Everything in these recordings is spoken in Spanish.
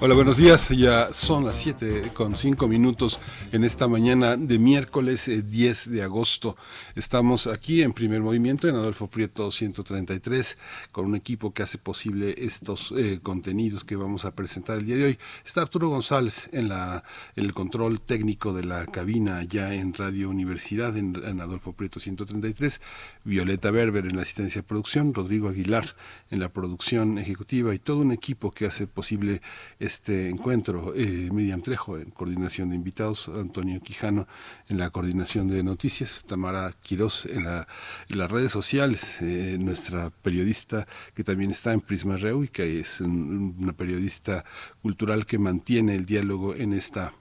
Hola, buenos días. Ya son las 7 con 5 minutos en esta mañana de miércoles 10 eh, de agosto. Estamos aquí en primer movimiento en Adolfo Prieto 133 con un equipo que hace posible estos eh, contenidos que vamos a presentar el día de hoy. Está Arturo González en, la, el control técnico de la cabina ya en Radio Universidad en, en Adolfo Prieto 133. Violeta Berber en la asistencia de producción. Rodrigo Aguilar en la producción ejecutiva y todo un equipo que hace posible este encuentro. Eh, Miriam Trejo en coordinación de invitados, Antonio Quijano en la coordinación de noticias, Tamara Quirós en, las redes sociales, eh, nuestra periodista que también está en Prisma Reu y que es una periodista cultural que mantiene el diálogo en esta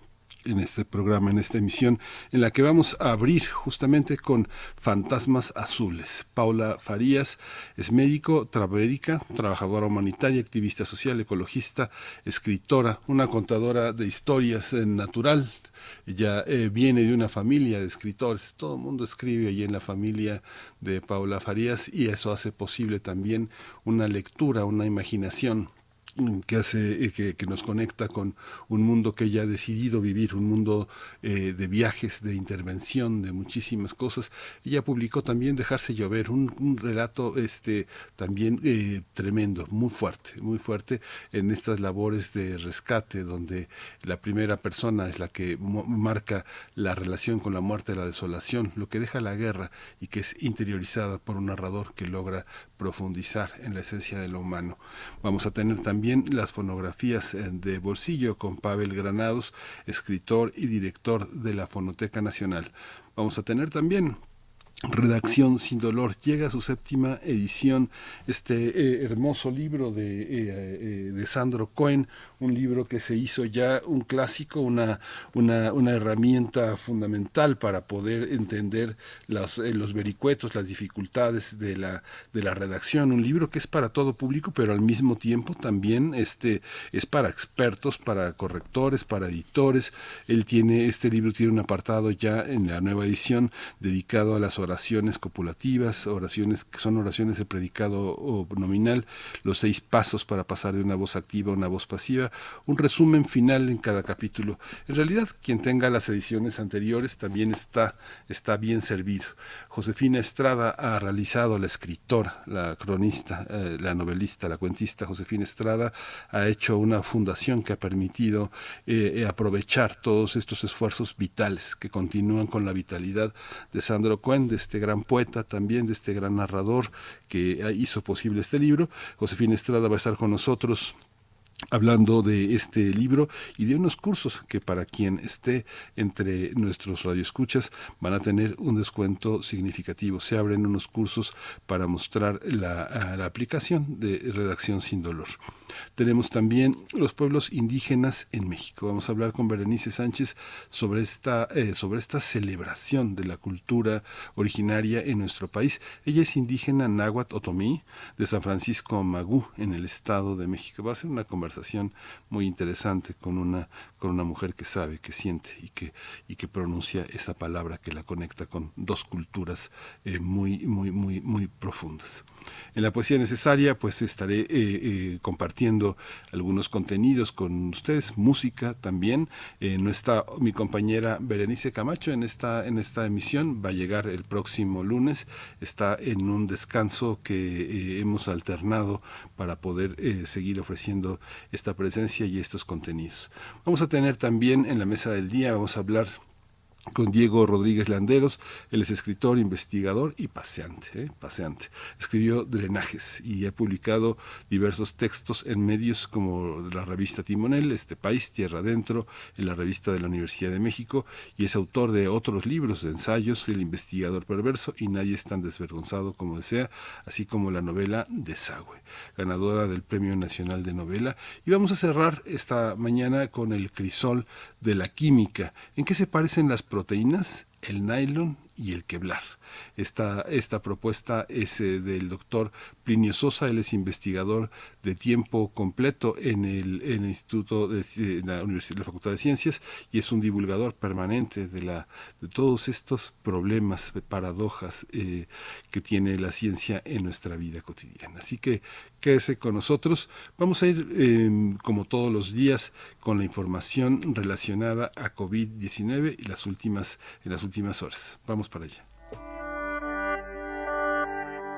en este programa, en esta emisión, en la que vamos a abrir justamente con Fantasmas Azules. Paula Farías es médico, travédica, trabajadora humanitaria, activista social, ecologista, escritora, una contadora de historias en natural, ella eh, viene de una familia de escritores, todo el mundo escribe allí en la familia de Paula Farías y eso hace posible también una lectura, una imaginación que hace eh, que, nos conecta con un mundo que ella ha decidido vivir, un mundo eh, de viajes, de intervención, de muchísimas cosas. Ella publicó también Dejarse llover, un, relato este también eh, tremendo, muy fuerte, muy fuerte en estas labores de rescate, donde la primera persona es la que marca la relación con la muerte, la desolación, lo que deja la guerra y que es interiorizada por un narrador que logra profundizar en la esencia de lo humano. Vamos a tener también las fonografías eh, de bolsillo con Pavel Granados, escritor y director de la Fonoteca Nacional. Vamos a tener también Redacción sin dolor llega a su séptima edición este eh, hermoso libro de, eh, de Sandro Cohen, un libro que se hizo ya un clásico, una, una, una herramienta fundamental para poder entender los, eh, los vericuetos, las dificultades de la, de la redacción, un libro que es para todo público, pero al mismo tiempo también este, es para expertos, para correctores, para editores. Él tiene, este libro tiene un apartado ya en la nueva edición dedicado a las copulativas, oraciones que son oraciones de predicado nominal, los seis pasos para pasar de una voz activa a una voz pasiva, un resumen final en cada capítulo. En realidad, quien tenga las ediciones anteriores también está, está bien servido. Josefina Estrada ha realizado, la escritora, la cronista, eh, la novelista, la cuentista Josefina Estrada ha hecho una fundación que ha permitido eh, aprovechar todos estos esfuerzos vitales que continúan con la vitalidad de Sandro de este gran poeta también, de este gran narrador que hizo posible este libro. Josefina Estrada va a estar con nosotros hablando de este libro y de unos cursos que para quien esté entre nuestros radioescuchas van a tener un descuento significativo. Se abren unos cursos para mostrar la, aplicación de redacción sin dolor. Tenemos también los pueblos indígenas en México. Vamos a hablar con Berenice Sánchez sobre esta, eh, sobre esta celebración de la cultura originaria en nuestro país. Ella es indígena náhuatl otomí de San Francisco Magú en el Estado de México. Va a ser una conversación conversación muy interesante con una, con una mujer que sabe, que siente y que, y que pronuncia esa palabra que la conecta con dos culturas eh, muy, muy, muy, muy profundas. En la poesía necesaria, pues estaré eh, eh, compartiendo algunos contenidos con ustedes, música también. No está mi compañera Berenice Camacho en esta, en esta emisión, va a llegar el próximo lunes, está en un descanso que hemos alternado para poder seguir ofreciendo esta presencia y estos contenidos. Vamos a tener también en la mesa del día, vamos a hablar con Diego Rodríguez Landeros. Él es escritor, investigador y paseante. ¿eh? paseante. Escribió Drenajes y ha publicado diversos textos en medios como la revista Timonel, Este País, Tierra Adentro, en la revista de la Universidad de México y es autor de otros libros de ensayos, El investigador perverso y Nadie es tan desvergonzado como desea, así como la novela Desagüe, ganadora del Premio Nacional de Novela. Y vamos a cerrar esta mañana con El crisol de la química. ¿En qué se parecen las proteínas, el nylon y el Kevlar. Esta, esta propuesta es eh, del doctor Plinio Sosa, él es investigador de tiempo completo en el, Instituto de la Universidad, la Facultad de Ciencias y es un divulgador permanente de, la, de todos estos problemas, paradojas eh, que tiene la ciencia en nuestra vida cotidiana. Así que quédese con nosotros. Vamos a ir, em, como todos los días, con la información relacionada a COVID-19 y las últimas, en las últimas horas. Vamos para allá.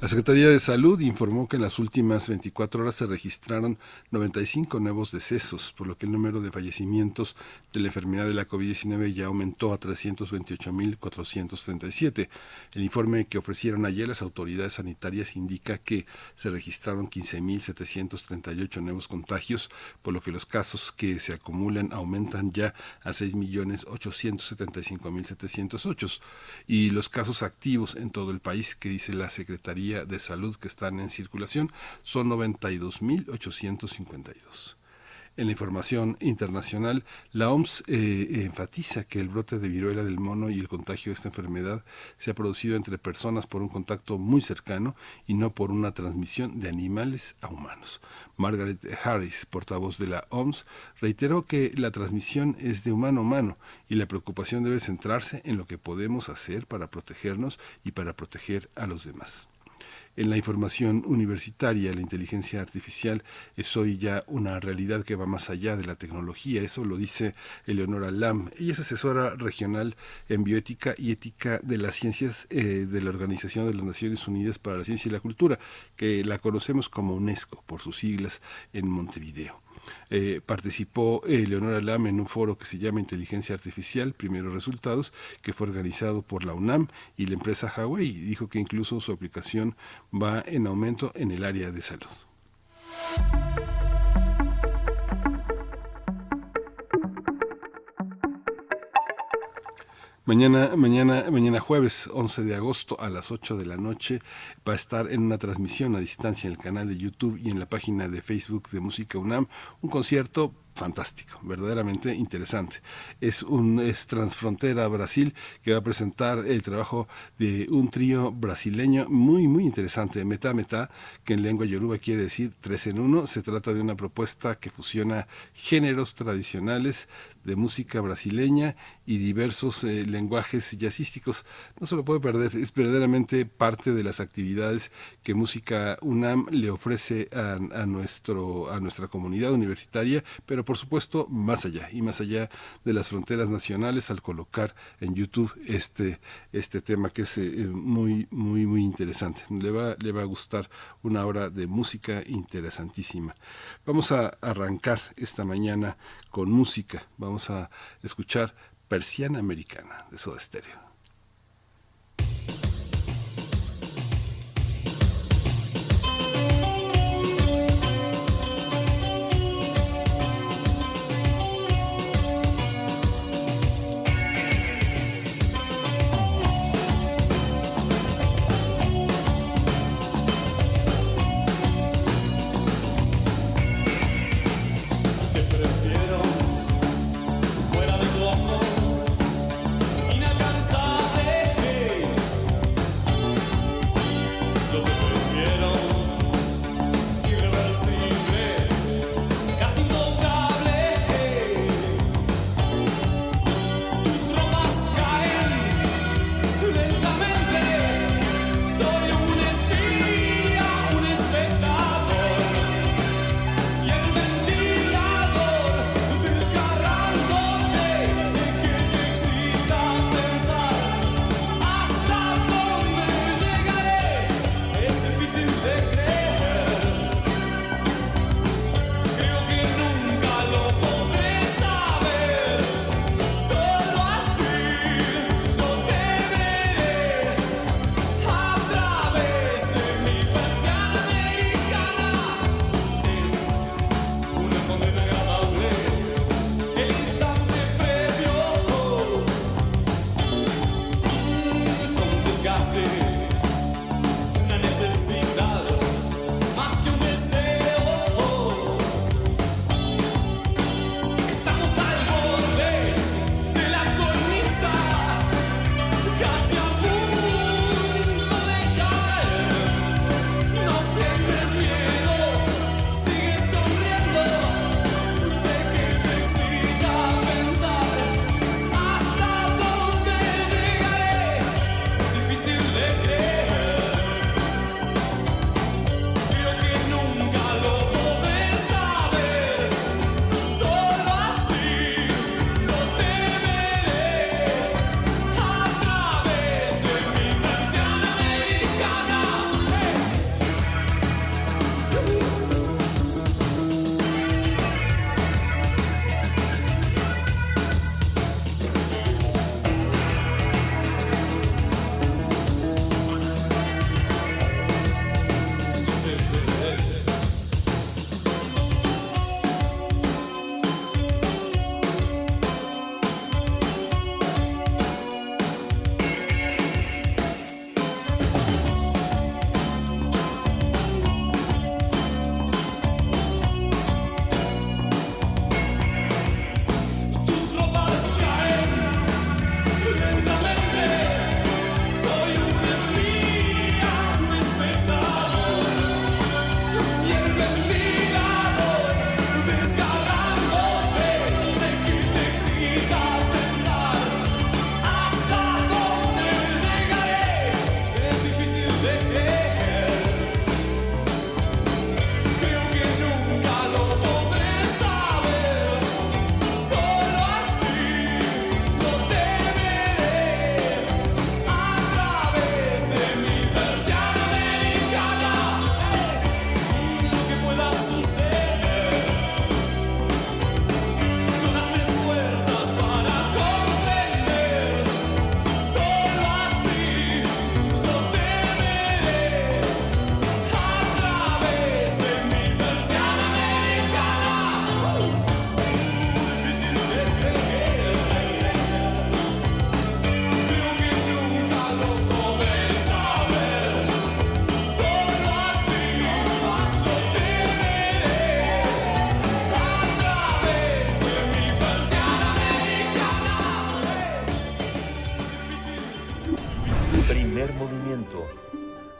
La Secretaría de Salud informó que en las últimas 24 horas se registraron 95 nuevos decesos, por lo que el número de fallecimientos de la enfermedad de la COVID-19 ya aumentó a 328.437. El informe que ofrecieron ayer las autoridades sanitarias indica que se registraron 15.738 nuevos contagios, por lo que los casos que se acumulan aumentan ya a 6.875.708 y los casos activos en todo el país que dice la Secretaría de Salud que están en circulación son 92.852. En la información internacional, la OMS eh, enfatiza que el brote de viruela del mono y el contagio de esta enfermedad se ha producido entre personas por un contacto muy cercano y no por una transmisión de animales a humanos. Margaret Harris, portavoz de la OMS, reiteró que la transmisión es de humano a humano y la preocupación debe centrarse en lo que podemos hacer para protegernos y para proteger a los demás en la información universitaria, la inteligencia artificial es hoy ya una realidad que va más allá de la tecnología. Eso lo dice Eleonora Lam. Ella es asesora regional en bioética y ética de las ciencias eh, de la Organización de las Naciones Unidas para la Ciencia y la Cultura, que la conocemos como UNESCO por sus siglas en Montevideo. Eh, participó eh, Leonora Lam en un foro que se llama Inteligencia Artificial, primeros resultados, que fue organizado por la UNAM y la empresa Huawei. Dijo que incluso su aplicación va en aumento en el área de salud. Mañana, mañana, mañana jueves 11 de agosto a las 8 de la noche va a estar en una transmisión a distancia en el canal de YouTube y en la página de Facebook de Música UNAM un concierto fantástico, verdaderamente interesante. Es un es Transfrontera Brasil que va a presentar el trabajo de un trío brasileño muy muy interesante, Meta Meta, que en lengua yoruba quiere decir tres en uno. Se trata de una propuesta que fusiona géneros tradicionales de música brasileña y diversos eh, lenguajes jazzísticos. No se lo puede perder, es verdaderamente parte de las actividades que Música UNAM le ofrece a, a, nuestro, a nuestra comunidad universitaria, pero por supuesto más allá y más allá de las fronteras nacionales al colocar en YouTube este, este tema que es eh, muy, muy, muy interesante. Le va, le va a gustar una hora de música interesantísima. Vamos a arrancar esta mañana con música. Vamos a escuchar Persiana Americana de Soda Stereo.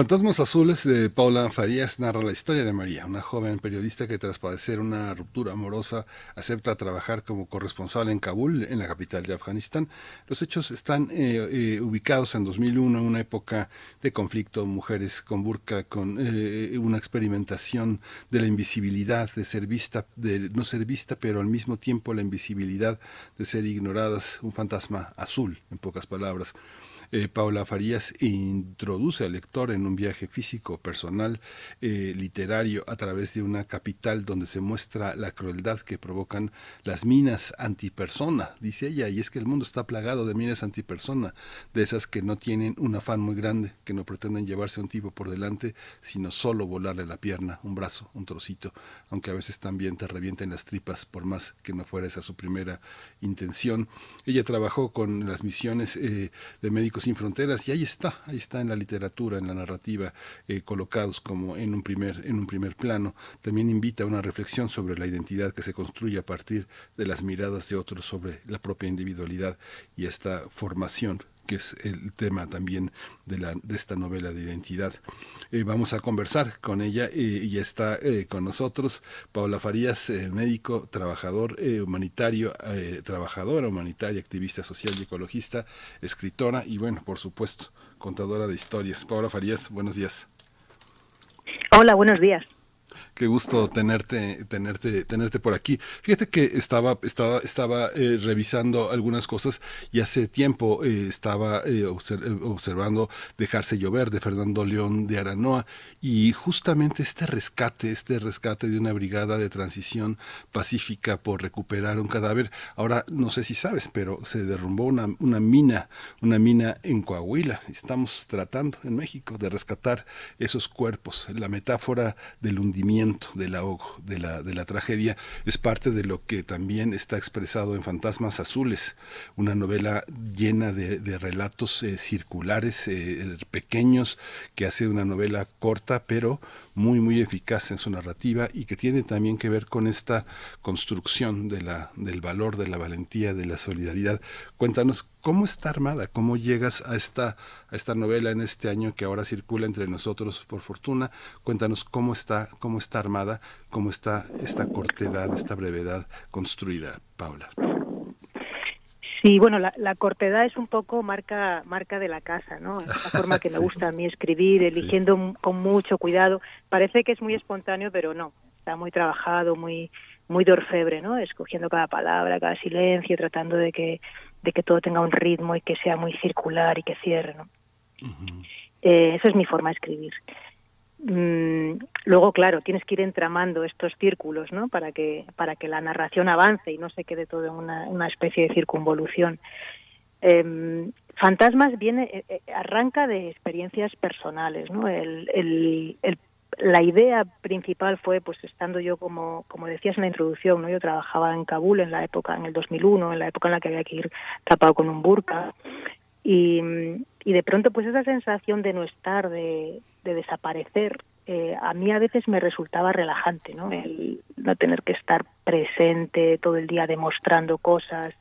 Fantasmas Azules de Paula Farías narra la historia de María, una joven periodista que tras padecer una ruptura amorosa acepta trabajar como corresponsal en Kabul, en la capital de Afganistán. Los hechos están eh, eh, ubicados en 2001, en una época de conflicto, mujeres con burka, con eh, una experimentación de la invisibilidad, de ser vista, de no ser vista, pero al mismo tiempo la invisibilidad de ser ignoradas, un fantasma azul, en pocas palabras. Eh, Paula Farías introduce al lector en un viaje físico, personal, eh, literario, a través de una capital donde se muestra la crueldad que provocan las minas antipersona, dice ella, y es que el mundo está plagado de minas antipersona, de esas que no tienen un afán muy grande, que no pretenden llevarse a un tipo por delante, sino solo volarle la pierna, un brazo, un trocito, aunque a veces también te revienten las tripas, por más que no fuera esa su primera intención. Ella trabajó con las misiones eh, de médicos sin Fronteras y ahí está, ahí está en la literatura, en la narrativa, eh, colocados como en un, primer, en un primer plano. También invita a una reflexión sobre la identidad que se construye a partir de las miradas de otros sobre la propia individualidad y esta formación que es el tema también de, la, de esta novela de identidad. Eh, vamos a conversar con ella eh, y está eh, con nosotros Paula Farías, médico, trabajador humanitario, trabajadora humanitaria, activista social y ecologista, escritora y bueno, por supuesto, contadora de historias. Paula Farías, buenos días. Hola, buenos días. Qué gusto tenerte, tenerte, tenerte por aquí. Fíjate que estaba, estaba, estaba eh, revisando algunas cosas y hace tiempo eh, estaba eh, observando Dejarse llover de Fernando León de Aranoa y justamente este rescate, este rescate de una brigada de transición pacífica por recuperar un cadáver. Ahora no sé si sabes, pero se derrumbó una, una mina, una mina en Coahuila. Estamos tratando en México de rescatar esos cuerpos. La metáfora del hundimiento del ahogo, de la, de la tragedia, es parte de lo que también está expresado en Fantasmas Azules, una novela llena de, relatos eh, circulares, eh, pequeños, que hace una novela corta, pero muy, muy eficaz en su narrativa y que tiene también que ver con esta construcción de la, del valor, de la valentía, de la solidaridad. Cuéntanos cómo está armada, cómo llegas a esta, a esta novela en este año que ahora circula entre nosotros por fortuna. Cuéntanos cómo está, cómo está armada, cómo está esta cortedad, esta brevedad construida, Paula. Sí, bueno, la, cortedad es un poco marca marca de la casa, ¿no? Es la forma que me gusta a mí escribir, eligiendo con mucho cuidado. Parece que es muy espontáneo, pero no. Está muy trabajado, muy muy de orfebre, ¿no? Escogiendo cada palabra, cada silencio, tratando de que de que todo tenga un ritmo y que sea muy circular y que cierre, ¿no? eh, esa es mi forma de escribir. Mm, luego, claro, tienes que ir entramando estos círculos, ¿no? Para que, para que la narración avance y no se quede todo en una, especie de circunvolución. Em, Fantasmas viene, eh, eh, arranca de experiencias personales, ¿no? El, la idea principal fue, pues, estando yo como, como decías en la introducción, ¿no? Yo trabajaba en Kabul en la época, en el 2001, en la época en la que había que ir tapado con un burka y, y de pronto, pues, esa sensación de no estar, de, de desaparecer, eh, a mí a veces me resultaba relajante, ¿no? El no tener que estar presente todo el día demostrando cosas,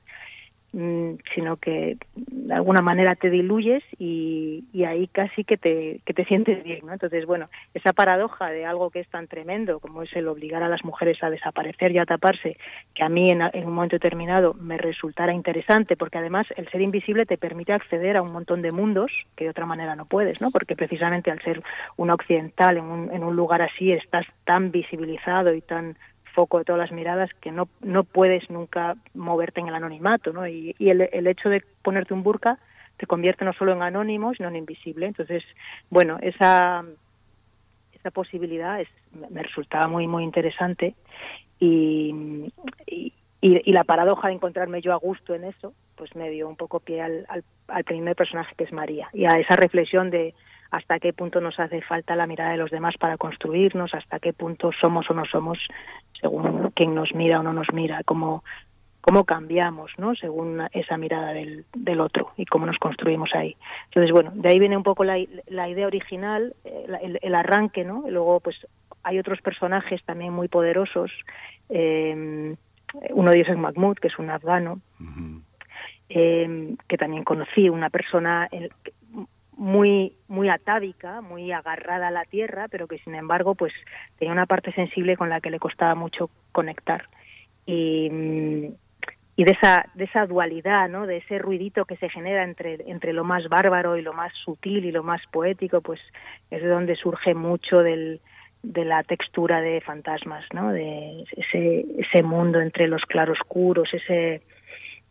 sino que de alguna manera te diluyes y, ahí casi que te, que te sientes bien. ¿no? Entonces, bueno, esa paradoja de algo que es tan tremendo como es el obligar a las mujeres a desaparecer y a taparse, que a mí en, un momento determinado me resultara interesante, porque además el ser invisible te permite acceder a un montón de mundos que de otra manera no puedes, ¿no? porque precisamente al ser un occidental en un, en un lugar así estás tan visibilizado y tan foco de todas las miradas que no, no puedes nunca moverte en el anonimato, ¿no? Y, el, el hecho de ponerte un burka te convierte no solo en anónimo, sino en invisible. Entonces, bueno, esa, esa posibilidad es, me resultaba muy, muy interesante y, y, y, la paradoja de encontrarme yo a gusto en eso, pues me dio un poco pie al, al, al primer personaje que es María y a esa reflexión de hasta qué punto nos hace falta la mirada de los demás para construirnos, hasta qué punto somos o no somos según quien nos mira o no nos mira, cómo, cómo cambiamos, ¿no? Según esa mirada del, del otro y cómo nos construimos ahí. Entonces, bueno, de ahí viene un poco la, la idea original, eh, el, el, arranque, ¿no? Y luego, pues, hay otros personajes también muy poderosos. Eh, uno de ellos es Mahmoud, que es un afgano, eh, que también conocí, una persona muy muy atávica, muy agarrada a la tierra, pero que sin embargo pues tenía una parte sensible con la que le costaba mucho conectar. Y, y de esa de esa dualidad, ¿no? De ese ruidito que se genera entre entre lo más bárbaro y lo más sutil y lo más poético, pues es de donde surge mucho del de la textura de fantasmas, ¿no? De ese ese mundo entre los claroscuros, ese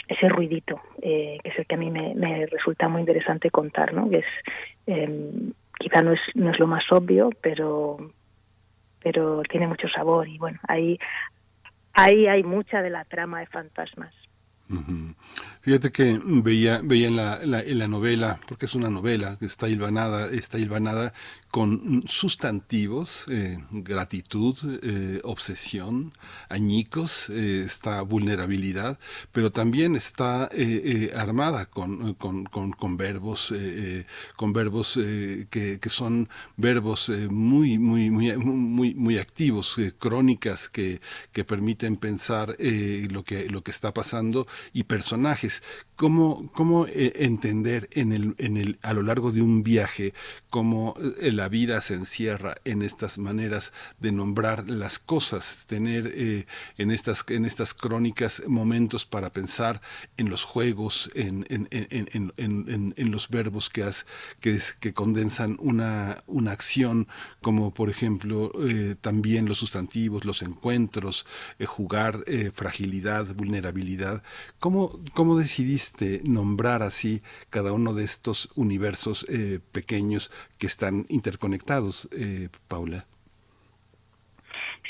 ese ruidito, eh, que es el que a mí me, resulta muy interesante contar, ¿no? Que es, eh, quizá no es, no es lo más obvio, pero, pero tiene mucho sabor y bueno, ahí, ahí hay mucha de la trama de fantasmas. Fíjate que veía, veía en, la, en la novela, porque es una novela que está hilvanada, está hilvanada con sustantivos, eh, gratitud, eh, obsesión, añicos, eh, vulnerabilidad, pero también está armada con, con, con, verbos, con verbos que, que, son verbos muy, muy, muy, muy, muy activos, crónicas que, que permiten pensar lo, que, lo que está pasando y personajes ¿Cómo, cómo eh, entender en el, en el, a lo largo de un viaje cómo eh, la vida se encierra en estas maneras de nombrar las cosas, tener eh, en, estas, en estas crónicas momentos para pensar en los juegos, en, en, en, los verbos que, has, que, que condensan una, una acción, como por ejemplo también los sustantivos, los encuentros, jugar, fragilidad, vulnerabilidad? ¿Cómo, cómo decidiste nombrar así cada uno de estos universos eh, pequeños que están interconectados, eh, Paula?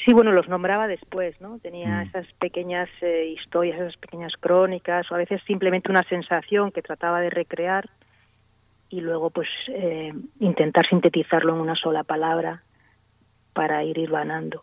Sí, bueno, los nombraba después, ¿no? Tenía mm. esas pequeñas eh, historias, esas pequeñas crónicas, o a veces simplemente una sensación que trataba de recrear y luego pues intentar sintetizarlo en una sola palabra para ir hilvanando.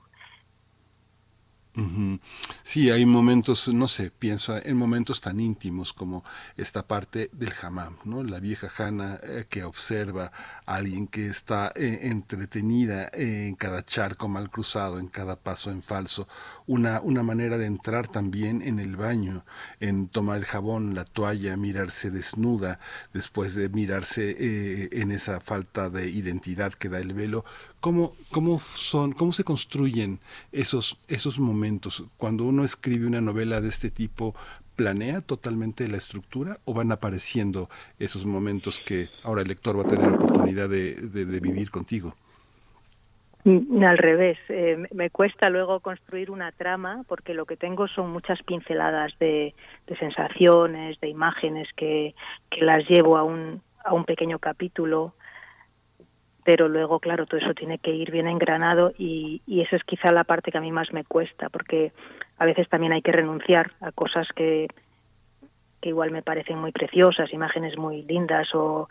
Sí, hay momentos, no sé, piensa en momentos tan íntimos como esta parte del hammam, ¿no? La vieja Hanna eh, que observa a alguien que está eh, entretenida en cada charco mal cruzado, en cada paso en falso, una, una manera de entrar también en el baño, en tomar el jabón, la toalla, mirarse desnuda, después de mirarse eh, en esa falta de identidad que da el velo, ¿Cómo, cómo, son, cómo se construyen esos, esos momentos? Cuando uno escribe una novela de este tipo, ¿planea totalmente la estructura o van apareciendo esos momentos que ahora el lector va a tener la oportunidad de, vivir contigo? Mm, al revés, eh, me cuesta luego construir una trama porque lo que tengo son muchas pinceladas de, sensaciones, de imágenes que, que, las llevo a un, a un pequeño capítulo pero luego, claro, todo eso tiene que ir bien engranado y, y esa es quizá la parte que a mí más me cuesta, porque a veces también hay que renunciar a cosas que, que igual me parecen muy preciosas, imágenes muy lindas o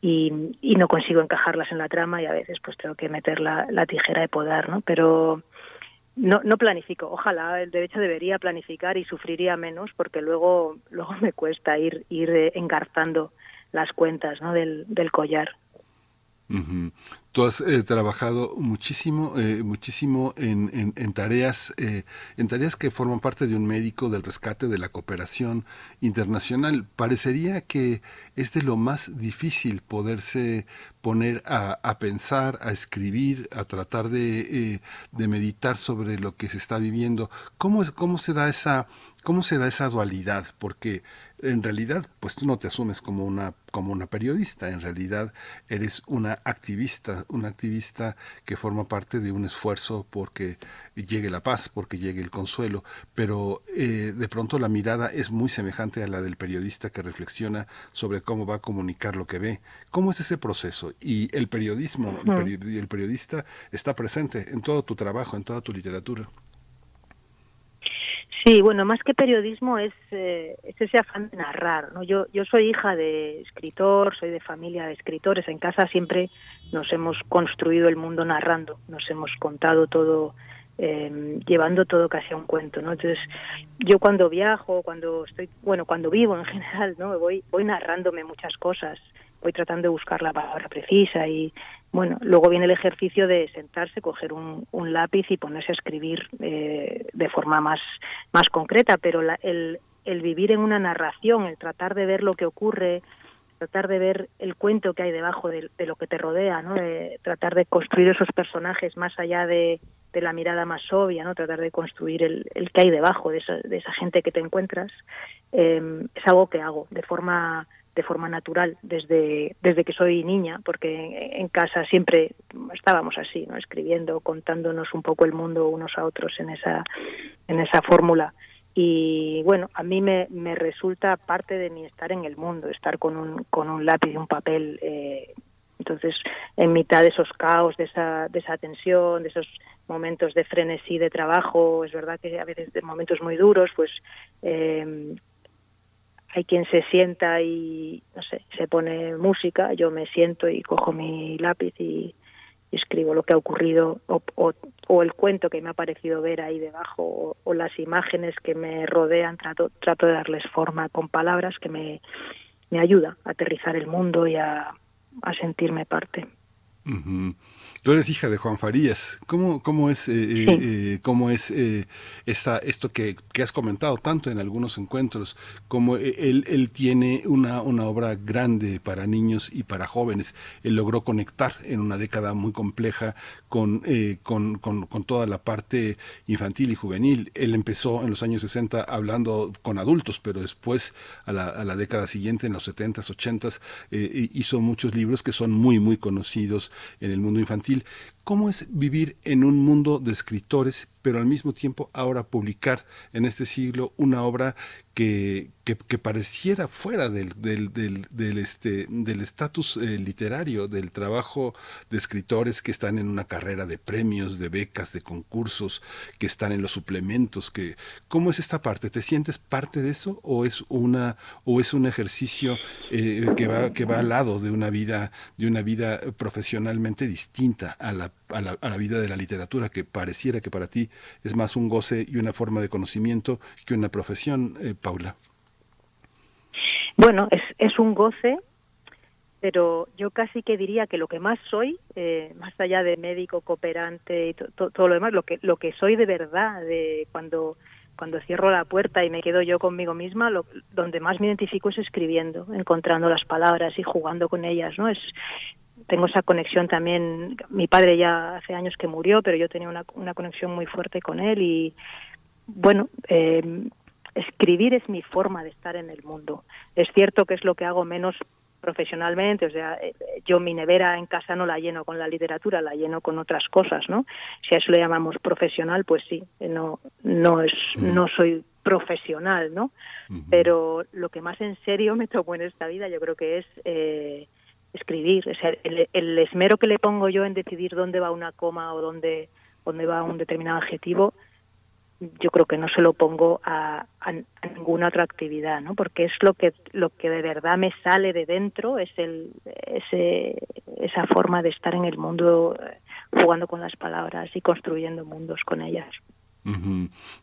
y, no consigo encajarlas en la trama y a veces pues tengo que meter la, tijera de podar, ¿no? Pero no, planifico. Ojalá el derecho debería planificar y sufriría menos porque luego luego me cuesta ir ir engarzando las cuentas, ¿no? Del collar. Tú has eh, trabajado muchísimo, eh, muchísimo en, tareas, eh, en tareas que forman parte de un médico, del rescate, de la cooperación internacional. Parecería que es de lo más difícil poderse poner a, pensar, a escribir, a tratar de, de, meditar sobre lo que se está viviendo. ¿Cómo, es, cómo se da esa, cómo se da esa dualidad? Porque en realidad, pues tú no te asumes como una, como una periodista, en realidad eres una activista, una activista que forma parte de un esfuerzo porque llegue la paz, porque llegue el consuelo, pero eh, de pronto la mirada es muy semejante a la del periodista que reflexiona sobre cómo va a comunicar lo que ve. ¿Cómo es ese proceso? Y el periodismo, el periodista está presente en todo tu trabajo, en toda tu literatura. Sí, bueno, más que periodismo es, eh, ese afán de narrar. ¿no? Yo, yo soy hija de escritor, soy de familia de escritores. En casa siempre nos hemos construido el mundo narrando, nos hemos contado todo, eh, llevando todo casi a un cuento. ¿no? Entonces, yo cuando viajo, cuando estoy, bueno, cuando vivo en general, no, voy, voy narrándome muchas cosas voy tratando de buscar la palabra precisa y bueno, luego viene el ejercicio de sentarse, coger un, lápiz y ponerse a escribir eh, de forma más, más concreta, pero el, el vivir en una narración, el tratar de ver lo que ocurre, tratar de ver el cuento que hay debajo de, lo que te rodea, ¿no? Tratar de construir esos personajes más allá de, la mirada más obvia, ¿no? Tratar de construir el, que hay debajo de esa, de esa gente que te encuentras, eh, es algo que hago de forma de forma natural desde, desde que soy niña, porque en, casa siempre estábamos así, ¿no? escribiendo, contándonos un poco el mundo unos a otros en esa, en esa fórmula. Y bueno, a mí me, me resulta parte de mi estar en el mundo, estar con un, con un lápiz y un papel. Eh, entonces, en mitad de esos caos, de esa, de esa tensión, de esos momentos de frenesí de trabajo, es verdad que a veces de momentos muy duros, pues eh, hay quien se sienta y, no sé, se pone música, yo me siento y cojo mi lápiz y, escribo lo que ha ocurrido o, el cuento que me ha parecido ver ahí debajo o, las imágenes que me rodean, trato, trato de darles forma con palabras que me, me ayuda a aterrizar el mundo y a, a sentirme parte. Tú eres hija de Juan Farías. ¿Cómo, cómo es, eh, eh, eh, cómo es esa, esto que, que, has comentado tanto en algunos encuentros? Como él, él tiene una, una obra grande para niños y para jóvenes. Él logró conectar en una década muy compleja con, con, con, con, toda la parte infantil y juvenil. Él empezó en los años 60 hablando con adultos, pero después, a la, a la década siguiente, en los 70s, 80s, hizo muchos libros que son muy, muy conocidos en el mundo infantil qu'il ¿Cómo es vivir en un mundo de escritores, pero al mismo tiempo ahora publicar en este siglo una obra que, que, pareciera fuera del, del, este, del estatus eh, literario, del trabajo de escritores que están en una carrera de premios, de becas, de concursos, que están en los suplementos, que ¿cómo es esta parte? ¿Te sientes parte de eso o es una o es un ejercicio eh, que va que va al lado de una vida de una vida profesionalmente distinta a la, a la, a la vida de la literatura que pareciera que para ti es más un goce y una forma de conocimiento que una profesión, eh, Paula? Bueno, es, es un goce, pero yo casi que diría que lo que más soy, eh, más allá de médico, cooperante y todo lo demás, lo que, lo que soy de verdad, de cuando cuando cierro la puerta y me quedo yo conmigo misma, lo, donde más me identifico es escribiendo, encontrando las palabras y jugando con ellas, ¿no? Es, tengo esa conexión también. Mi padre ya hace años que murió, pero yo tenía una, una conexión muy fuerte con él y, bueno, eh, escribir es mi forma de estar en el mundo. Es cierto que es lo que hago menos profesionalmente, o sea, eh, yo mi nevera en casa no la lleno con la literatura, la lleno con otras cosas, ¿no? Si a eso le llamamos profesional, pues sí, no no es no soy profesional, ¿no? Pero lo que más en serio me tocó en esta vida, yo creo que es eh, escribir, o sea, el, esmero que le pongo yo en decidir dónde va una coma o dónde dónde va un determinado adjetivo yo creo que no se lo pongo a, ninguna otra actividad, ¿no? Porque es lo que lo que de verdad me sale de dentro, es el ese, esa forma de estar en el mundo eh, jugando con las palabras y construyendo mundos con ellas.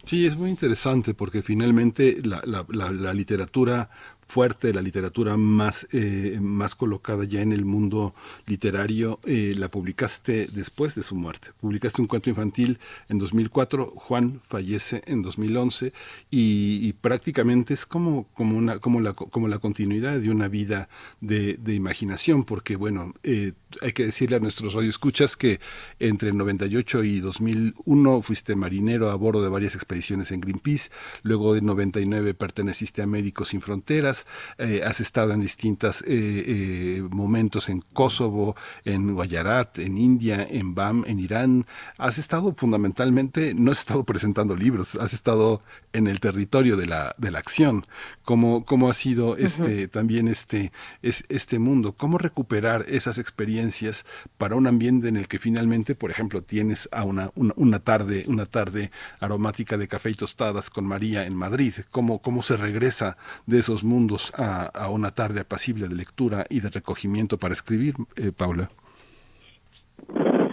Sí, es muy interesante porque finalmente la, la, la literatura fuerte, la literatura más, eh, más colocada ya en el mundo literario, eh, la publicaste después de su muerte. Publicaste un cuento infantil en 2004, Juan fallece en 2011 y, prácticamente es como, como, una, como, la, como la continuidad de una vida de, de imaginación, porque bueno, eh, hay que decirle a nuestros radioescuchas que entre el 98 y 2001 fuiste marinero a bordo de varias expediciones en Greenpeace, luego de 99 perteneciste a Médicos Sin Fronteras, eh, has estado en distintos eh, eh, momentos en Kosovo, en Guayarat, en India, en BAM, en Irán, has estado fundamentalmente, no has estado presentando libros, has estado en el territorio de la, de la acción, cómo, cómo ha sido este, también este, es, este mundo, cómo recuperar esas experiencias para un ambiente en el que finalmente, por ejemplo, tienes a una, una, tarde, una tarde aromática de café y tostadas con María en Madrid, cómo, cómo se regresa de esos mundos a, a una tarde apacible de lectura y de recogimiento para escribir, eh, Paula.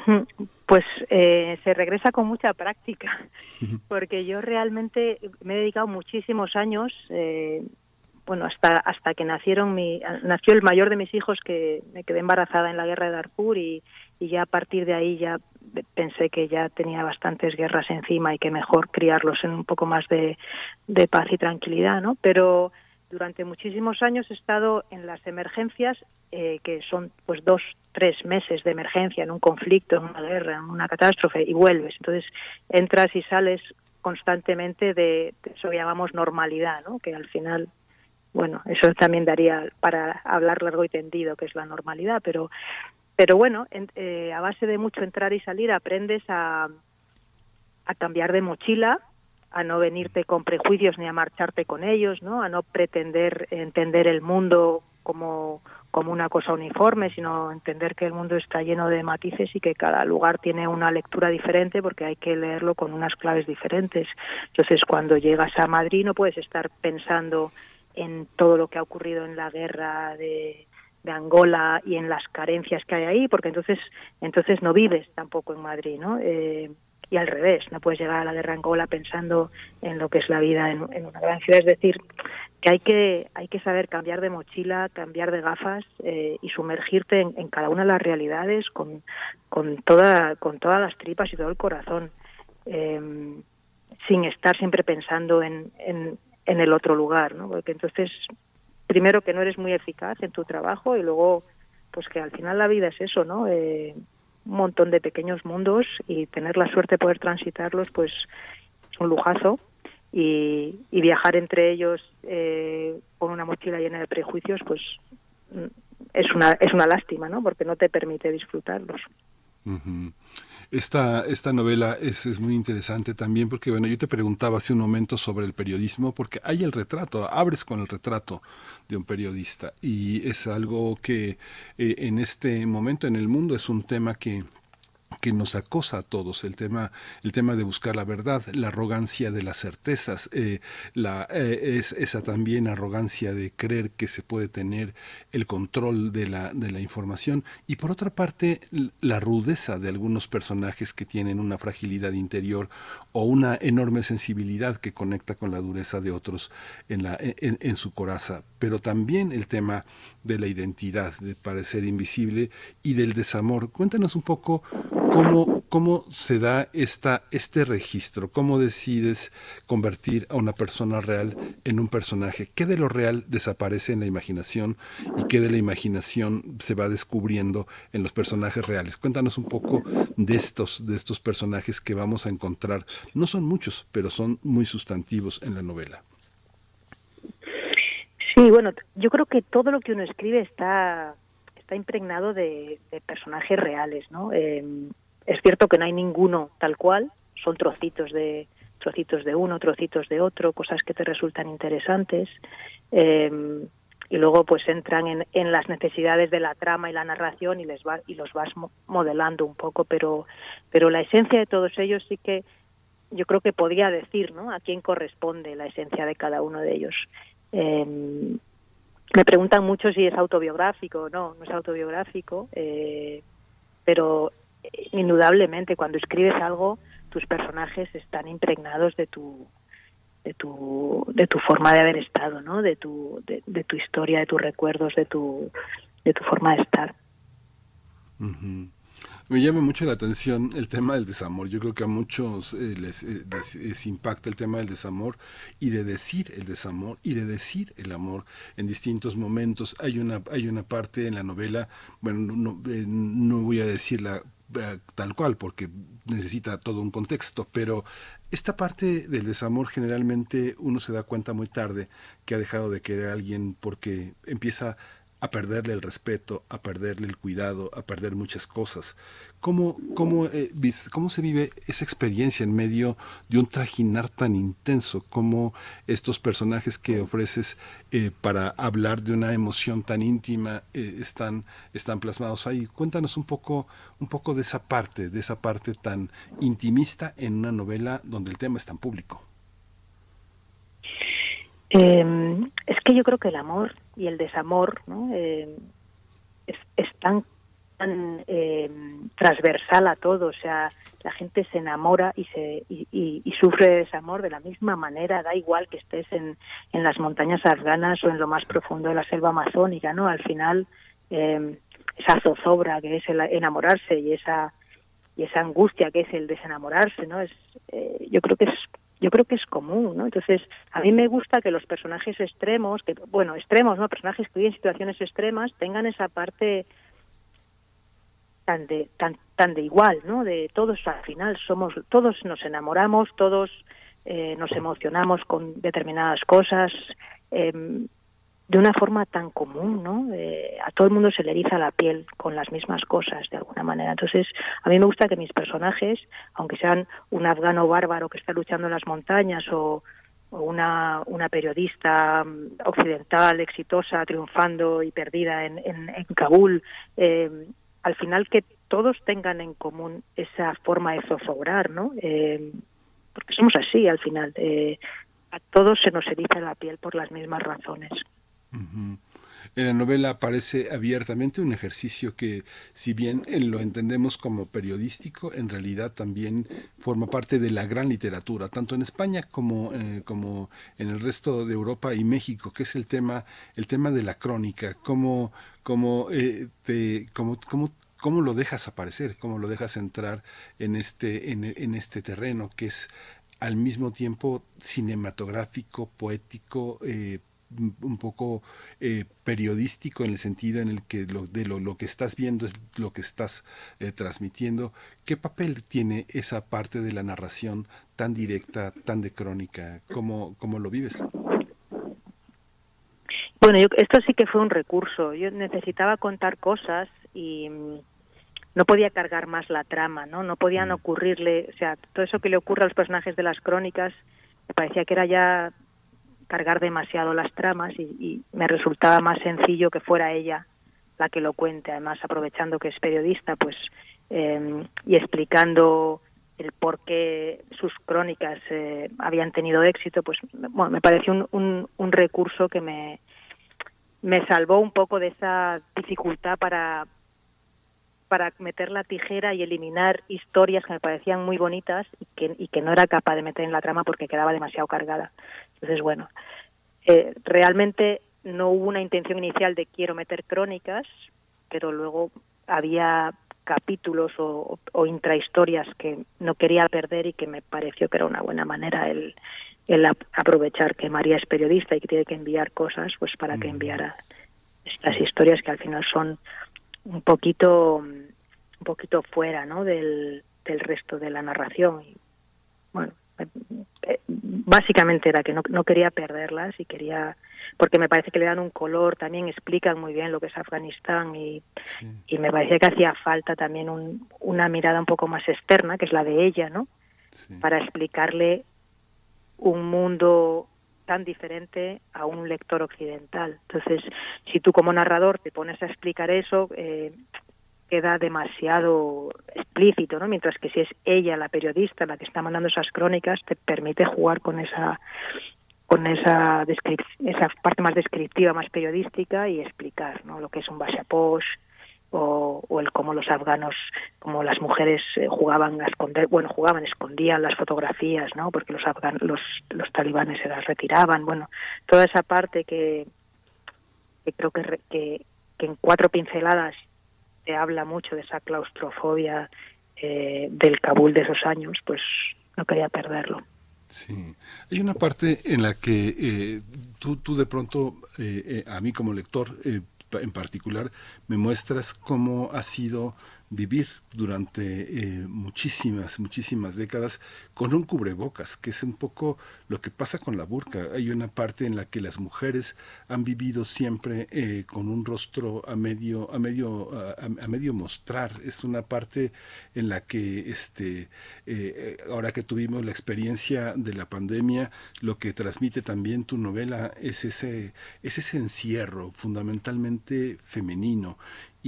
Pues eh, se regresa con mucha práctica, porque yo realmente me he dedicado muchísimos años, eh, bueno, hasta hasta que nacieron mi nació el mayor de mis hijos que me quedé embarazada en la guerra de Darfur y, y ya a partir de ahí ya pensé que ya tenía bastantes guerras encima y que mejor criarlos en un poco más de, de paz y tranquilidad, ¿no? Pero durante muchísimos años he estado en las emergencias, eh, que son pues dos, tres meses de emergencia en un conflicto, en una guerra, en una catástrofe, y vuelves. Entonces entras y sales constantemente de, eso que llamamos normalidad, ¿no? que al final, bueno, eso también daría para hablar largo y tendido, que es la normalidad, pero, pero bueno, eh, a base de mucho entrar y salir aprendes a, a cambiar de mochila, a no venirte con prejuicios ni a marcharte con ellos, ¿no? A no pretender entender el mundo como, como una cosa uniforme, sino entender que el mundo está lleno de matices y que cada lugar tiene una lectura diferente porque hay que leerlo con unas claves diferentes. Entonces, cuando llegas a Madrid no puedes estar pensando en todo lo que ha ocurrido en la guerra de, Angola y en las carencias que hay ahí, porque entonces entonces no vives tampoco en Madrid, ¿no? Eh, y al revés, no puedes llegar a la guerra Angola pensando en lo que es la vida en, una gran ciudad. Es decir, que hay que, hay que saber cambiar de mochila, cambiar de gafas eh, y sumergirte en, cada una de las realidades con, con, toda, con todas las tripas y todo el corazón, eh, sin estar siempre pensando en, en, en el otro lugar, ¿no? Porque entonces, primero que no eres muy eficaz en tu trabajo y luego, pues que al final la vida es eso, ¿no? Eh, un montón de pequeños mundos y tener la suerte de poder transitarlos, pues es un lujazo. Y, viajar entre ellos eh, con una mochila llena de prejuicios, pues mm, es una, es una lástima, ¿no? Porque no te permite disfrutarlos. Esta, esta novela es, es, muy interesante también porque, bueno, yo te preguntaba hace un momento sobre el periodismo porque hay el retrato, abres con el retrato de un periodista y es algo que eh, en este momento en el mundo es un tema que que nos acosa a todos el tema el tema de buscar la verdad la arrogancia de las certezas eh, la eh, es esa también arrogancia de creer que se puede tener el control de la de la información. Y por otra parte la rudeza de algunos personajes que tienen una fragilidad interior o una enorme sensibilidad que conecta con la dureza de otros en la en, en su coraza. Pero también el tema de la identidad, de parecer invisible y del desamor. Cuéntanos un poco cómo, cómo se da esta, este registro, cómo decides convertir a una persona real en un personaje, qué de lo real desaparece en la imaginación y qué de la imaginación se va descubriendo en los personajes reales. Cuéntanos un poco de estos, de estos personajes que vamos a encontrar. No son muchos, pero son muy sustantivos en la novela. Sí, bueno, yo creo que todo lo que uno escribe está está impregnado de, personajes reales, ¿no? Em, es cierto que no hay ninguno tal cual, son trocitos de trocitos de uno, trocitos de otro, cosas que te resultan interesantes. Em, y luego pues entran en, en, las necesidades de la trama y la narración y les va, y los vas modelando un poco pero pero la esencia de todos ellos sí que yo creo que podría decir no a quién corresponde la esencia de cada uno de ellos eh, me preguntan mucho si es autobiográfico. No, no es autobiográfico, eh, pero indudablemente cuando escribes algo, tus personajes están impregnados de tu de tu de tu forma de haber estado, ¿no? De tu de, tu historia, de tus recuerdos, de tu de tu forma de estar. Me llama mucho la atención el tema del desamor. Yo creo que a muchos eh, eh, les, impacta el tema del desamor y de decir el desamor y de decir el amor en distintos momentos. Hay una, hay una parte en la novela, bueno, no, eh, no voy a decirla tal cual porque necesita todo un contexto, pero esta parte del desamor generalmente uno se da cuenta muy tarde que ha dejado de querer a alguien porque empieza perderle el respeto, a perderle el cuidado, a perder muchas cosas. ¿Cómo, cómo, eh, cómo se vive esa experiencia en medio de un trajinar tan intenso? como estos personajes que ofreces eh, para hablar de una emoción tan íntima eh, están, están plasmados ahí? Cuéntanos un poco, un poco de esa parte, de esa parte tan intimista en una novela donde el tema es tan público. Em, es que yo creo que el amor y el desamor ¿no? Em, es, tan, tan em, transversal a todo. O sea, la gente se enamora y, se, y, sufre desamor de la misma manera, da igual que estés en, las montañas afganas o en lo más profundo de la selva amazónica, ¿no? Al final, eh, esa zozobra que es el enamorarse y esa y esa angustia que es el desenamorarse, ¿no? Es, eh, yo creo que es yo creo que es común, ¿no? Entonces, a mí me gusta que los personajes extremos, que bueno, extremos, ¿no? Personajes que viven situaciones extremas tengan esa parte tan de tan tan de igual, ¿no? De todos al final somos todos nos enamoramos, todos eh, nos emocionamos con determinadas cosas. Eh, de una forma tan común, ¿no? a todo el mundo se le eriza la piel con las mismas cosas, de alguna manera. Entonces, a mí me gusta que mis personajes, aunque sean un afgano bárbaro que está luchando en las montañas o, una, una periodista mm, occidental exitosa, triunfando y perdida en, en, Kabul, eh, al final que todos tengan en común esa forma de zozobrar, ¿no? Eh, porque somos así al final. Eh, a todos se nos eriza la piel por las mismas razones. En la novela aparece abiertamente un ejercicio que, si bien lo entendemos como periodístico, en realidad también forma parte de la gran literatura, tanto en España como, eh, como en el resto de Europa y México, que es el tema, el tema de la crónica, cómo, cómo, eh, te, cómo, cómo cómo lo dejas aparecer, cómo lo dejas entrar en este, en, en, este terreno que es al mismo tiempo cinematográfico, poético, eh, un poco eh, periodístico en el sentido en el que lo, de lo, lo que estás viendo es lo que estás eh, transmitiendo. ¿Qué papel tiene esa parte de la narración tan directa, tan de crónica? ¿Cómo, cómo lo vives? Bueno, yo, esto sí que fue un recurso. Yo necesitaba contar cosas y mm, no podía cargar más la trama, ¿no? No podían mm. ocurrirle, o sea, todo eso que le ocurre a los personajes de las crónicas me parecía que era ya cargar demasiado las tramas y, me resultaba más sencillo que fuera ella la que lo cuente, además aprovechando que es periodista, pues em, y explicando el por qué sus crónicas eh, habían tenido éxito, pues bueno, me pareció un, un, un recurso que me, me salvó un poco de esa dificultad para, para meter la tijera y eliminar historias que me parecían muy bonitas y que, y que no era capaz de meter en la trama porque quedaba demasiado cargada. Entonces, bueno, eh, realmente no hubo una intención inicial de quiero meter crónicas, pero luego había capítulos o, o, intrahistorias que no quería perder y que me pareció que era una buena manera el, el aprovechar que María es periodista y que tiene que enviar cosas, pues para que enviara estas historias que al final son un poquito un poquito fuera ¿no? del, del resto de la narración. Y bueno eh, básicamente era que no, no quería perderlas y quería porque me parece que le dan un color también explican muy bien lo que es Afganistán y, y me parecía que hacía falta también un, una mirada un poco más externa que es la de ella no para explicarle un mundo tan diferente a un lector occidental. Entonces, si tú como narrador te pones a explicar eso, eh, queda demasiado explícito, ¿no? Mientras que si es ella, la periodista, la que está mandando esas crónicas, te permite jugar con esa con esa esa parte más descriptiva, más periodística y explicar, ¿no? Lo que es un basaposh, o, el cómo los afganos, como las mujeres eh, jugaban a esconder, bueno, jugaban, escondían las fotografías, ¿no? Porque los afgan, los, los talibanes se las retiraban, bueno, toda esa parte que, creo que, que, que en cuatro pinceladas se habla mucho de esa claustrofobia eh, del Kabul de esos años, pues no quería perderlo. Sí, hay una parte en la que eh, tú, tú de pronto, a mí como lector, en particular, me muestras cómo ha sido vivir durante eh, muchísimas, muchísimas décadas con un cubrebocas, que es un poco lo que pasa con la burka. Hay una parte en la que las mujeres han vivido siempre eh, con un rostro a medio, a medio, a, medio mostrar. Es una parte en la que este, eh, ahora que tuvimos la experiencia de la pandemia, lo que transmite también tu novela es ese, es ese encierro fundamentalmente femenino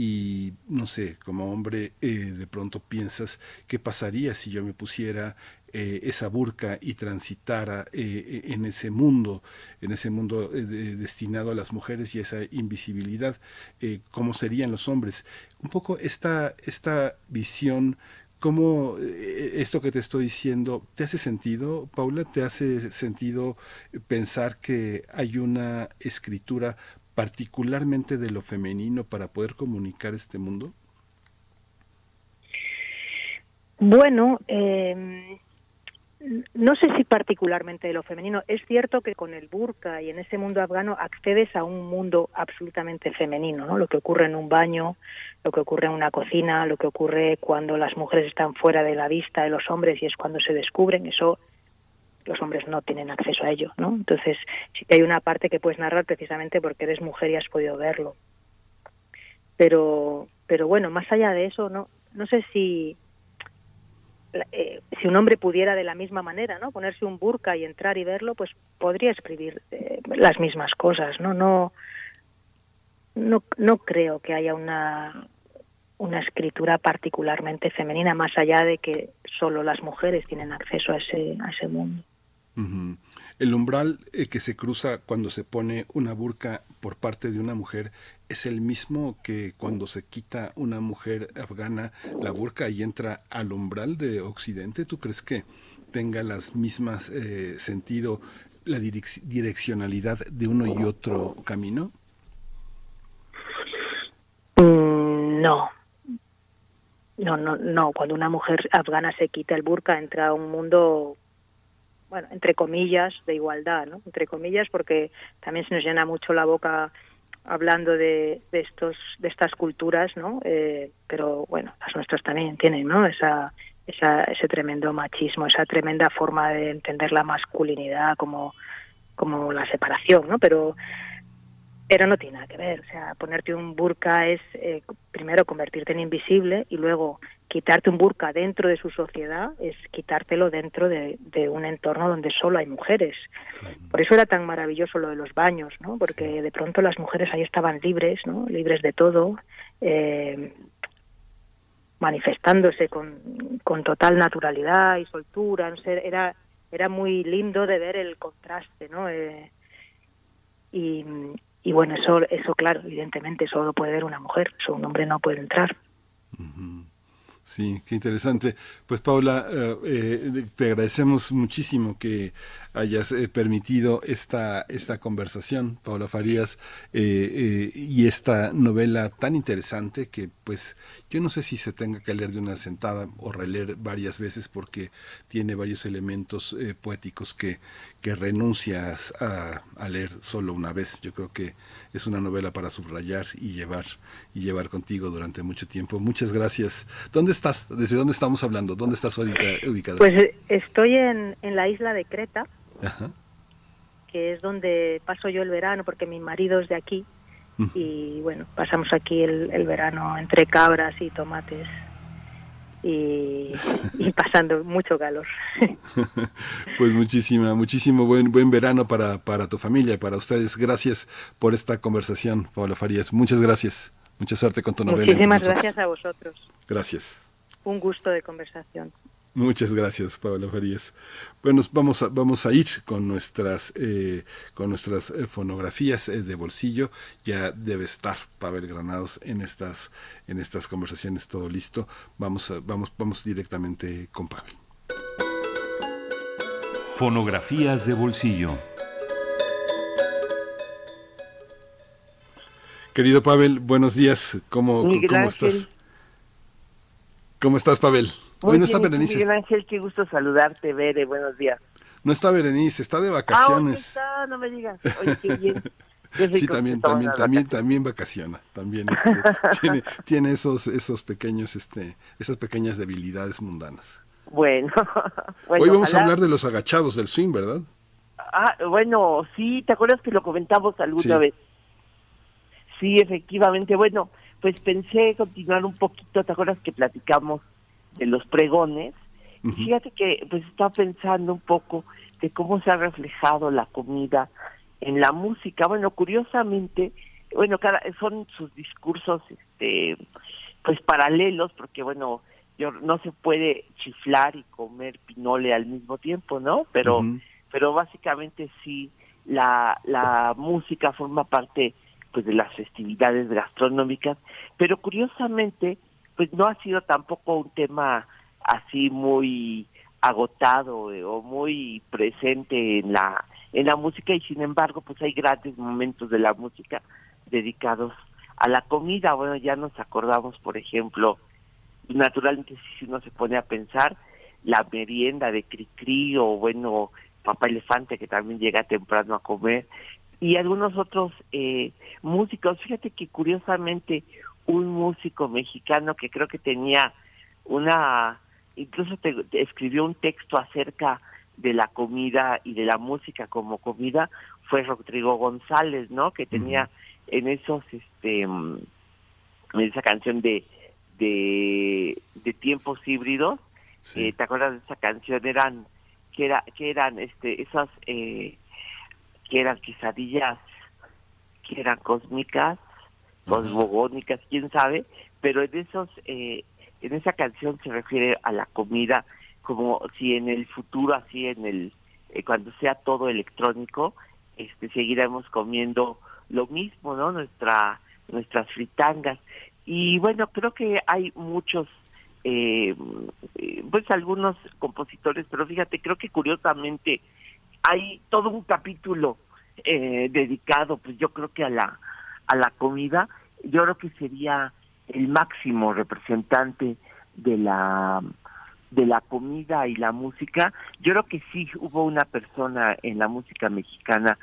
y no sé, como hombre eh, de pronto piensas qué pasaría si yo me pusiera eh, esa burca y transitara eh, en ese mundo, en ese mundo destinado a las mujeres y esa invisibilidad, cómo serían los hombres. Un poco esta, esta visión ¿Cómo eh, esto que te estoy diciendo te hace sentido, Paula? ¿Te hace sentido pensar que hay una escritura particularmente de lo femenino para poder comunicar este mundo? Bueno, eh, no sé si particularmente de lo femenino. Es cierto que con el burka y en ese mundo afgano accedes a un mundo absolutamente femenino, ¿no? Lo que ocurre en un baño, lo que ocurre en una cocina, lo que ocurre cuando las mujeres están fuera de la vista de los hombres y es cuando se descubren, eso los hombres no tienen acceso a ello, ¿no? Entonces, sí que hay una parte que puedes narrar precisamente porque eres mujer y has podido verlo. Pero pero bueno, más allá de eso, no no sé si eh, si un hombre pudiera de la misma manera, ¿no? Ponerse un burka y entrar y verlo, pues podría escribir eh, las mismas cosas, ¿no? No, no, no creo que haya una una escritura particularmente femenina, más allá de que solo las mujeres tienen acceso a ese, a ese mundo. El umbral eh, que se cruza cuando se pone una burka por parte de una mujer es el mismo que cuando se quita una mujer afgana la burka y entra al umbral de Occidente. ¿Tú crees que tenga las mismas eh, sentido la direccionalidad de uno y otro camino? Mm, no. No, no, no. Cuando una mujer afgana se quita el burka, entra a un mundo bueno, entre comillas, de igualdad, ¿no? Entre comillas, porque también se nos llena mucho la boca hablando de, de estos, de estas culturas, ¿no? Eh, pero bueno, las nuestras también tienen, ¿no? Esa, esa, ese tremendo machismo, esa tremenda forma de entender la masculinidad como, como la separación, ¿no? Pero pero no tiene nada que ver. O sea, ponerte un burka es eh, primero convertirte en invisible y luego quitarte un burka dentro de su sociedad es quitártelo dentro de, un entorno donde solo hay mujeres. Por eso era tan maravilloso lo de los baños, ¿no? Porque de pronto las mujeres ahí estaban libres, ¿no? Libres de todo, eh, manifestándose con, con total naturalidad y soltura. No sé, era era muy lindo de ver el contraste, ¿no? Eh, y, y bueno, eso, eso claro, evidentemente solo puede ver una mujer, eso un hombre no puede entrar. Sí, qué interesante. Pues Paula, eh, eh, te agradecemos muchísimo que hayas eh, permitido esta, esta conversación, Paula Farías, y esta novela tan interesante que pues yo no sé si se tenga que leer de una sentada o releer varias veces porque tiene varios elementos poéticos que, que renuncias a, a, leer solo una vez. Yo creo que es una novela para subrayar y llevar y llevar contigo durante mucho tiempo. Muchas gracias. ¿Dónde estás? ¿Desde dónde estamos hablando? ¿Dónde estás ahorita ubicada? Pues eh, estoy en, en la isla de Creta, que es donde paso yo el verano porque mi marido es de aquí. Y bueno, pasamos aquí el, el verano entre cabras y tomates y, pasando mucho calor. pues muchísima, muchísimo buen buen verano para, para tu familia y para ustedes. Gracias por esta conversación, Paula Farías. Muchas gracias. Mucha suerte con tu novela. Muchísimas gracias a vosotros. Gracias. Un gusto de conversación. Muchas gracias, Paula Farías. Bueno, vamos a, vamos a ir con nuestras, eh, con nuestras eh, fonografías eh, de bolsillo. Ya debe estar Pavel Granados en estas, en estas conversaciones, todo listo. Vamos, vamos, vamos directamente con Pavel. Fonografías de bolsillo. Querido Pavel, buenos días. ¿Cómo, ¿cómo estás? ¿Cómo estás, Pavel? Hoy no está Berenice. Miguel Ángel, qué gusto saludarte, Bere, buenos días. No está Berenice, está de vacaciones. Ah, está? No me digas. Oye, qué bien. sí, también, también, también, también vacaciona, también este, tiene, tiene esos, esos pequeños, este, esas pequeñas debilidades mundanas. Bueno, hoy vamos a hablar de los agachados del swing, ¿verdad? Ah, bueno, sí, ¿te acuerdas que lo comentamos alguna vez? Sí, efectivamente, bueno, pues pensé continuar un poquito, ¿te acuerdas que platicamos de los pregones. Y fíjate que pues estaba pensando un poco de cómo se ha reflejado la comida en la música. Bueno, curiosamente, bueno, cada, son sus discursos este pues paralelos porque bueno, yo no se puede chiflar y comer pinole al mismo tiempo, ¿no? Pero pero básicamente sí la la música forma parte pues de las festividades gastronómicas, pero curiosamente pues no ha sido tampoco un tema así muy agotado eh, o muy presente en la en la música y sin embargo pues hay grandes momentos de la música dedicados a la comida. Bueno ya nos acordamos por ejemplo naturalmente si uno se pone a pensar la merienda de Cricri o bueno Papá Elefante que también llega temprano a comer y algunos otros eh, músicos. Fíjate que curiosamente un músico mexicano que creo que tenía una incluso te, escribió un texto acerca de la comida y de la música como comida fue Rodrigo González, ¿no? Que tenía en esos, este, en esa canción de, de, de tiempos híbridos, eh, ¿te acuerdas de esa canción? Eran, que era, que eran, este, esas, eh, que eran quesadillas, que eran cósmicas, cosmogónicas, quién sabe, pero en esos, eh, en esa canción se refiere a la comida como si en el futuro, así en el eh, cuando sea todo electrónico, este seguiremos comiendo lo mismo, ¿no? Nuestra nuestras fritangas y bueno creo que hay muchos eh, pues algunos compositores, pero fíjate creo que curiosamente hay todo un capítulo eh, dedicado, pues yo creo que a la a la comida, yo creo que sería el máximo representante de la de la comida y la música, yo creo que sí hubo una persona en la música mexicana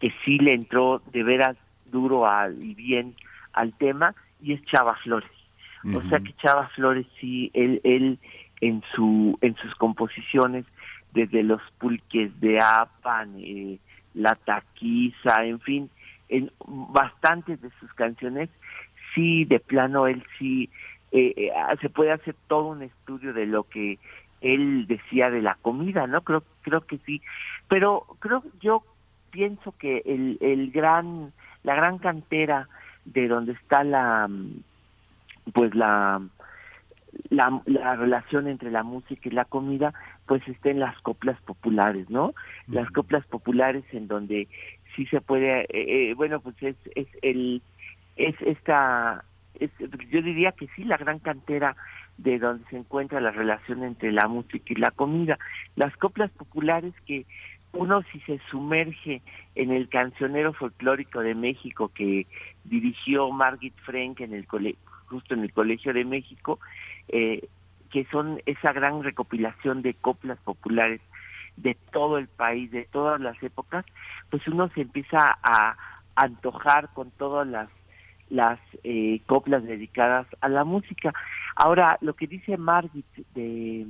que sí le entró de veras duro al, y bien al tema y es Chava Flores. O sea que Chava Flores sí, él, él en su en sus composiciones desde los pulques de Apan, eh, la taquiza, en fin, en bastantes de sus canciones sí, de plano, él sí, eh, eh, se puede hacer todo un estudio de lo que él decía de la comida, ¿no? Creo, creo que sí, pero creo, yo pienso que el, el gran, la gran cantera de donde está la, pues la, la, la relación entre la música y la comida, pues está en las coplas populares, ¿no? Las coplas populares en donde sí se puede, eh, bueno, pues es, es el es esta, es, yo diría que sí, la gran cantera de donde se encuentra la relación entre la música y la comida. Las coplas populares que uno si se sumerge en el cancionero folclórico de México que dirigió Margit Frank en el justo en el Colegio de México, eh, que son esa gran recopilación de coplas populares de todo el país, de todas las épocas, pues uno se empieza a antojar con todas las las eh, coplas dedicadas a la música. Ahora, lo que dice Margit, de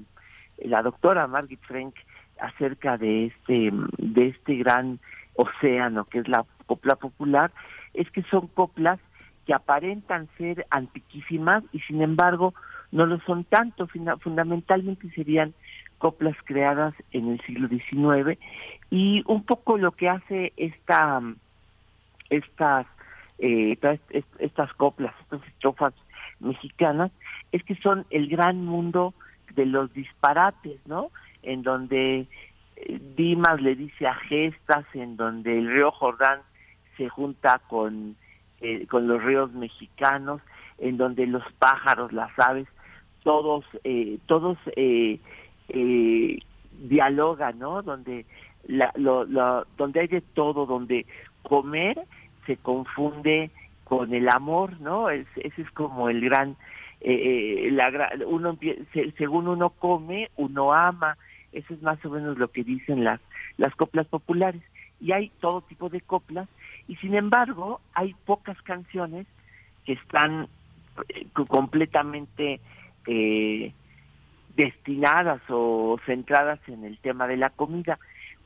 la doctora Margit Frank, acerca de este, de este gran océano que es la copla popular, es que son coplas que aparentan ser antiquísimas y sin embargo no lo son tanto, fundamentalmente serían coplas creadas en el siglo XIX y un poco lo que hace esta estas eh, estas coplas, estas estrofas mexicanas, es que son el gran mundo de los disparates, ¿no? En donde eh, Dimas le dice a Gestas, en donde el río Jordán se junta con, eh, con los ríos mexicanos, en donde los pájaros, las aves, todos, eh, todos eh, eh, dialogan, ¿no? Donde, la, lo, donde hay de todo, donde comer se confunde con el amor, ¿no? Es, ese es como el gran, eh, eh la, uno según uno come, uno ama, eso es más o menos lo que dicen las, las coplas populares. Y hay todo tipo de coplas, y sin embargo hay pocas canciones que están eh, completamente eh, destinadas o centradas en el tema de la comida.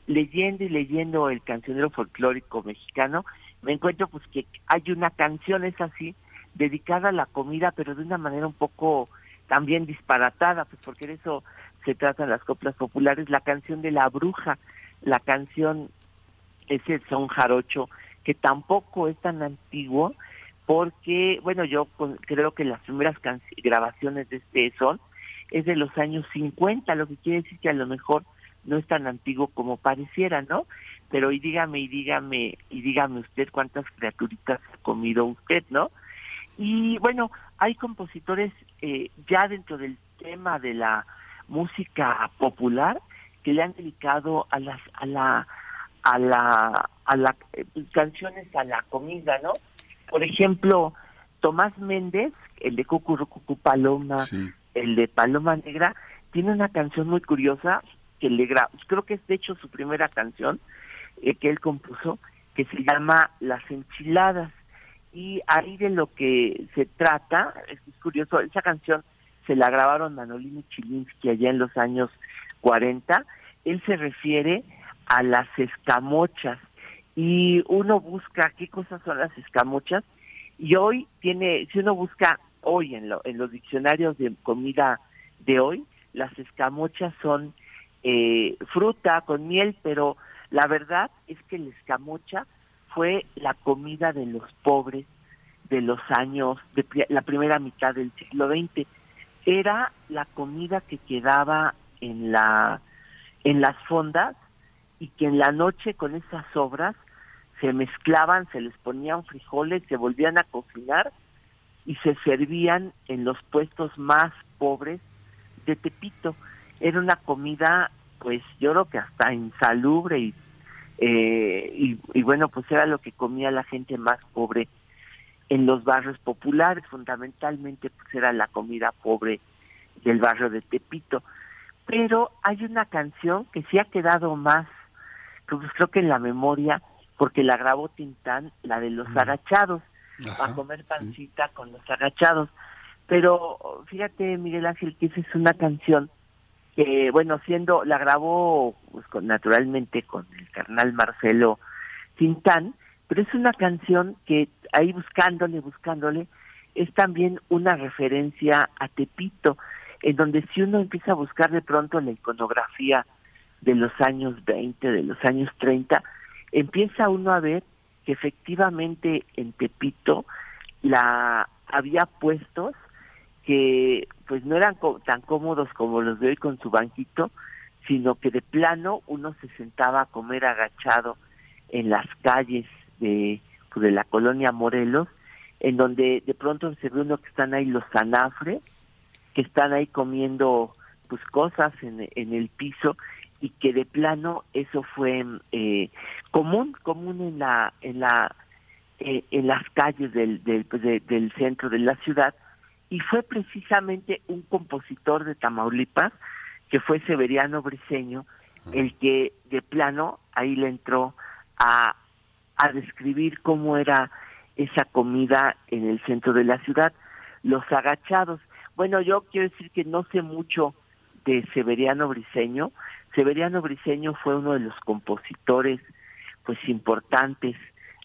Leyendo y leyendo el cancionero folclórico mexicano, me encuentro pues que hay una canción, es así, dedicada a la comida, pero de una manera un poco también disparatada, pues porque de eso se tratan las coplas populares, la canción de la bruja, la canción ese son jarocho, que tampoco es tan antiguo, porque, bueno, yo creo que las primeras grabaciones de este son es de los años 50, lo que quiere decir que a lo mejor no es tan antiguo como pareciera, ¿no? pero y dígame y dígame y dígame usted cuántas criaturitas ha comido usted, ¿no? Y bueno, hay compositores eh, ya dentro del tema de la música popular que le han dedicado a las a la a la a la eh, canciones a la comida, ¿no? Por ejemplo, Tomás Méndez, el de Cucurucucu Paloma, el de Paloma Negra, tiene una canción muy curiosa que le gra creo que es de hecho su primera canción eh, que él compuso, que se llama Las enchiladas. Y ahí de lo que se trata, es curioso, esa canción se la grabaron Manolini Chilinsky allá en los años 40, él se refiere a las escamochas y uno busca qué cosas son las escamochas y hoy tiene, si uno busca hoy en, lo, en los diccionarios de comida de hoy, las escamochas son eh, fruta con miel, pero la verdad es que la escamocha fue la comida de los pobres de los años, de la primera mitad del siglo XX. Era la comida que quedaba en la en las fondas y que en la noche con esas sobras se mezclaban, se les ponían frijoles, se volvían a cocinar y se servían en los puestos más pobres de Tepito. Era una comida, pues yo creo que hasta insalubre y, eh, y, y bueno, pues era lo que comía la gente más pobre en los barrios populares, fundamentalmente pues era la comida pobre del barrio de Tepito. Pero hay una canción que sí ha quedado más, pues creo que en la memoria, porque la grabó Tintán, la de los a comer pancita con los agachados. Pero fíjate, Miguel Ángel, que esa es una canción que, bueno, siendo, la grabó pues, naturalmente con el carnal Marcelo Tintán, pero es una canción que ahí buscándole, buscándole, es también una referencia a Tepito, en donde si uno empieza a buscar de pronto la iconografía de los años 20, de los años 30, empieza uno a ver que efectivamente en Tepito la había puestos que pues no eran tan cómodos como los de hoy con su banquito, sino que de plano uno se sentaba a comer agachado en las calles de, pues, de la colonia Morelos, en donde de pronto se ve uno que están ahí los sanafres, que están ahí comiendo pues cosas en, en el piso y que de plano eso fue eh, común común en la en la eh, en las calles del del, pues, del centro de la ciudad. Y fue precisamente un compositor de Tamaulipas que fue Severiano Briseño el que de plano ahí le entró a a describir cómo era esa comida en el centro de la ciudad. Los agachados. Bueno yo quiero decir que no sé mucho de Severiano Briseño Severiano Briseño fue uno de los compositores pues importantes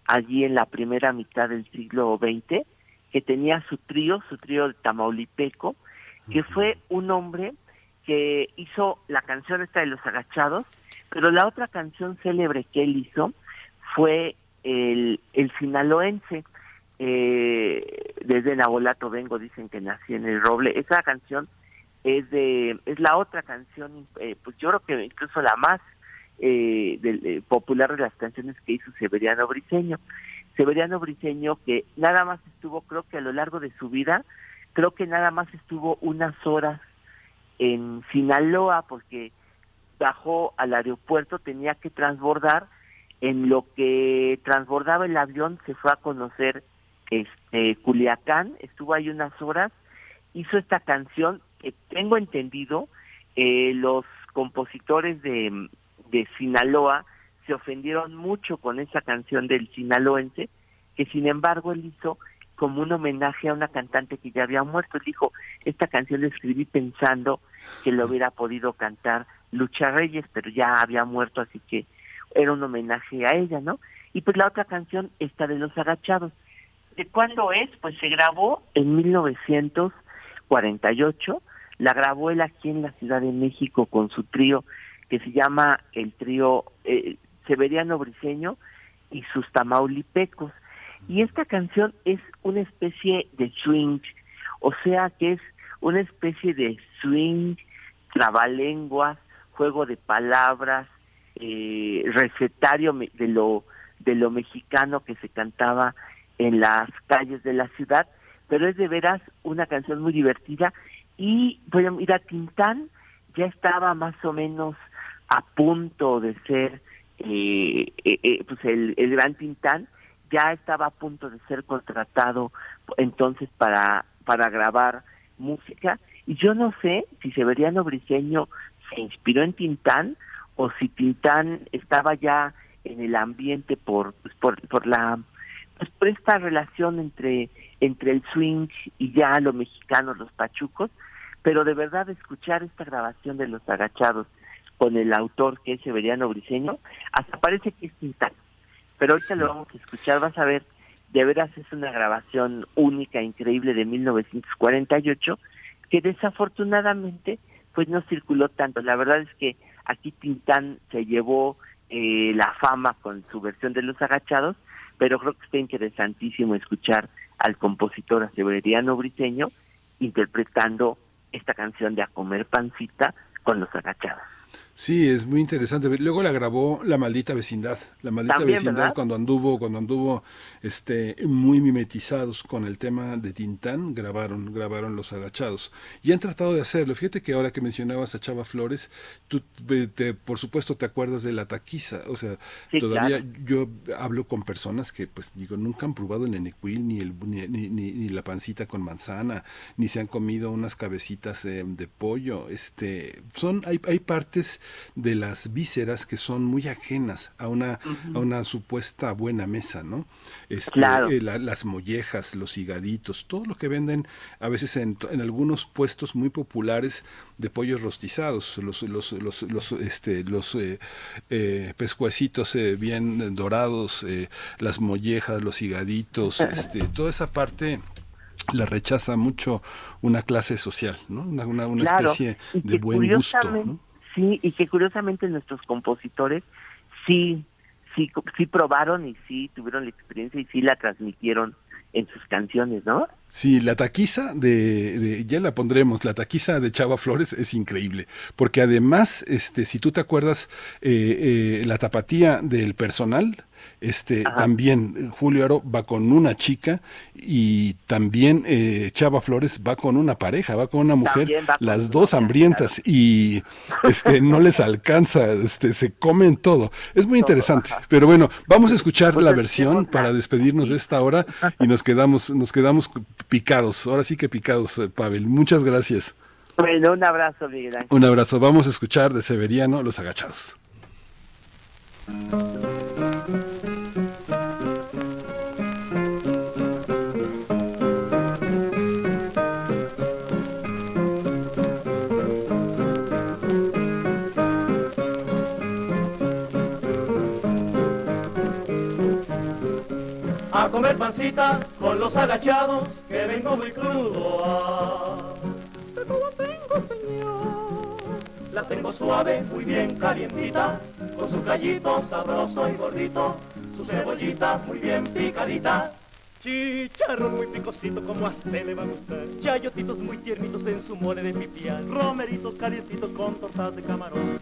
allí en la primera mitad del siglo XX, que tenía su trío, su trío de Tamaulipeco, que fue un hombre que hizo la canción esta de los agachados, pero la otra canción célebre que él hizo fue el, el sinaloense, eh, desde Nabolato vengo, dicen que nací en el roble, esa canción es de es la otra canción eh, pues yo creo que incluso la más eh, eh, popular de las canciones que hizo Severiano Briceño Severiano Briceño que nada más estuvo creo que a lo largo de su vida creo que nada más estuvo unas horas en Sinaloa porque bajó al aeropuerto tenía que transbordar. En lo que transbordaba el avión se fue a conocer este Culiacán estuvo ahí unas horas hizo esta canción tengo entendido, eh, los compositores de, de Sinaloa se ofendieron mucho con esa canción del sinaloense, que sin embargo él hizo como un homenaje a una cantante que ya había muerto. dijo, esta canción la escribí pensando que lo hubiera podido cantar Lucha Reyes, pero ya había muerto, así que era un homenaje a ella, ¿no? Y pues la otra canción, esta de Los Agachados. ¿De cuándo es? Pues se grabó en 1948 la grabó él aquí en la Ciudad de México con su trío que se llama el trío eh, Severiano Briseño y sus tamaulipecos. Y esta canción es una especie de swing, o sea que es una especie de swing, trabalenguas, juego de palabras, eh, recetario de lo de lo mexicano que se cantaba en las calles de la ciudad, pero es de veras una canción muy divertida y voy a ir a Tintán ya estaba más o menos a punto de ser eh, eh, eh, pues el, el gran Tintán, ya estaba a punto de ser contratado entonces para, para grabar música. Y yo no sé si Severiano Briceño se inspiró en Tintán o si Tintán estaba ya en el ambiente por, pues, por, por la pues por esta relación entre entre el swing y ya lo mexicano, los pachucos, pero de verdad escuchar esta grabación de los agachados con el autor que es Severiano Briceño, hasta parece que es Tintán. Pero ahorita lo vamos a escuchar, vas a ver, de veras es una grabación única, increíble de 1948, que desafortunadamente pues no circuló tanto. La verdad es que aquí Tintán se llevó eh, la fama con su versión de Los Agachados, pero creo que está interesantísimo escuchar al compositor Severiano Briceño interpretando esta canción de A Comer Pancita con Los Agachados. Sí, es muy interesante. Luego la grabó La Maldita Vecindad. La Maldita Vecindad cuando anduvo, cuando anduvo este, muy mimetizados con el tema de Tintán, grabaron, grabaron Los Agachados. Y han tratado de hacerlo. Fíjate que ahora que mencionabas a Chava Flores, tú te, por supuesto te acuerdas de la taquiza. O sea, todavía yo hablo con personas que, pues digo, nunca han probado el nenecuil, ni, el, ni, ni, ni, la pancita con manzana, ni se han comido unas cabecitas de, de pollo. Este, son, hay, hay partes de las vísceras que son muy ajenas a una, a una supuesta buena mesa, ¿no? Este, eh, las mollejas, los higaditos, todo lo que venden a veces en, en algunos puestos muy populares de pollos rostizados, los, los, los, los, este, los eh, eh, pescuecitos bien dorados, las mollejas, los higaditos, este, toda esa parte la rechaza mucho una clase social, ¿no? Una, una, una especie de buen gusto. ¿no? Sí, y que curiosamente nuestros compositores sí, sí, sí probaron y sí tuvieron la experiencia y sí la transmitieron en sus canciones, ¿no? Sí, la taquiza de, ya la pondremos, la taquiza de Chava Flores es increíble, porque además, este, si tú te acuerdas, eh, eh, la tapatía del personal, este, también eh, Julio Aro va con una chica y también eh, Chava Flores va con una pareja, va con una mujer, las dos hambrientas y este, no les alcanza, este, se comen todo. Es muy interesante, pero bueno, vamos a escuchar la versión para despedirnos de esta hora y nos quedamos, nos quedamos picados, ahora sí que picados, eh, Pavel. Muchas gracias. Bueno, un abrazo, Miguel Un abrazo. Vamos a escuchar de Severiano Los Agachados. Comer pancita con los agachados que vengo muy crudo a... De todo tengo, señor. La tengo suave, muy bien calientita, con su callito sabroso y gordito, su cebollita muy bien picadita. Chicharrón muy picosito como a usted le va a gustar. Chayotitos muy tiernitos en su mole de pipián. Romeritos calientitos con tortas de camarón.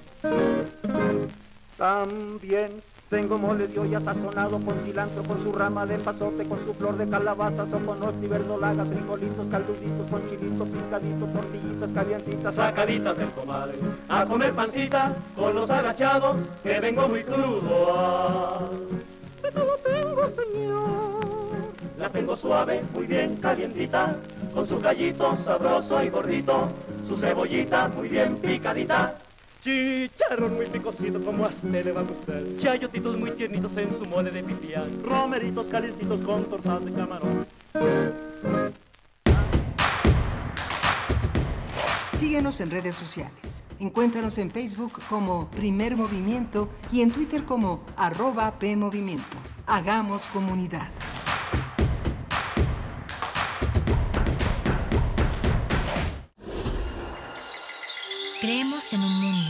También tengo mole de olla sazonado con cilantro, con su rama de pasote, con su flor de calabaza, soponote y verdolagas, frijolitos, calduditos, con chilitos, picaditos, tortillitas calientitas, sacaditas del comal. A comer pancita con los agachados, que vengo muy crudo. De todo tengo, señor. La tengo suave, muy bien calientita, con su gallito sabroso y gordito, su cebollita muy bien picadita. Chicharrón muy picosito como a usted le va a gustar. Chayotitos muy tiernitos en su mole de pipián. Romeritos calientitos con tortas de camarón. Síguenos en redes sociales. Encuéntranos en Facebook como Primer Movimiento y en Twitter como arroba PMovimiento. Hagamos comunidad. Creemos en un mundo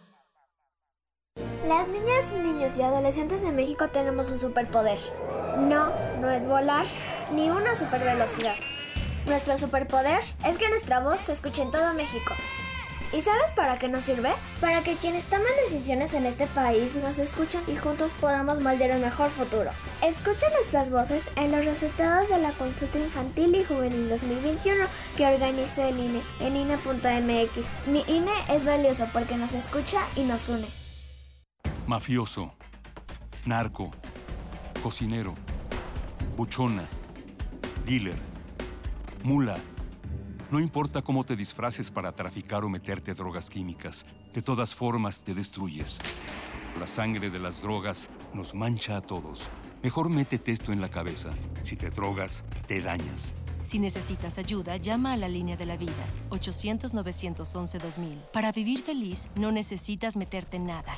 Las niñas, niños y adolescentes de México tenemos un superpoder. No, no es volar, ni una supervelocidad. Nuestro superpoder es que nuestra voz se escuche en todo México. ¿Y sabes para qué nos sirve? Para que quienes toman decisiones en este país nos escuchen y juntos podamos moldear un mejor futuro. Escucha nuestras voces en los resultados de la consulta infantil y juvenil 2021 que organizó el INE en INE.mx. Mi INE es valioso porque nos escucha y nos une. Mafioso, narco, cocinero, buchona, dealer, mula no importa cómo te disfraces para traficar o meterte drogas químicas, de todas formas te destruyes. La sangre de las drogas nos mancha a todos. Mejor métete esto en la cabeza. Si te drogas, te dañas. Si necesitas ayuda, llama a la línea de la vida, 800-911-2000. Para vivir feliz, no necesitas meterte en nada.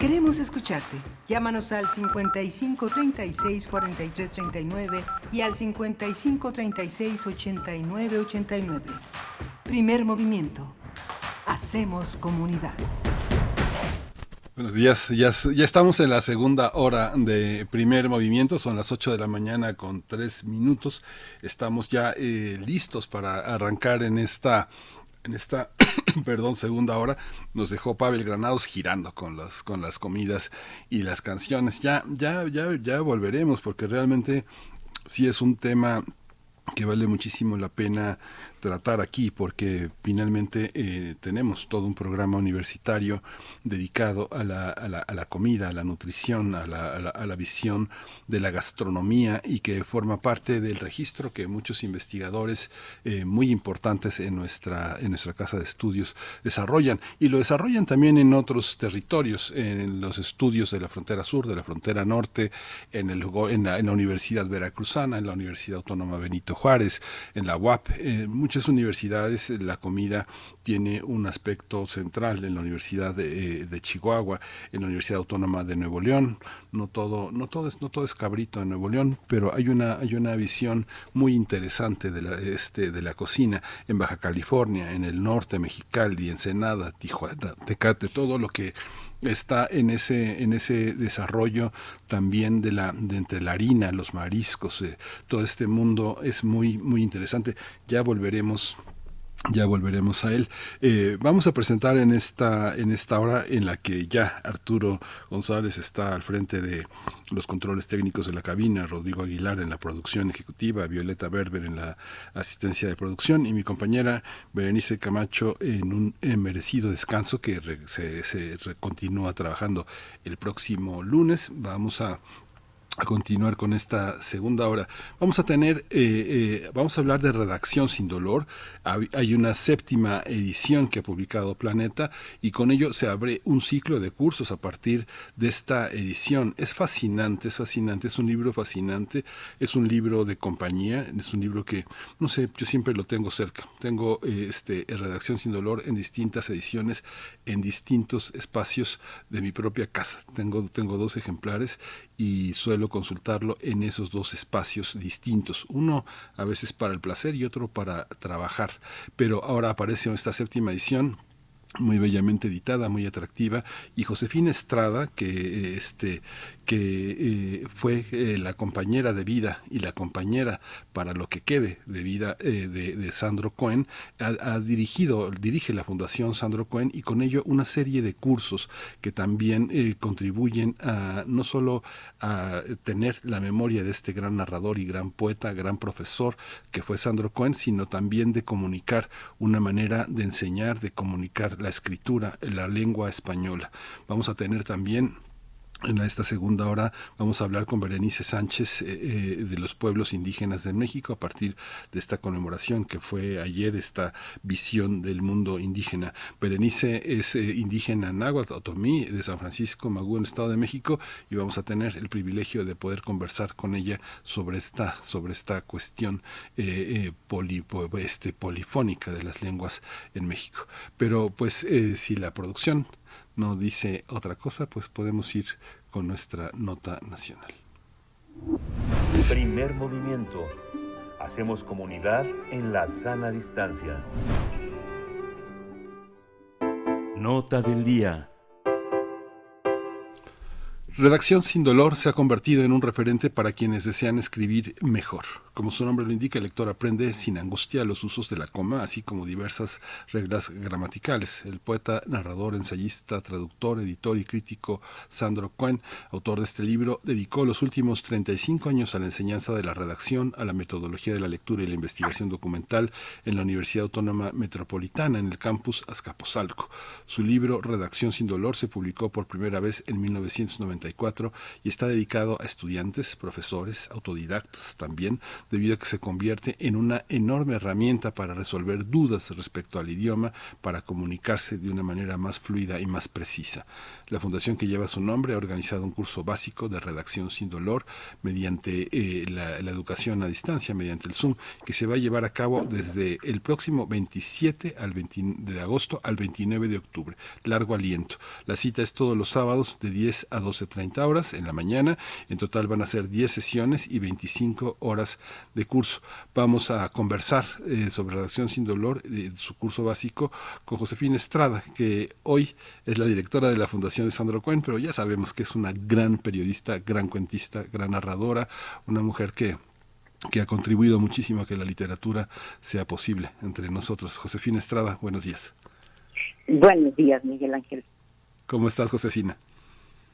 Queremos escucharte. Llámanos al 55 36 43 39 y al 55 36 89 89. Primer movimiento. Hacemos comunidad. Buenos días, ya, estamos en la segunda hora de primer movimiento, son las 8 de la mañana con 3 minutos, estamos ya eh, listos para arrancar en esta en esta perdón, segunda hora nos dejó Pavel Granados girando con las con las comidas y las canciones. Ya ya ya ya volveremos porque realmente sí es un tema que vale muchísimo la pena tratar aquí porque finalmente eh, tenemos todo un programa universitario dedicado a la, a la, comida, a la nutrición, a la, a la, visión de la gastronomía y que forma parte del registro que muchos investigadores eh, muy importantes en nuestra, en nuestra casa de estudios desarrollan. Y lo desarrollan también en otros territorios, en los estudios de la frontera sur, de la frontera norte, en, el, en, la, en Universidad Veracruzana, en la Universidad Autónoma Benito Juárez, en la UAP, eh, muchas universidades la comida tiene un aspecto central en la Universidad de, de, Chihuahua, en la Universidad Autónoma de Nuevo León. No todo, no todo es, no todo es cabrito en Nuevo León, pero hay una, hay una visión muy interesante de la, este, de la cocina en Baja California, en el norte, Mexicali, Ensenada, Tijuana, Tecate, todo lo que está en ese en ese desarrollo también de la de entre la harina los mariscos eh, todo este mundo es muy muy interesante. Ya volveremos ya volveremos a él. Eh, vamos a presentar en esta, en esta hora en la que ya Arturo González está al frente de los controles técnicos de la cabina, Rodrigo Aguilar en la producción ejecutiva, Violeta Berber en la asistencia de producción y mi compañera Berenice Camacho en un merecido descanso que se, se continúa trabajando el próximo lunes. Vamos a a continuar con esta segunda hora. Vamos a tener, eh, eh, vamos a hablar de redacción sin dolor. Hay una séptima edición que ha publicado Planeta y con ello se abre un ciclo de cursos a partir de esta edición. Es fascinante, es fascinante, es un libro fascinante, es un libro de compañía, es un libro que, no sé, yo siempre lo tengo cerca. Tengo eh, este redacción sin dolor en distintas ediciones, en distintos espacios de mi propia casa. Tengo, tengo dos ejemplares y suelo consultarlo en esos dos espacios distintos, uno a veces para el placer y otro para trabajar. Pero ahora aparece esta séptima edición muy bellamente editada, muy atractiva, y Josefina Estrada, que este que eh, fue eh, la compañera de vida y la compañera para lo que quede de vida eh, de, Sandro Cohen, ha, dirigido, dirige la Fundación Sandro Cohen y con ello una serie de cursos que también contribuyen a no solo a tener la memoria de este gran narrador y gran poeta, gran profesor que fue Sandro Cohen, sino también de comunicar una manera de enseñar, de comunicar la escritura, la lengua española. Vamos a tener también En esta segunda hora vamos a hablar con Berenice Sánchez eh, eh, de los pueblos indígenas de México a partir de esta conmemoración que fue ayer, esta visión del mundo indígena. Berenice es eh, indígena náhuatl otomí de San Francisco, Magú, en Estado de México, y vamos a tener el privilegio de poder conversar con ella sobre esta, sobre esta cuestión este, polifónica de las lenguas en México. Pero pues si la producción no dice otra cosa, pues podemos ir con nuestra nota nacional. Primer movimiento. Hacemos comunidad en la sana distancia. Nota del día. Redacción sin dolor se ha convertido en un referente para quienes desean escribir mejor. Como su nombre lo indica, el lector aprende sin angustia los usos de la coma, así como diversas reglas gramaticales. El poeta, narrador, ensayista, traductor, editor y crítico Sandro Cohen, autor de este libro, dedicó los últimos 35 años a la enseñanza de la redacción, a la metodología de la lectura y la investigación documental en la Universidad Autónoma Metropolitana, en el campus Azcapotzalco. Su libro Redacción sin dolor se publicó por primera vez en 1994 y está dedicado a estudiantes, profesores, autodidactas también, debido a que se convierte en una enorme herramienta para resolver dudas respecto al idioma, para comunicarse de una manera más fluida y más precisa. La fundación que lleva su nombre ha organizado un curso básico de redacción sin dolor mediante eh, la, educación a distancia, mediante el Zoom, que se va a llevar a cabo desde el próximo 27 al de agosto al 29 de octubre. Largo aliento. La cita es todos los sábados de 10 a 12.30 horas en la mañana. En total van a ser 10 sesiones y 25 horas de curso. Vamos a conversar eh, sobre redacción sin dolor, eh, su curso básico, con Josefina Estrada, que hoy es la directora de la Fundación de Sandro Cohen, pero ya sabemos que es una gran periodista, gran cuentista, gran narradora, una mujer que que ha contribuido muchísimo a que la literatura sea posible entre nosotros. Josefina Estrada, buenos días. Buenos días, Miguel Ángel. ¿Cómo estás, Josefina?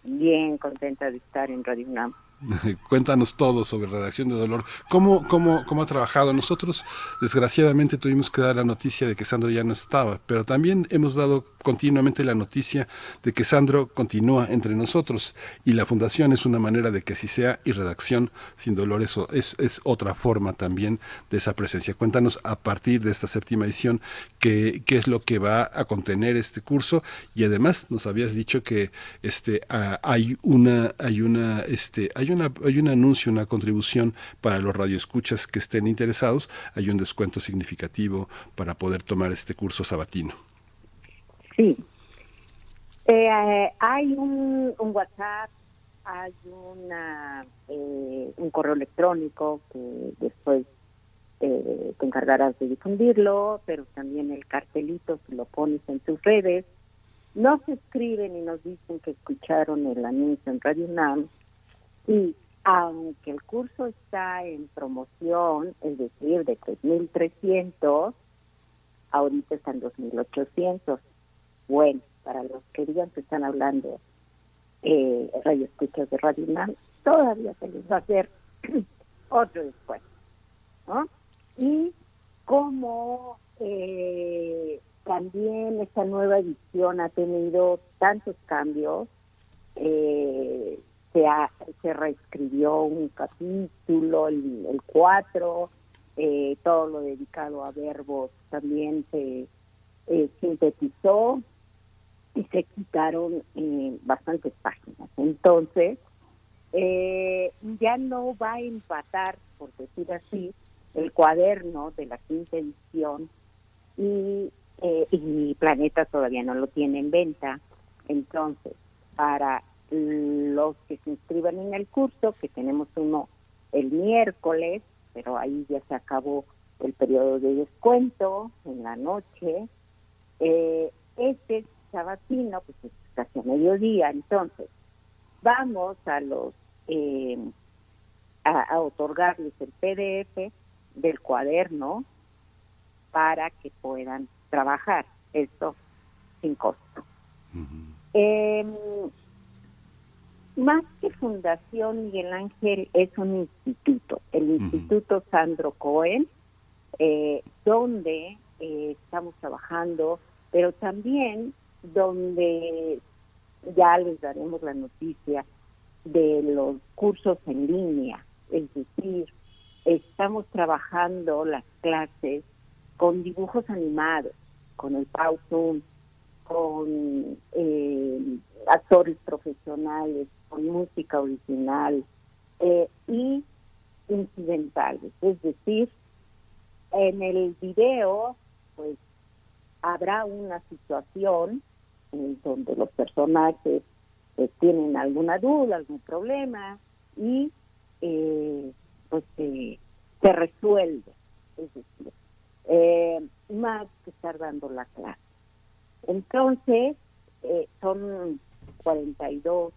Bien, contenta de estar en Radio UNAM. Cuéntanos todo sobre Redacción de Dolor. ¿Cómo, cómo, ¿Cómo ha trabajado? Nosotros, desgraciadamente, tuvimos que dar la noticia de que Sandro ya no estaba, pero también hemos dado continuamente la noticia de que Sandro continúa entre nosotros y la Fundación es una manera de que así sea y Redacción sin Dolor eso es, es otra forma también de esa presencia. Cuéntanos a partir de esta séptima edición qué, qué es lo que va a contener este curso y además nos habías dicho que este, ah, hay una, hay una, este, hay hay, un anuncio, una contribución para los radioescuchas que estén interesados, hay un descuento significativo para poder tomar este curso sabatino. Sí. Eh, hay un, WhatsApp, hay una, eh, un correo electrónico que después eh, te encargarás de difundirlo, pero también el cartelito que lo pones en tus redes. No se escriben y nos dicen que escucharon el anuncio en Radio UNAM, y aunque el curso está en promoción, es decir, de 3.300, ahorita están 2.800. Bueno, para los que digan que están hablando eh, radio escuchas de Radio UNAM, todavía se les va a hacer otro descuento. ¿no? Y como eh, también esta nueva edición ha tenido tantos cambios, eh, se, reescribió un capítulo, el 4, eh, todo lo dedicado a verbos también se eh, sintetizó y se quitaron eh, bastantes páginas. Entonces, ya no va a empatar, por decir así, el cuaderno de la quinta edición y, y Planeta todavía no lo tiene en venta. Entonces, para los que se inscriban en el curso, que tenemos uno el miércoles, pero ahí ya se acabó el periodo de descuento en la noche. Eh, este sabatino, pues es casi a mediodía, entonces vamos a los eh, a, otorgarles el PDF del cuaderno para que puedan trabajar esto sin costo. Más que fundación, Miguel Ángel es un instituto, el Instituto Sandro Cohen, eh, donde eh, estamos trabajando, pero también donde ya les daremos la noticia de los cursos en línea, es decir, estamos trabajando las clases con dibujos animados, con el Zoom, con eh, actores profesionales, con música original eh, y incidentales. Es decir, en el video, pues habrá una situación en donde los personajes pues, tienen alguna duda, algún problema y eh, pues se resuelve. Es decir, eh, más que estar dando la clase. Entonces, eh, son 42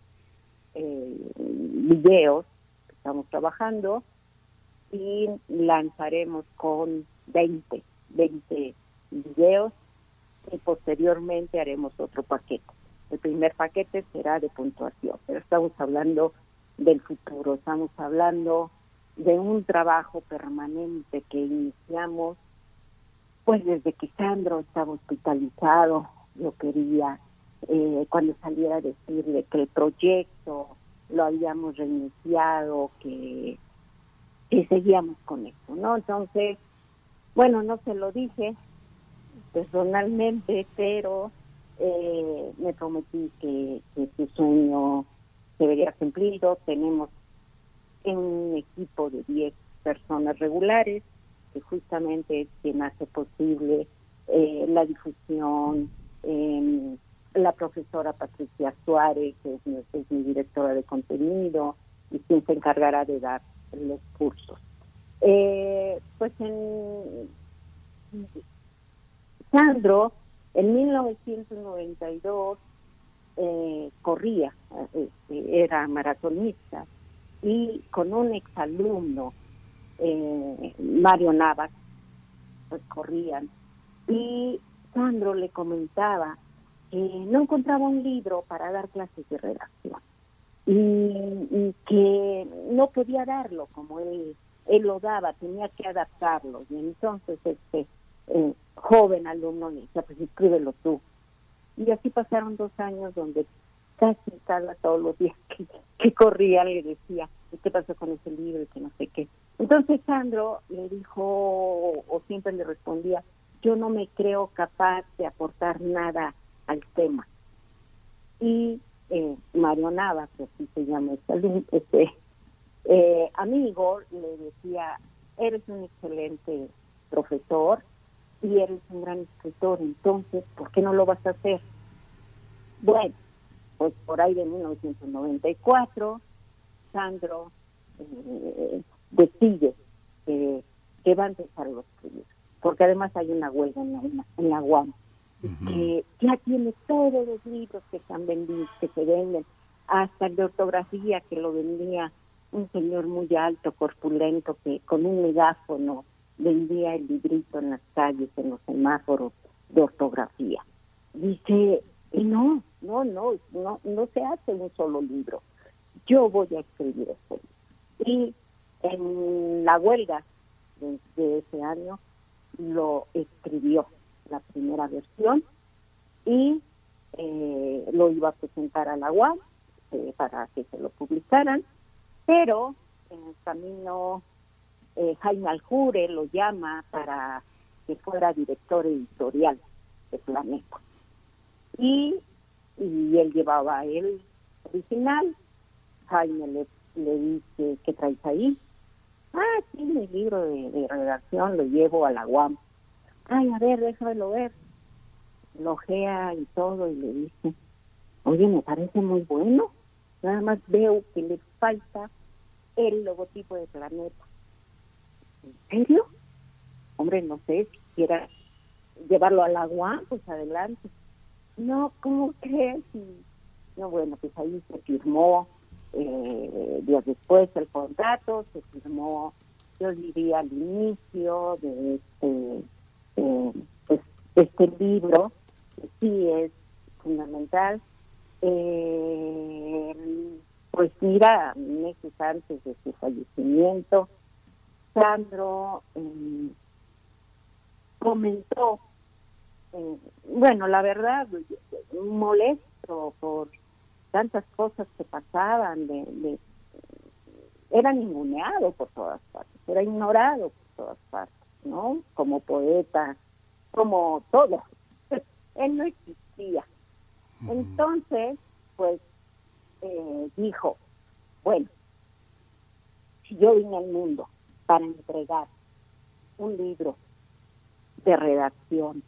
eh, videos que estamos trabajando y lanzaremos con 20, 20 videos y posteriormente haremos otro paquete. El primer paquete será de puntuación, pero estamos hablando del futuro, estamos hablando de un trabajo permanente que iniciamos pues desde que Sandro estaba hospitalizado, lo quería, eh, cuando saliera a decirle que el proyecto lo habíamos reiniciado, que, que seguíamos con esto, ¿no? Entonces, bueno, no se lo dije personalmente, pero eh, me prometí que, que su sueño se vería cumplido. Tenemos un equipo de 10 personas regulares, que justamente es quien hace posible eh, la difusión. Eh, la profesora Patricia Suárez, que es mi, directora de contenido, y quien se encargará de dar los cursos. Eh, pues en Sandro, en 1992, eh, corría, este, era maratonista, y con un exalumno eh, Mario Navas, pues corrían. Y Sandro le comentaba que no encontraba un libro para dar clases de redacción y, que no podía darlo como él, él lo daba, tenía que adaptarlo. Y entonces este eh, joven alumno le decía, pues escríbelo tú. Y así pasaron dos años donde casi cada todos los días que, que corría le decía, ¿qué pasó con ese libro? Y que no sé qué. Entonces Sandro le dijo, o siempre le respondía, yo no me creo capaz de aportar nada al tema. Y eh, Mario Nava, que así se llama este, este amigo, le decía, eres un excelente profesor y eres un gran escritor, entonces, ¿por qué no lo vas a hacer? Bueno, pues por ahí de 1994, Sandro eh, decide que, va a empezar a escribir, porque además hay una huelga en la, en la UAM, que ya tiene todos los libros que se han vendido, que se venden, hasta el de ortografía que lo vendía un señor muy alto, corpulento, que con un megáfono vendía el librito en las calles, en los semáforos de ortografía. Dice, y no, no, no, no, no se hace un solo libro. Yo voy a escribir esto. Y en la huelga de, ese año lo escribió la primera versión y eh, lo iba a presentar a la UAM eh, para que se lo publicaran, pero en el camino eh, Jaime Aljure lo llama para que fuera director editorial de Planeta. Y, y él llevaba el original, Jaime le, dice, ¿qué traes ahí? Ah, sí, mi libro de, redacción lo llevo a la UAM. Ay, a ver, déjalo ver. Lo ojea y todo y le dice, oye, me parece muy bueno. Nada más veo que le falta el logotipo de Planeta. ¿En serio? Hombre, no sé, si quiera llevarlo a la UAM, pues adelante. No, ¿cómo crees? no, bueno, pues ahí se firmó eh, días después el contrato se firmó, yo diría, al inicio de este, eh, pues, este libro, sí es fundamental. Eh, pues mira, meses antes de su fallecimiento, Sandro eh, comentó, bueno, la verdad, molesto por tantas cosas que pasaban, de, era ninguneado por todas partes, era ignorado por todas partes, ¿no? Como poeta, como todo. Él no existía. Entonces, pues, eh, dijo, bueno, si yo vine al mundo para entregar un libro de redacción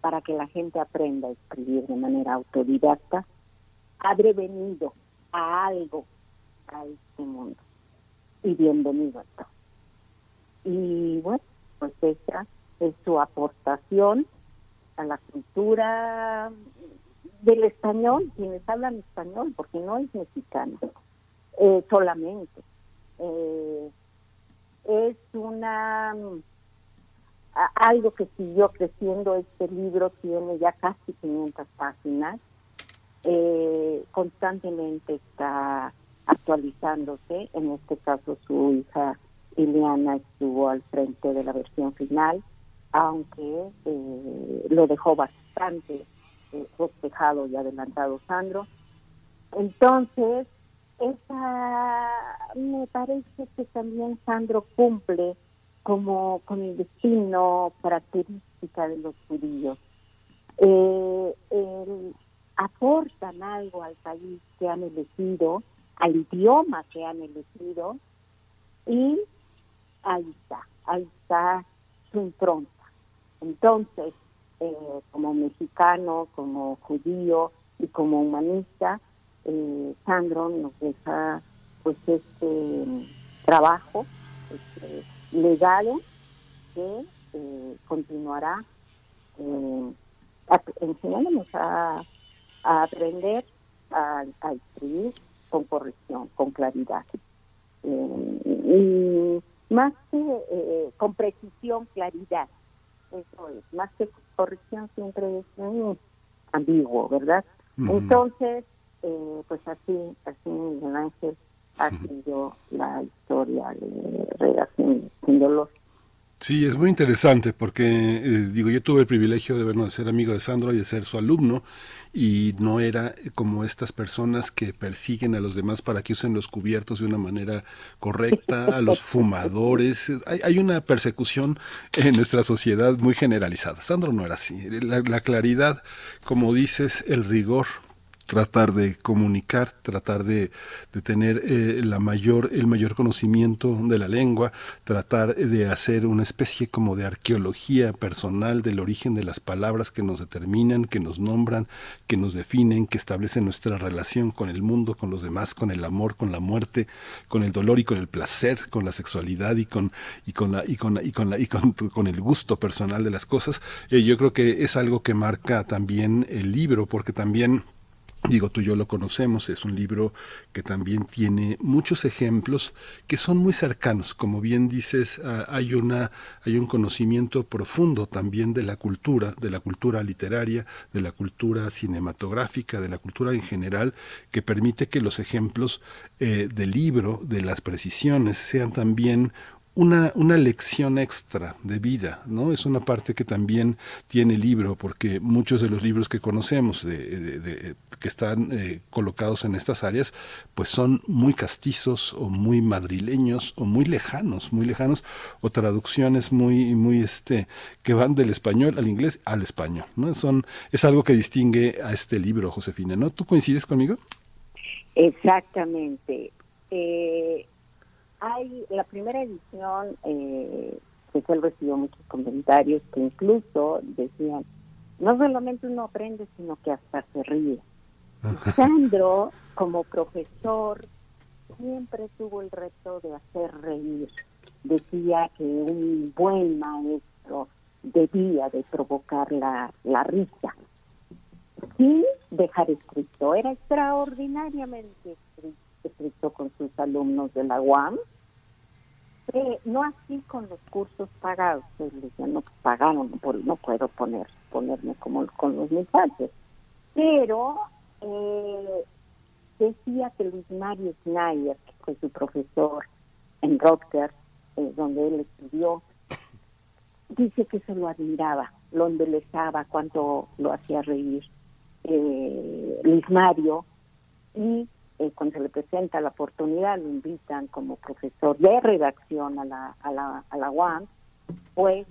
para que la gente aprenda a escribir de manera autodidacta, habré venido a algo a este mundo. Y bienvenido a todo. Y bueno, pues es su aportación a la cultura del español, quienes hablan español, porque no es mexicano eh, solamente. Eh, es una algo que siguió creciendo. Este libro tiene ya casi 500 páginas. Eh, constantemente está actualizándose. En este caso, su hija Ileana estuvo al frente de la versión final, aunque eh, lo dejó bastante eh, y adelantado Sandro. Entonces, esa me parece que también Sandro cumple como con el destino característica de los judíos. Eh, aportan algo al país que han elegido, al idioma que han elegido, y ahí está, ahí está su impronta. Entonces, eh, como mexicano, como judío y como humanista, eh, Sandro nos deja pues este trabajo, este, legado que eh, continuará eh, enseñándonos a, aprender a, escribir con corrección, con claridad. Y más que eh, con precisión, claridad. Eso es, más que corrección siempre es muy ambiguo, ¿verdad? Entonces, pues así, así Miguel Ángel ha sido la historia de redacción sin dolor. Sí, es muy interesante porque, eh, digo, yo tuve el privilegio de, vernos de ser amigo de Sandro y de ser su alumno y no era como estas personas que persiguen a los demás para que usen los cubiertos de una manera correcta, a los fumadores. Hay, hay una persecución en nuestra sociedad muy generalizada. Sandro no era así. La, la claridad, como dices, el rigor, tratar de comunicar, tratar de, de tener eh, la mayor, el mayor conocimiento de la lengua, tratar de hacer una especie como de arqueología personal del origen de las palabras que nos determinan, que nos nombran, que nos definen, que establecen nuestra relación con el mundo, con los demás, con el amor, con la muerte, con el dolor y con el placer, con la sexualidad y con y con la y con la, y con la y con, con el gusto personal de las cosas. Eh, yo creo que es algo que marca también el libro, porque también Digo, tú y yo lo conocemos, es un libro que también tiene muchos ejemplos que son muy cercanos. Como bien dices, ah, hay, una, hay un conocimiento profundo también de la cultura, de la cultura literaria, de la cultura cinematográfica, de la cultura en general, que permite que los ejemplos eh, del libro, de las precisiones, sean también una, una lección extra de vida, ¿no? Es una parte que también tiene libro, porque muchos de los libros que conocemos, de, que están eh, colocados en estas áreas, pues son muy castizos o muy madrileños o muy lejanos, muy lejanos, o traducciones muy, muy, este, que van del español al inglés al español, ¿no? Son, es algo que distingue a este libro, Josefina, ¿no? ¿Tú coincides conmigo? Exactamente. Eh, hay la primera edición, eh, él recibió muchos comentarios que incluso decían, no solamente uno aprende, sino que hasta se ríe. Sandro, como profesor, siempre tuvo el reto de hacer reír. Decía que un buen maestro debía de provocar la, la risa sin dejar escrito. Era extraordinariamente escrito con sus alumnos de la UAM eh, no así con los cursos pagados, pues no pagaron, no puedo poner ponerme como con los muchachos, pero eh, decía que Luis Mario Schneider, que fue su profesor en Rutgers, eh, donde él estudió, dice que se lo admiraba, lo embelezaba, cuánto lo hacía reír. Luis Mario y eh, cuando se le presenta la oportunidad lo invitan como profesor de redacción a la, a la, a la UAM, pues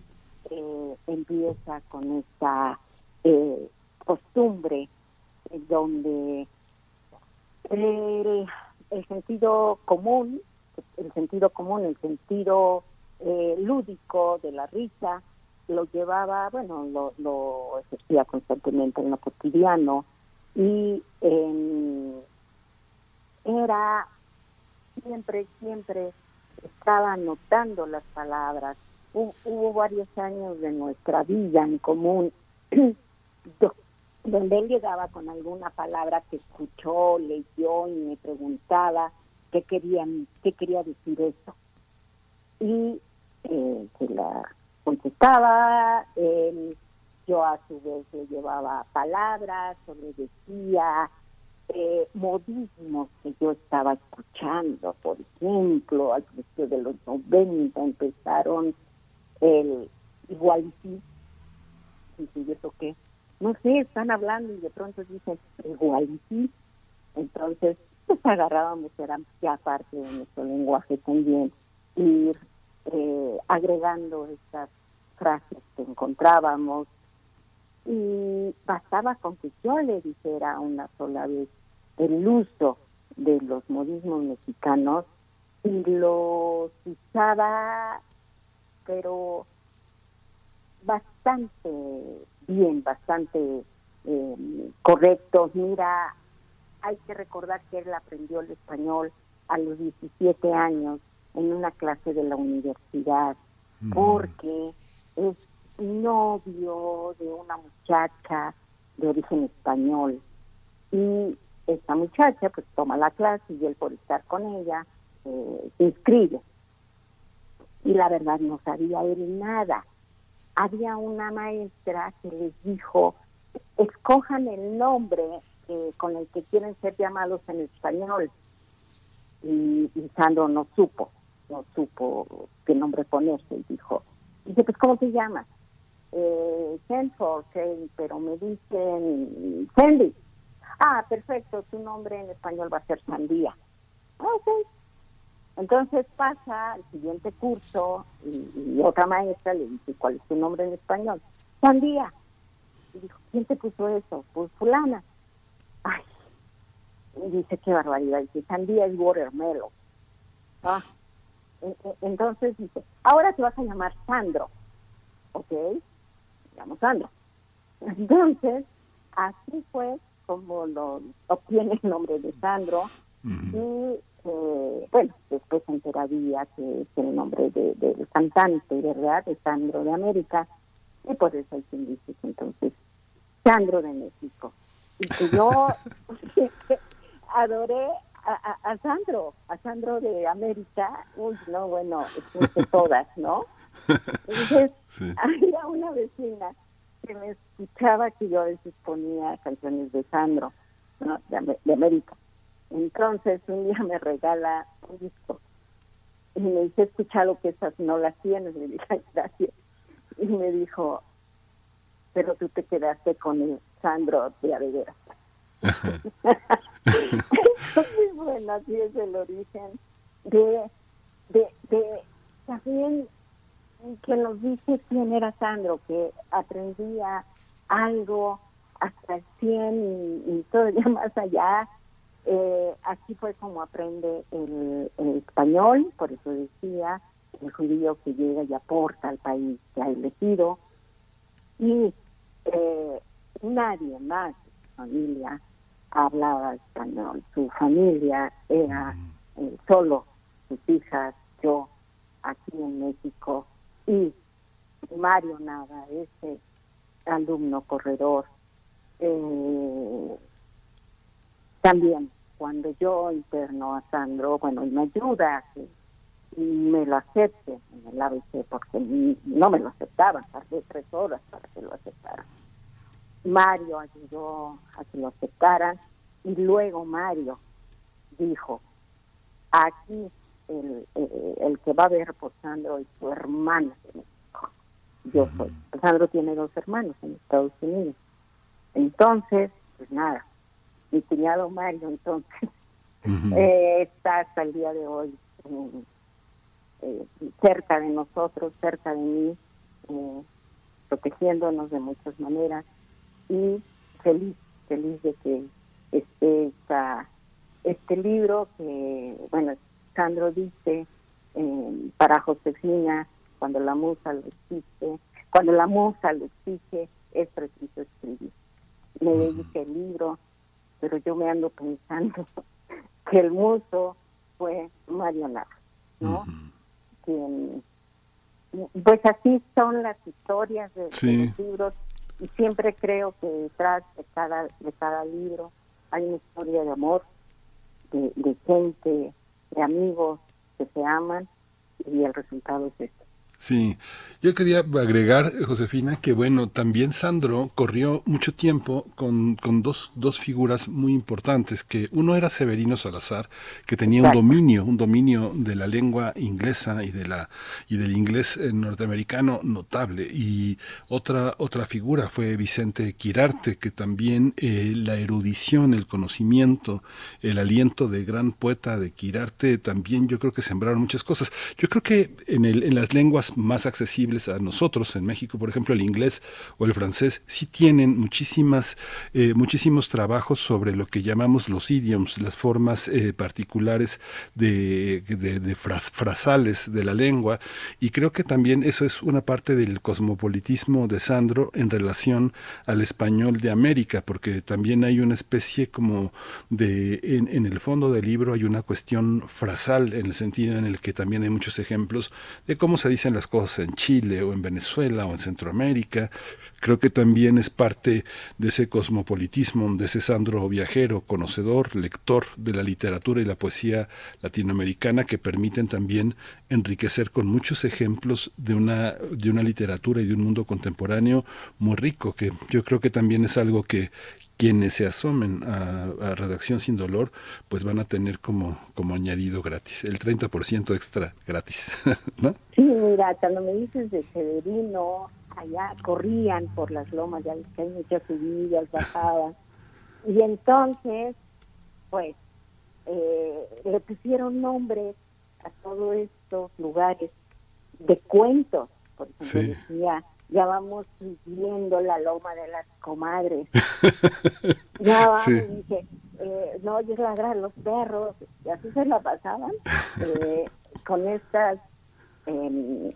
eh, empieza con esta eh, costumbre donde el, el, sentido común, el sentido común, el sentido eh, lúdico de la risa, lo llevaba, bueno, lo, lo ejercía constantemente en lo cotidiano y era siempre, siempre estaba anotando las palabras. Hubo, varios años de nuestra vida en común donde él llegaba con alguna palabra que escuchó, leyó y me preguntaba qué querían, qué quería decir eso. Y eh, se la contestaba, yo a su vez le llevaba palabras, sobre decía eh, modismos que yo estaba escuchando, por ejemplo, al principio de los 90 empezaron el igual y eso qué? No sé, están hablando y de pronto dicen igual y sí. Entonces, pues agarrábamos, era ya parte de nuestro lenguaje también, ir eh, agregando estas frases que encontrábamos y bastaba con que yo le dijera una sola vez el uso de los modismos mexicanos y los usaba pero bastante bien, bastante eh, correctos. Mira, hay que recordar que él aprendió el español a los 17 años en una clase de la universidad, mm. porque es novio de una muchacha de origen español. Y esta muchacha pues toma la clase y él por estar con ella eh, se inscribe. Y la verdad no sabía él nada había una maestra que les dijo, escojan el nombre eh, con el que quieren ser llamados en español. Y, Sandro no supo, no supo qué nombre ponerse y dijo, dice, pues ¿cómo te llamas? Eh, pero me dicen Sandy. Ah, perfecto, tu nombre en español va a ser Sandía. Ah, ok, entonces pasa al siguiente curso y, otra maestra le dice, ¿cuál es tu nombre en español? Sandía. Y dijo, ¿quién te puso eso? Pues fulana. Ay, dice, qué barbaridad. Dice, Sandía es watermelon. Ah, e, e, entonces dice, ahora te vas a llamar Sandro. ¿Ok? Me llamo Sandro. Entonces, así fue como lo obtiene el nombre de Sandro. Y eh, bueno, después se enteraría que es el nombre del de, cantante, ¿verdad? De Sandro de América, y por eso hay quien dice entonces Sandro de México. Y que yo adoré a, Sandro, a Sandro de América, uy, no, bueno, es todas, ¿no? Entonces, había una vecina que me escuchaba que yo a veces ponía canciones de Sandro, ¿no? de América. Entonces un día me regala un disco y me dice, he escuchado que esas no las tienes. Le dije, gracias. Y me dijo, pero tú te quedaste con el Sandro de Avedera. Entonces, bueno, así es el origen de, de, de también que nos dice quién era Sandro, que aprendía algo hasta el 100 y, y todavía más allá, eh, así fue como aprende el, español, por eso decía, el judío que llega y aporta al país que ha elegido. Y eh, nadie más de su familia hablaba español. Su familia era eh, solo sus hijas, yo, aquí en México, y Mario Nava, ese alumno corredor. Eh, también, cuando yo interno a Sandro, bueno, me ayuda a que me lo acepte en el ABC, porque no me lo aceptaban, tardé tres horas para que lo aceptaran. Mario ayudó a que lo aceptaran y luego Mario dijo, aquí el, el, que va a ver por Sandro es su de México. Yo soy. Sandro tiene dos hermanos en Estados Unidos. Entonces, pues nada, mi cuñado Mario, entonces eh, está hasta el día de hoy eh, cerca de nosotros, cerca de mí, protegiéndonos de muchas maneras y feliz, feliz de que esté esta, este libro que, bueno, Sandro dice para Josefina, cuando la musa lo existe, cuando la musa lo exige, es preciso escribir. Me dediqué el libro, pero yo me ando pensando que el muso fue Mario ¿no? pues así son las historias de, los libros y siempre creo que detrás de cada, de cada libro hay una historia de amor, de, de gente, de amigos que se aman y el resultado es esto. Sí, yo quería agregar, Josefina, que bueno, también Sandro corrió mucho tiempo con, con dos, dos, figuras muy importantes, que uno era Severino Salazar, que tenía un dominio, un dominio de la lengua inglesa y de la y del inglés eh, norteamericano notable, y otra otra figura fue Vicente Quirarte, que también eh, la erudición, el conocimiento, el aliento de gran poeta de Quirarte, también yo creo que sembraron muchas cosas. Yo creo que en, el, en las lenguas más accesibles a nosotros en México, por ejemplo el inglés o el francés, sí tienen muchísimas, eh, muchísimos trabajos sobre lo que llamamos los idioms, las formas eh, particulares de, de, frasales de la lengua, y creo que también eso es una parte del cosmopolitismo de Sandro en relación al español de América, porque también hay una especie como de, en, en el fondo del libro hay una cuestión frasal, en el sentido en el que también hay muchos ejemplos de cómo se dicen las cosas en Chile o en Venezuela o en Centroamérica. Creo que también es parte de ese cosmopolitismo, de ese Sandro viajero, conocedor, lector de la literatura y la poesía latinoamericana que permiten también enriquecer con muchos ejemplos de una, de una literatura y de un mundo contemporáneo muy rico, que yo creo que también es algo que, quienes se asomen a, Redacción Sin Dolor, pues van a tener como, como añadido gratis, el 30% extra gratis, ¿no? Sí, mira, cuando me dices de Severino, allá corrían por las lomas, ya que hay muchas subidas, bajadas, y entonces, pues, eh, le pusieron nombres a todos estos lugares de cuentos, por ejemplo, decía ya vamos viendo la loma de las comadres. ya vamos, dije, eh, no oyes ladrar los perros, y así se la pasaban eh, con estas em,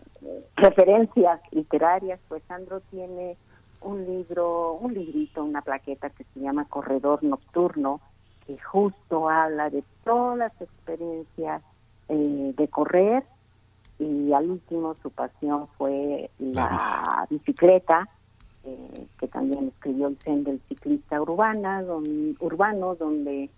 referencias literarias, pues Sandro tiene un libro, un librito, una plaqueta que se llama Corredor Nocturno, que justo habla de todas las experiencias eh, de correr y al último su pasión fue la bicicleta, eh, que también escribió el Zen del ciclista urbana, urbano, donde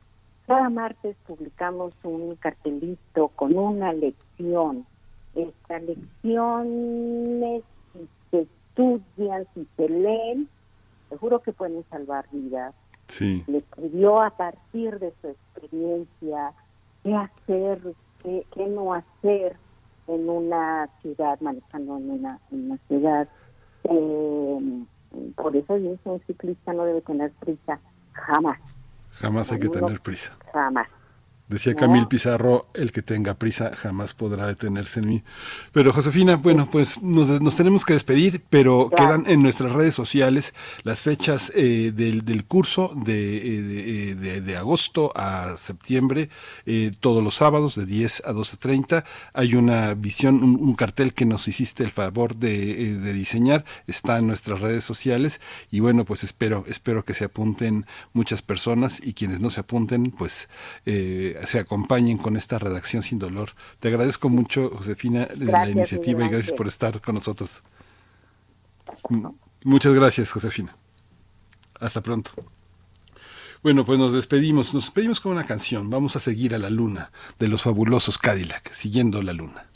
cada martes publicamos un cartelito con una lección. Estas lecciones, si se estudian, si se leen, seguro que pueden salvar vidas. Sí. Le escribió a partir de su experiencia qué hacer, qué no hacer en una ciudad, manejando en una, en una ciudad. Eh, por eso dice, un ciclista no debe tener prisa, jamás. Jamás hay que tener prisa. Jamás. Decía Camil Pizarro, el que tenga prisa jamás podrá detenerse en mí. Pero Josefina, bueno, pues nos, tenemos que despedir, pero quedan en nuestras redes sociales las fechas eh, del, del, curso de, eh, de, de, agosto a septiembre, eh, todos los sábados de 10 a 12.30. Hay una visión, un, cartel que nos hiciste el favor de, de, diseñar, está en nuestras redes sociales y bueno, pues espero, espero que se apunten muchas personas y quienes no se apunten, pues... Eh, se acompañen con esta redacción sin dolor. Te agradezco mucho, Josefina, la iniciativa y gracias por estar con nosotros. Muchas gracias, Josefina. Hasta pronto. Bueno, pues nos despedimos. Nos despedimos con una canción. Vamos a seguir a la luna de los fabulosos Cadillac, siguiendo la luna.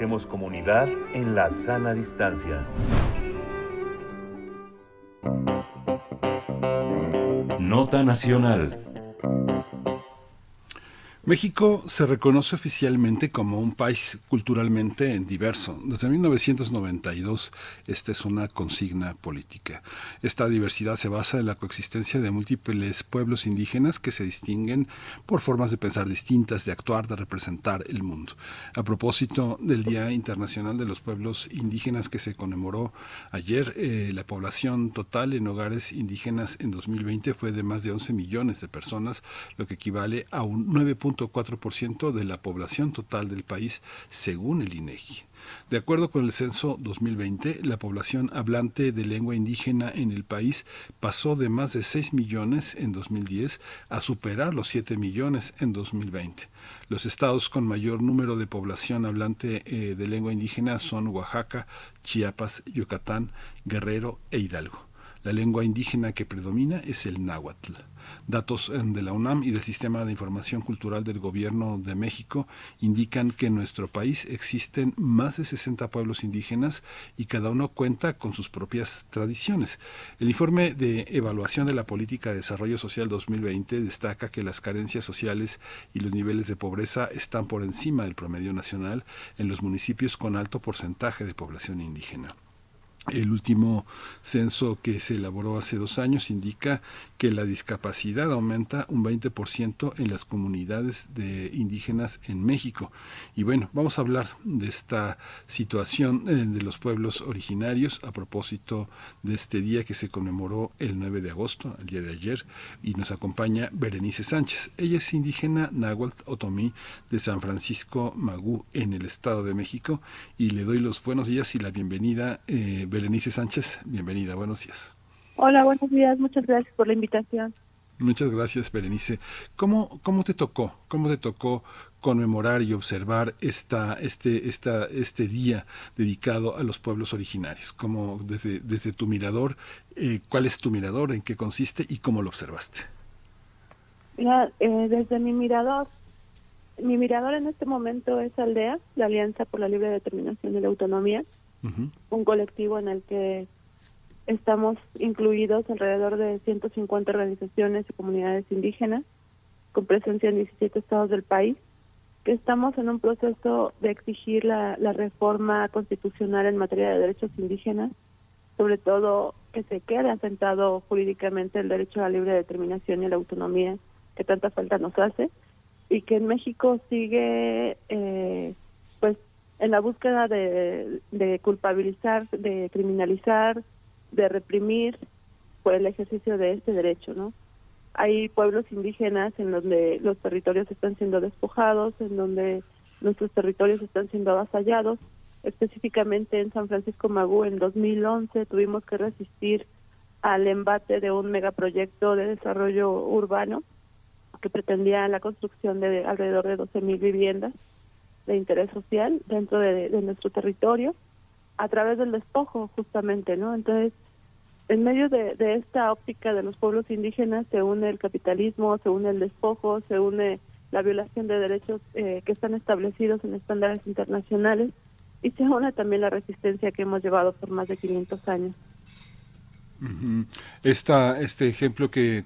Hacemos comunidad en la sana distancia. Nota Nacional. México se reconoce oficialmente como un país culturalmente diverso. Desde 1992 esta es una consigna política. Esta diversidad se basa en la coexistencia de múltiples pueblos indígenas que se distinguen por formas de pensar distintas, de actuar, de representar el mundo. A propósito del Día Internacional de los Pueblos Indígenas que se conmemoró ayer, eh, la población total en hogares indígenas en 2020 fue de más de 11 millones de personas, lo que equivale a un 9.4% de la población total del país, según el INEGI. De acuerdo con el censo 2020, la población hablante de lengua indígena en el país pasó de más de 6 millones en 2010 a superar los 7 millones en 2020. Los estados con mayor número de población hablante eh, de lengua indígena son Oaxaca, Chiapas, Yucatán, Guerrero e Hidalgo. La lengua indígena que predomina es el náhuatl. Datos eh, de la UNAM y del Sistema de Información Cultural del Gobierno de México indican que en nuestro país existen más de 60 pueblos indígenas y cada uno cuenta con sus propias tradiciones. El informe de evaluación de la Política de Desarrollo Social 2020 destaca que las carencias sociales y los niveles de pobreza están por encima del promedio nacional en los municipios con alto porcentaje de población indígena. El último censo que se elaboró hace dos años indica que la discapacidad aumenta un 20% en las comunidades de indígenas en México. Y bueno, vamos a hablar de esta situación eh, de los pueblos originarios a propósito de este día que se conmemoró el 9 de agosto, el día de ayer, y nos acompaña Berenice Sánchez. Ella es indígena náhuatl otomí de San Francisco Magú en el Estado de México y le doy los buenos días y la bienvenida, eh, Berenice Sánchez. Bienvenida, buenos días. Hola, buenos días. Muchas gracias por la invitación. Muchas gracias, Berenice. ¿Cómo, cómo te tocó? ¿Cómo te tocó conmemorar y observar esta, este, esta, este día dedicado a los pueblos originarios? ¿Cómo, desde, desde tu mirador, eh, cuál es tu mirador, en qué consiste y cómo lo observaste? Mira, eh, desde mi mirador, mi mirador en este momento es Aldea, la Alianza por la Libre Determinación y la Autonomía, Ujú. un colectivo en el que estamos incluidos alrededor de 150 organizaciones y comunidades indígenas con presencia en 17 estados del país, que estamos en un proceso de exigir la, reforma constitucional en materia de derechos indígenas, sobre todo que se quede asentado jurídicamente el derecho a la libre determinación y la autonomía que tanta falta nos hace, y que en México sigue eh, pues en la búsqueda de culpabilizar, de criminalizar, de reprimir por el ejercicio de este derecho, ¿no? Hay pueblos indígenas en donde los territorios están siendo despojados, en donde nuestros territorios están siendo avasallados. Específicamente en San Francisco Magú en 2011 tuvimos que resistir al embate de un megaproyecto de desarrollo urbano que pretendía la construcción de alrededor de 12.000 viviendas de interés social dentro de, de nuestro territorio a través del despojo justamente, ¿no? Entonces, en medio de, esta óptica de los pueblos indígenas se une el capitalismo, se une el despojo, se une la violación de derechos eh, que están establecidos en estándares internacionales y se une también la resistencia que hemos llevado por más de 500 años. Este ejemplo que,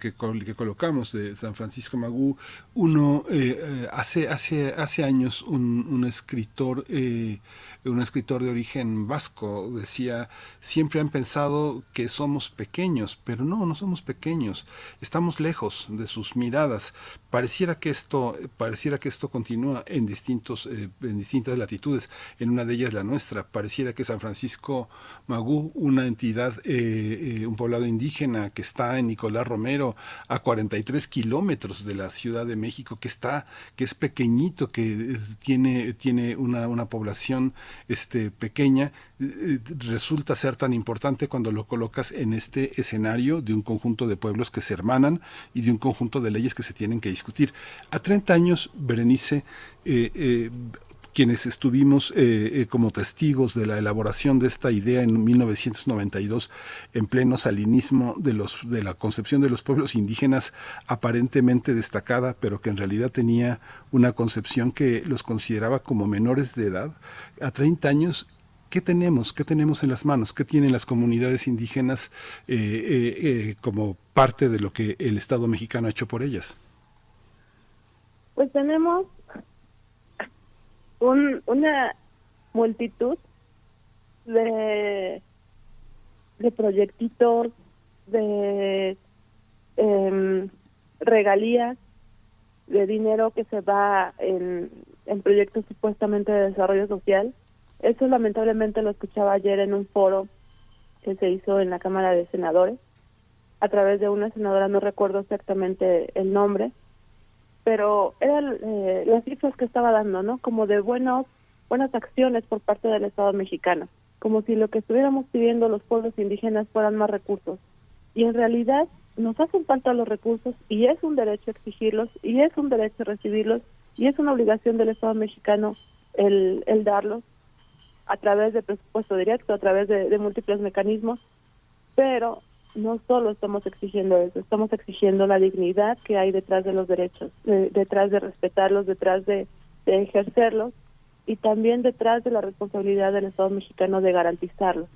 colocamos de San Francisco Magú, uno eh, eh, hace, hace, hace años un, un escritor eh, un escritor de origen vasco, decía, siempre han pensado que somos pequeños, pero no, no somos pequeños, estamos lejos de sus miradas. Pareciera que esto, pareciera que esto continúa en distintos, eh, en distintas latitudes, en una de ellas la nuestra. Pareciera que San Francisco Magú, una entidad, eh, eh, un poblado indígena que está en Nicolás Romero, a 43 kilómetros de la Ciudad de México, que está, que es pequeñito, que tiene, tiene una, una población este, pequeña, eh, resulta ser tan importante cuando lo colocas en este escenario de un conjunto de pueblos que se hermanan y de un conjunto de leyes que se tienen que discutir. A 30 años, Berenice, eh, eh, quienes estuvimos eh, eh, como testigos de la elaboración de esta idea en 1992 en pleno salinismo de los de la concepción de los pueblos indígenas aparentemente destacada pero que en realidad tenía una concepción que los consideraba como menores de edad a 30 años ¿Qué tenemos? ¿Qué tenemos en las manos? ¿Qué tienen las comunidades indígenas eh, como parte de lo que el Estado mexicano ha hecho por ellas? Pues tenemos un, una multitud de, de proyectitos, de eh, regalías, de dinero que se va en, en proyectos supuestamente de desarrollo social. Eso lamentablemente lo escuchaba ayer en un foro que se hizo en la Cámara de Senadores a través de una senadora, no recuerdo exactamente el nombre, pero eran eh, las cifras que estaba dando, ¿no? Como de buenos, buenas acciones por parte del Estado mexicano, como si lo que estuviéramos pidiendo los pueblos indígenas fueran más recursos. Y en realidad nos hacen falta los recursos y es un derecho exigirlos y es un derecho recibirlos y es una obligación del Estado mexicano el, el darlos a través de presupuesto directo, a través de, de múltiples mecanismos, pero no solo estamos exigiendo eso, estamos exigiendo la dignidad que hay detrás de los derechos, detrás de respetarlos, detrás de, ejercerlos y también detrás de la responsabilidad del Estado mexicano de garantizarlos.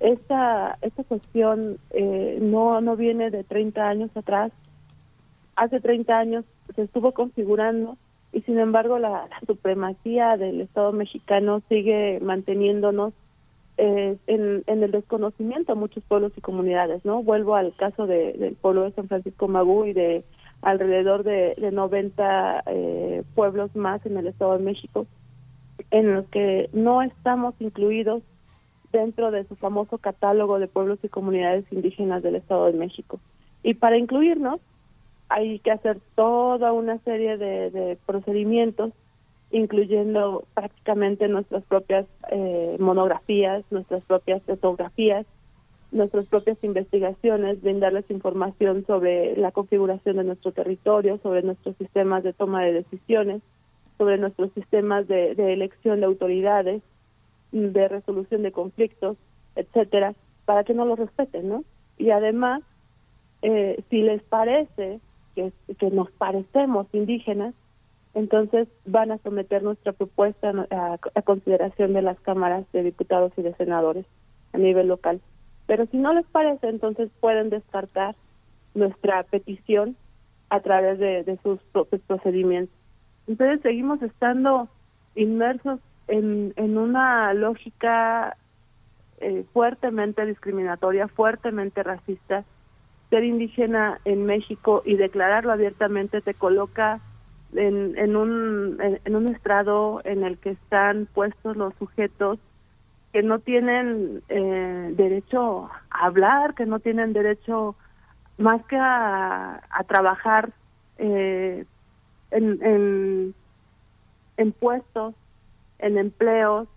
Esta, esta cuestión eh, no, no viene de 30 años atrás. Hace 30 años se estuvo configurando y sin embargo la supremacía del Estado mexicano sigue manteniéndonos eh, en, el desconocimiento a muchos pueblos y comunidades, ¿no? Vuelvo al caso de, del pueblo de San Francisco Magú y de alrededor de, de 90 eh, pueblos más en el Estado de México, en los que no estamos incluidos dentro de su famoso catálogo de pueblos y comunidades indígenas del Estado de México. Y para incluirnos hay que hacer toda una serie de, de procedimientos incluyendo prácticamente nuestras propias eh, monografías, nuestras propias fotografías, nuestras propias investigaciones, brindarles información sobre la configuración de nuestro territorio, sobre nuestros sistemas de toma de decisiones, sobre nuestros sistemas de, elección de autoridades, de resolución de conflictos, etcétera, para que no los respeten, ¿no? Y además, eh, si les parece que nos parecemos indígenas, entonces van a someter nuestra propuesta a, consideración de las cámaras de diputados y de senadores a nivel local. Pero si no les parece, entonces pueden descartar nuestra petición a través de, sus propios procedimientos. Entonces seguimos estando inmersos en, en una lógica eh, fuertemente discriminatoria, fuertemente racista. Ser indígena en México y declararlo abiertamente te coloca en, en, un, en, un estrado en el que están puestos los sujetos que no tienen eh, derecho a hablar, que no tienen derecho más que a, trabajar eh, en, en, en, puestos, en empleos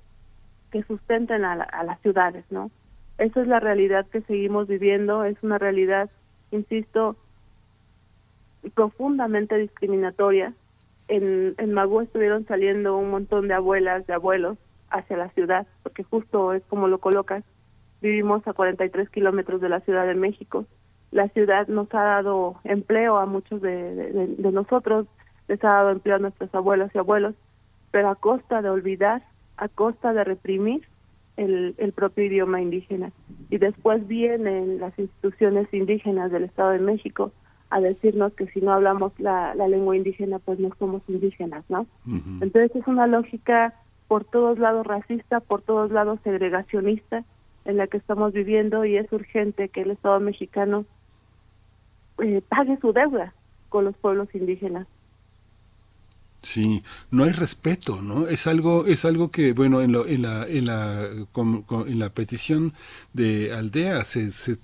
que sustenten a, a las ciudades, ¿no? Esa es la realidad que seguimos viviendo, es una realidad, insisto, profundamente discriminatoria. En, en Magú estuvieron saliendo un montón de abuelas, de abuelos hacia la ciudad, porque justo es como lo colocas, vivimos a 43 kilómetros de la Ciudad de México. La ciudad nos ha dado empleo a muchos de, nosotros, les ha dado empleo a nuestros abuelos y abuelos, pero a costa de olvidar, a costa de reprimir el, el propio idioma indígena. Y después vienen las instituciones indígenas del Estado de México a decirnos que si no hablamos la, la lengua indígena, pues no somos indígenas, ¿no? Entonces es una lógica por todos lados racista, por todos lados segregacionista en la que estamos viviendo y es urgente que el Estado mexicano eh, pague su deuda con los pueblos indígenas. Sí, no hay respeto, ¿no? Es algo, es algo que, bueno, en, lo, en la, en la, en la petición de Aldea se, se,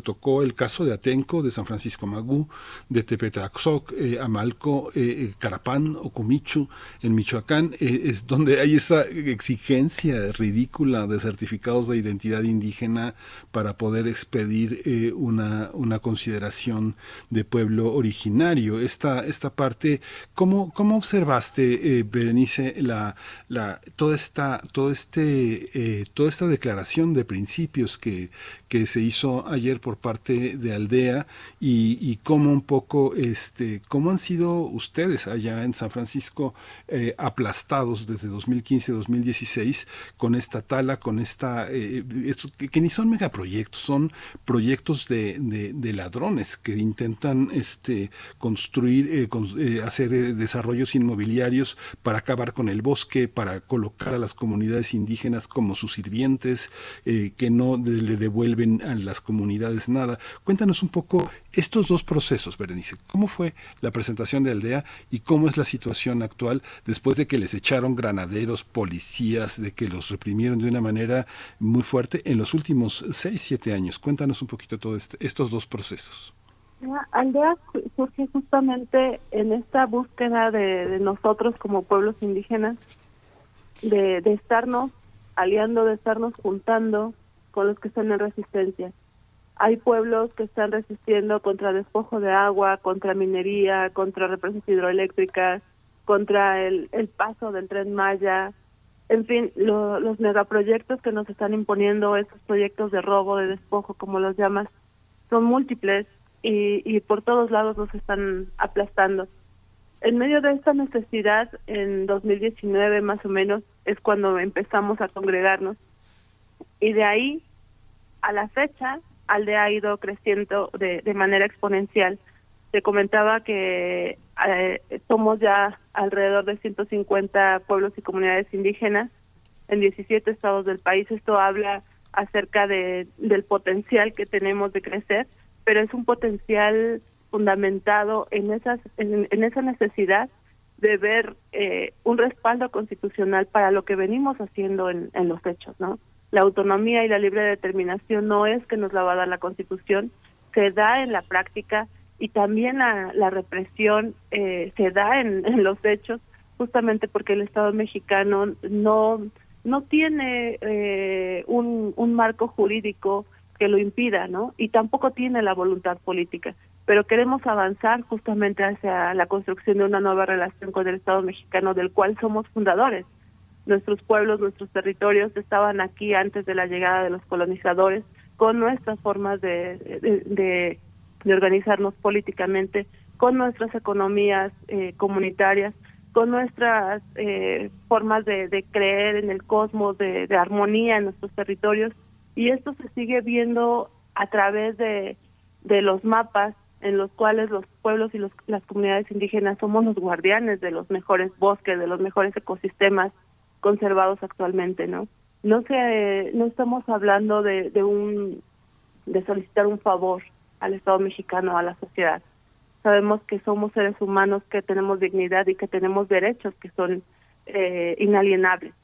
tocó el caso de Atenco, de San Francisco Magú, de Tepetaxoc, eh, Amalco, eh, eh, Carapán, Ocomichu, en Michoacán, es donde hay esa exigencia ridícula de certificados de identidad indígena para poder expedir una, una consideración de pueblo originario. Esta, esta parte, ¿cómo, cómo observaste, eh, Berenice, la, la, toda esta, todo este, eh, toda esta declaración de principios que, que se hizo ayer por parte de Aldea y, cómo un poco, este, cómo han sido ustedes allá en San Francisco eh, aplastados desde 2015-2016 con esta tala, con esta, eh, que, ni son megaproyectos, son proyectos de, de, ladrones que intentan este, construir, eh, hacer desarrollos inmobiliarios para acabar con el bosque, para colocar a las comunidades indígenas como sus sirvientes, que no le devuelven a las comunidades nada. Cuéntanos un poco estos dos procesos, Berenice. ¿Cómo fue la presentación de Aldea y cómo es la situación actual después de que les echaron granaderos, policías, de que los reprimieron de una manera muy fuerte en los últimos seis, siete años? Cuéntanos un poquito todos este, estos dos procesos. Aldea surge justamente en esta búsqueda de, nosotros como pueblos indígenas, de, de estarnos aliando, de estarnos juntando, con los que están en resistencia. Hay pueblos que están resistiendo contra despojo de agua, contra minería, contra represas hidroeléctricas, contra el, el paso del tren Maya, en fin, los megaproyectos que nos están imponiendo, esos proyectos de robo, de despojo, como los llamas, son múltiples y, y por todos lados nos están aplastando. En medio de esta necesidad, en 2019 más o menos, es cuando empezamos a congregarnos y de ahí a la fecha Aldea ha ido creciendo de, de manera exponencial. Te comentaba que eh, somos ya alrededor de 150 pueblos y comunidades indígenas en 17 estados del país. Esto habla acerca de, del potencial que tenemos de crecer, pero es un potencial fundamentado en, esas, en, esa necesidad de ver eh, un respaldo constitucional para lo que venimos haciendo en, en los hechos, ¿no? La autonomía y la libre determinación no es que nos la va a dar la Constitución, se da en la práctica y también la, represión eh, se da en, los hechos, justamente porque el Estado mexicano no no tiene eh, un, un marco jurídico que lo impida, ¿no? Y tampoco tiene la voluntad política. Pero queremos avanzar justamente hacia la construcción de una nueva relación con el Estado mexicano, del cual somos fundadores nuestros pueblos, nuestros territorios estaban aquí antes de la llegada de los colonizadores, con nuestras formas de, de, organizarnos políticamente, con nuestras economías eh, comunitarias, con nuestras eh, formas de, creer en el cosmos, de, armonía en nuestros territorios. Y esto se sigue viendo a través de, de los mapas en los cuales los pueblos y los, las comunidades indígenas somos los guardianes de los mejores bosques, de los mejores ecosistemas, conservados actualmente, ¿no? No se, no estamos hablando de, un de solicitar un favor al Estado mexicano, a la sociedad. sabemos que somos seres humanos, que tenemos dignidad y que tenemos derechos que son eh, inalienables,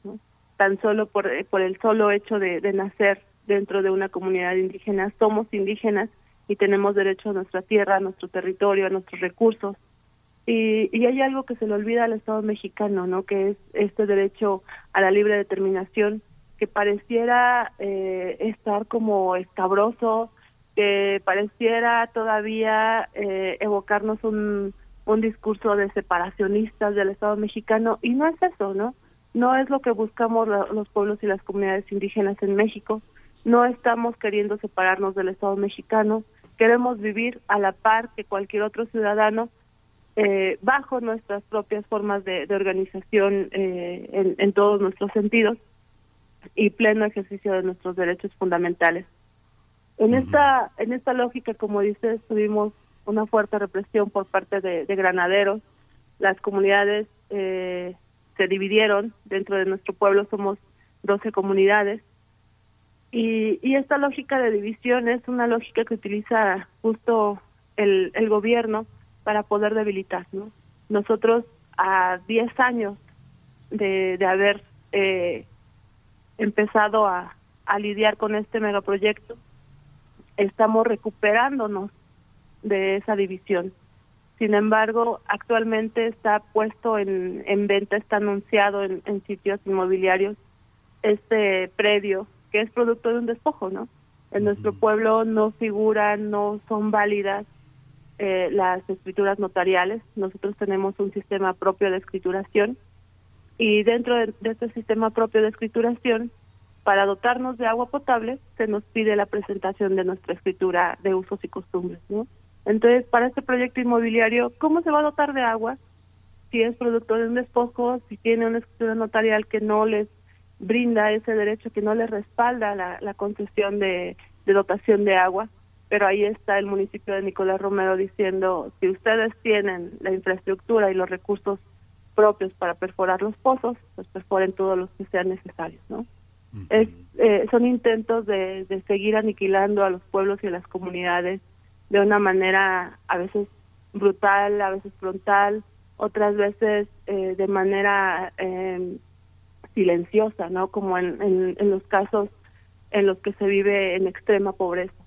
tan solo por, eh, por el solo hecho de, de nacer dentro de una comunidad indígena, somos indígenas y tenemos derecho a nuestra tierra, a nuestro territorio, a nuestros recursos. Y, y hay algo que se le olvida al Estado mexicano, ¿no? Que es este derecho a la libre determinación que pareciera eh, estar como escabroso, que pareciera todavía eh, evocarnos un, un discurso de separacionistas del Estado mexicano y no es eso, ¿no? No es lo que buscamos los pueblos y las comunidades indígenas en México. No estamos queriendo separarnos del Estado mexicano. Queremos vivir a la par que cualquier otro ciudadano eh, bajo nuestras propias formas de, de organización eh, en, en todos nuestros sentidos y pleno ejercicio de nuestros derechos fundamentales. En esta en esta lógica, como dices, tuvimos una fuerte represión por parte de, de granaderos. Las comunidades eh, se dividieron dentro de nuestro pueblo, somos 12 comunidades. Y, y esta lógica de división es una lógica que utiliza justo el, el gobierno para poder debilitar. ¿no? Nosotros a 10 años de, de haber eh, empezado a, a lidiar con este megaproyecto, estamos recuperándonos de esa división. Sin embargo, actualmente está puesto en, en venta, está anunciado en, en sitios inmobiliarios este predio que es producto de un despojo, ¿no? En nuestro pueblo no figuran, no son válidas eh, las escrituras notariales. Nosotros tenemos un sistema propio de escrituración y dentro de, este sistema propio de escrituración, para dotarnos de agua potable, se nos pide la presentación de nuestra escritura de usos y costumbres, ¿no? Entonces, para este proyecto inmobiliario, ¿cómo se va a dotar de agua? Si es producto de un despojo, si tiene una escritura notarial que no les brinda ese derecho, que no les respalda la, la concesión de dotación de agua. Pero ahí está el municipio de Nicolás Romero diciendo, si ustedes tienen la infraestructura y los recursos propios para perforar los pozos, pues perforen todos los que sean necesarios, ¿no? es, eh, son intentos de, de seguir aniquilando a los pueblos y a las comunidades de una manera a veces brutal, a veces frontal, otras veces eh, de manera eh, silenciosa, ¿no? Como en, en, en los casos en los que se vive en extrema pobreza.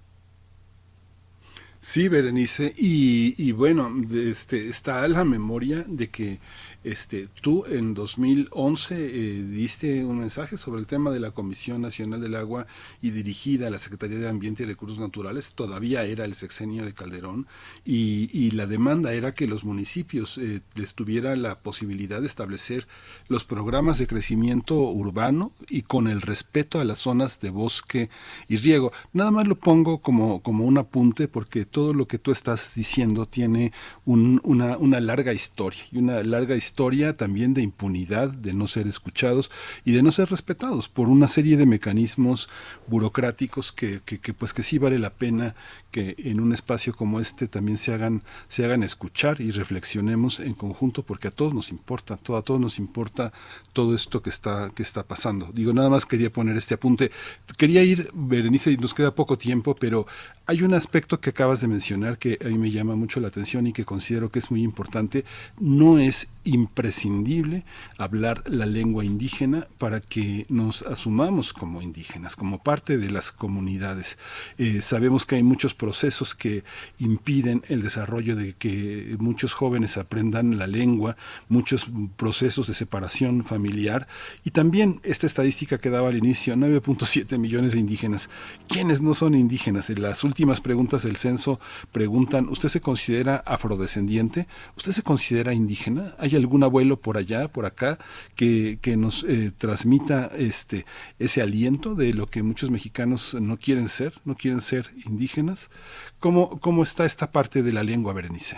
Sí, Berenice, y, y bueno, este, está la memoria de que este, tú en 2011 eh, diste un mensaje sobre el tema de la Comisión Nacional del Agua y dirigida a la Secretaría de Ambiente y Recursos Naturales, todavía era el sexenio de Calderón, y, la demanda era que los municipios eh, tuviera la posibilidad de establecer los programas de crecimiento urbano y con el respeto a las zonas de bosque y riego. Nada más lo pongo como, como un apunte porque todo lo que tú estás diciendo tiene un, una, una larga historia y una larga historia historia también de impunidad, de no ser escuchados y de no ser respetados por una serie de mecanismos burocráticos que, que, que, pues que sí vale la pena que en un espacio como este también se hagan, se hagan escuchar y reflexionemos en conjunto porque a todos nos importa, todo, a todos nos importa todo esto que está, que está pasando. Digo, nada más quería poner este apunte. Quería ir, Berenice, y nos queda poco tiempo, pero hay un aspecto que acabas de mencionar que a mí me llama mucho la atención y que considero que es muy importante. No es imprescindible hablar la lengua indígena para que nos asumamos como indígenas, como parte de las comunidades. Eh, sabemos que hay muchos procesos que impiden el desarrollo de que muchos jóvenes aprendan la lengua, muchos procesos de separación familiar y también esta estadística que daba al inicio, 9.7 millones de indígenas. ¿Quiénes no son indígenas? En las últimas preguntas del censo preguntan, ¿usted se considera afrodescendiente? ¿Usted se considera indígena? ¿Hay algún abuelo por allá, por acá, que, que nos eh, transmita este, ese aliento de lo que muchos mexicanos no quieren ser, no quieren ser indígenas? ¿Cómo, cómo está esta parte de la lengua, Berenice?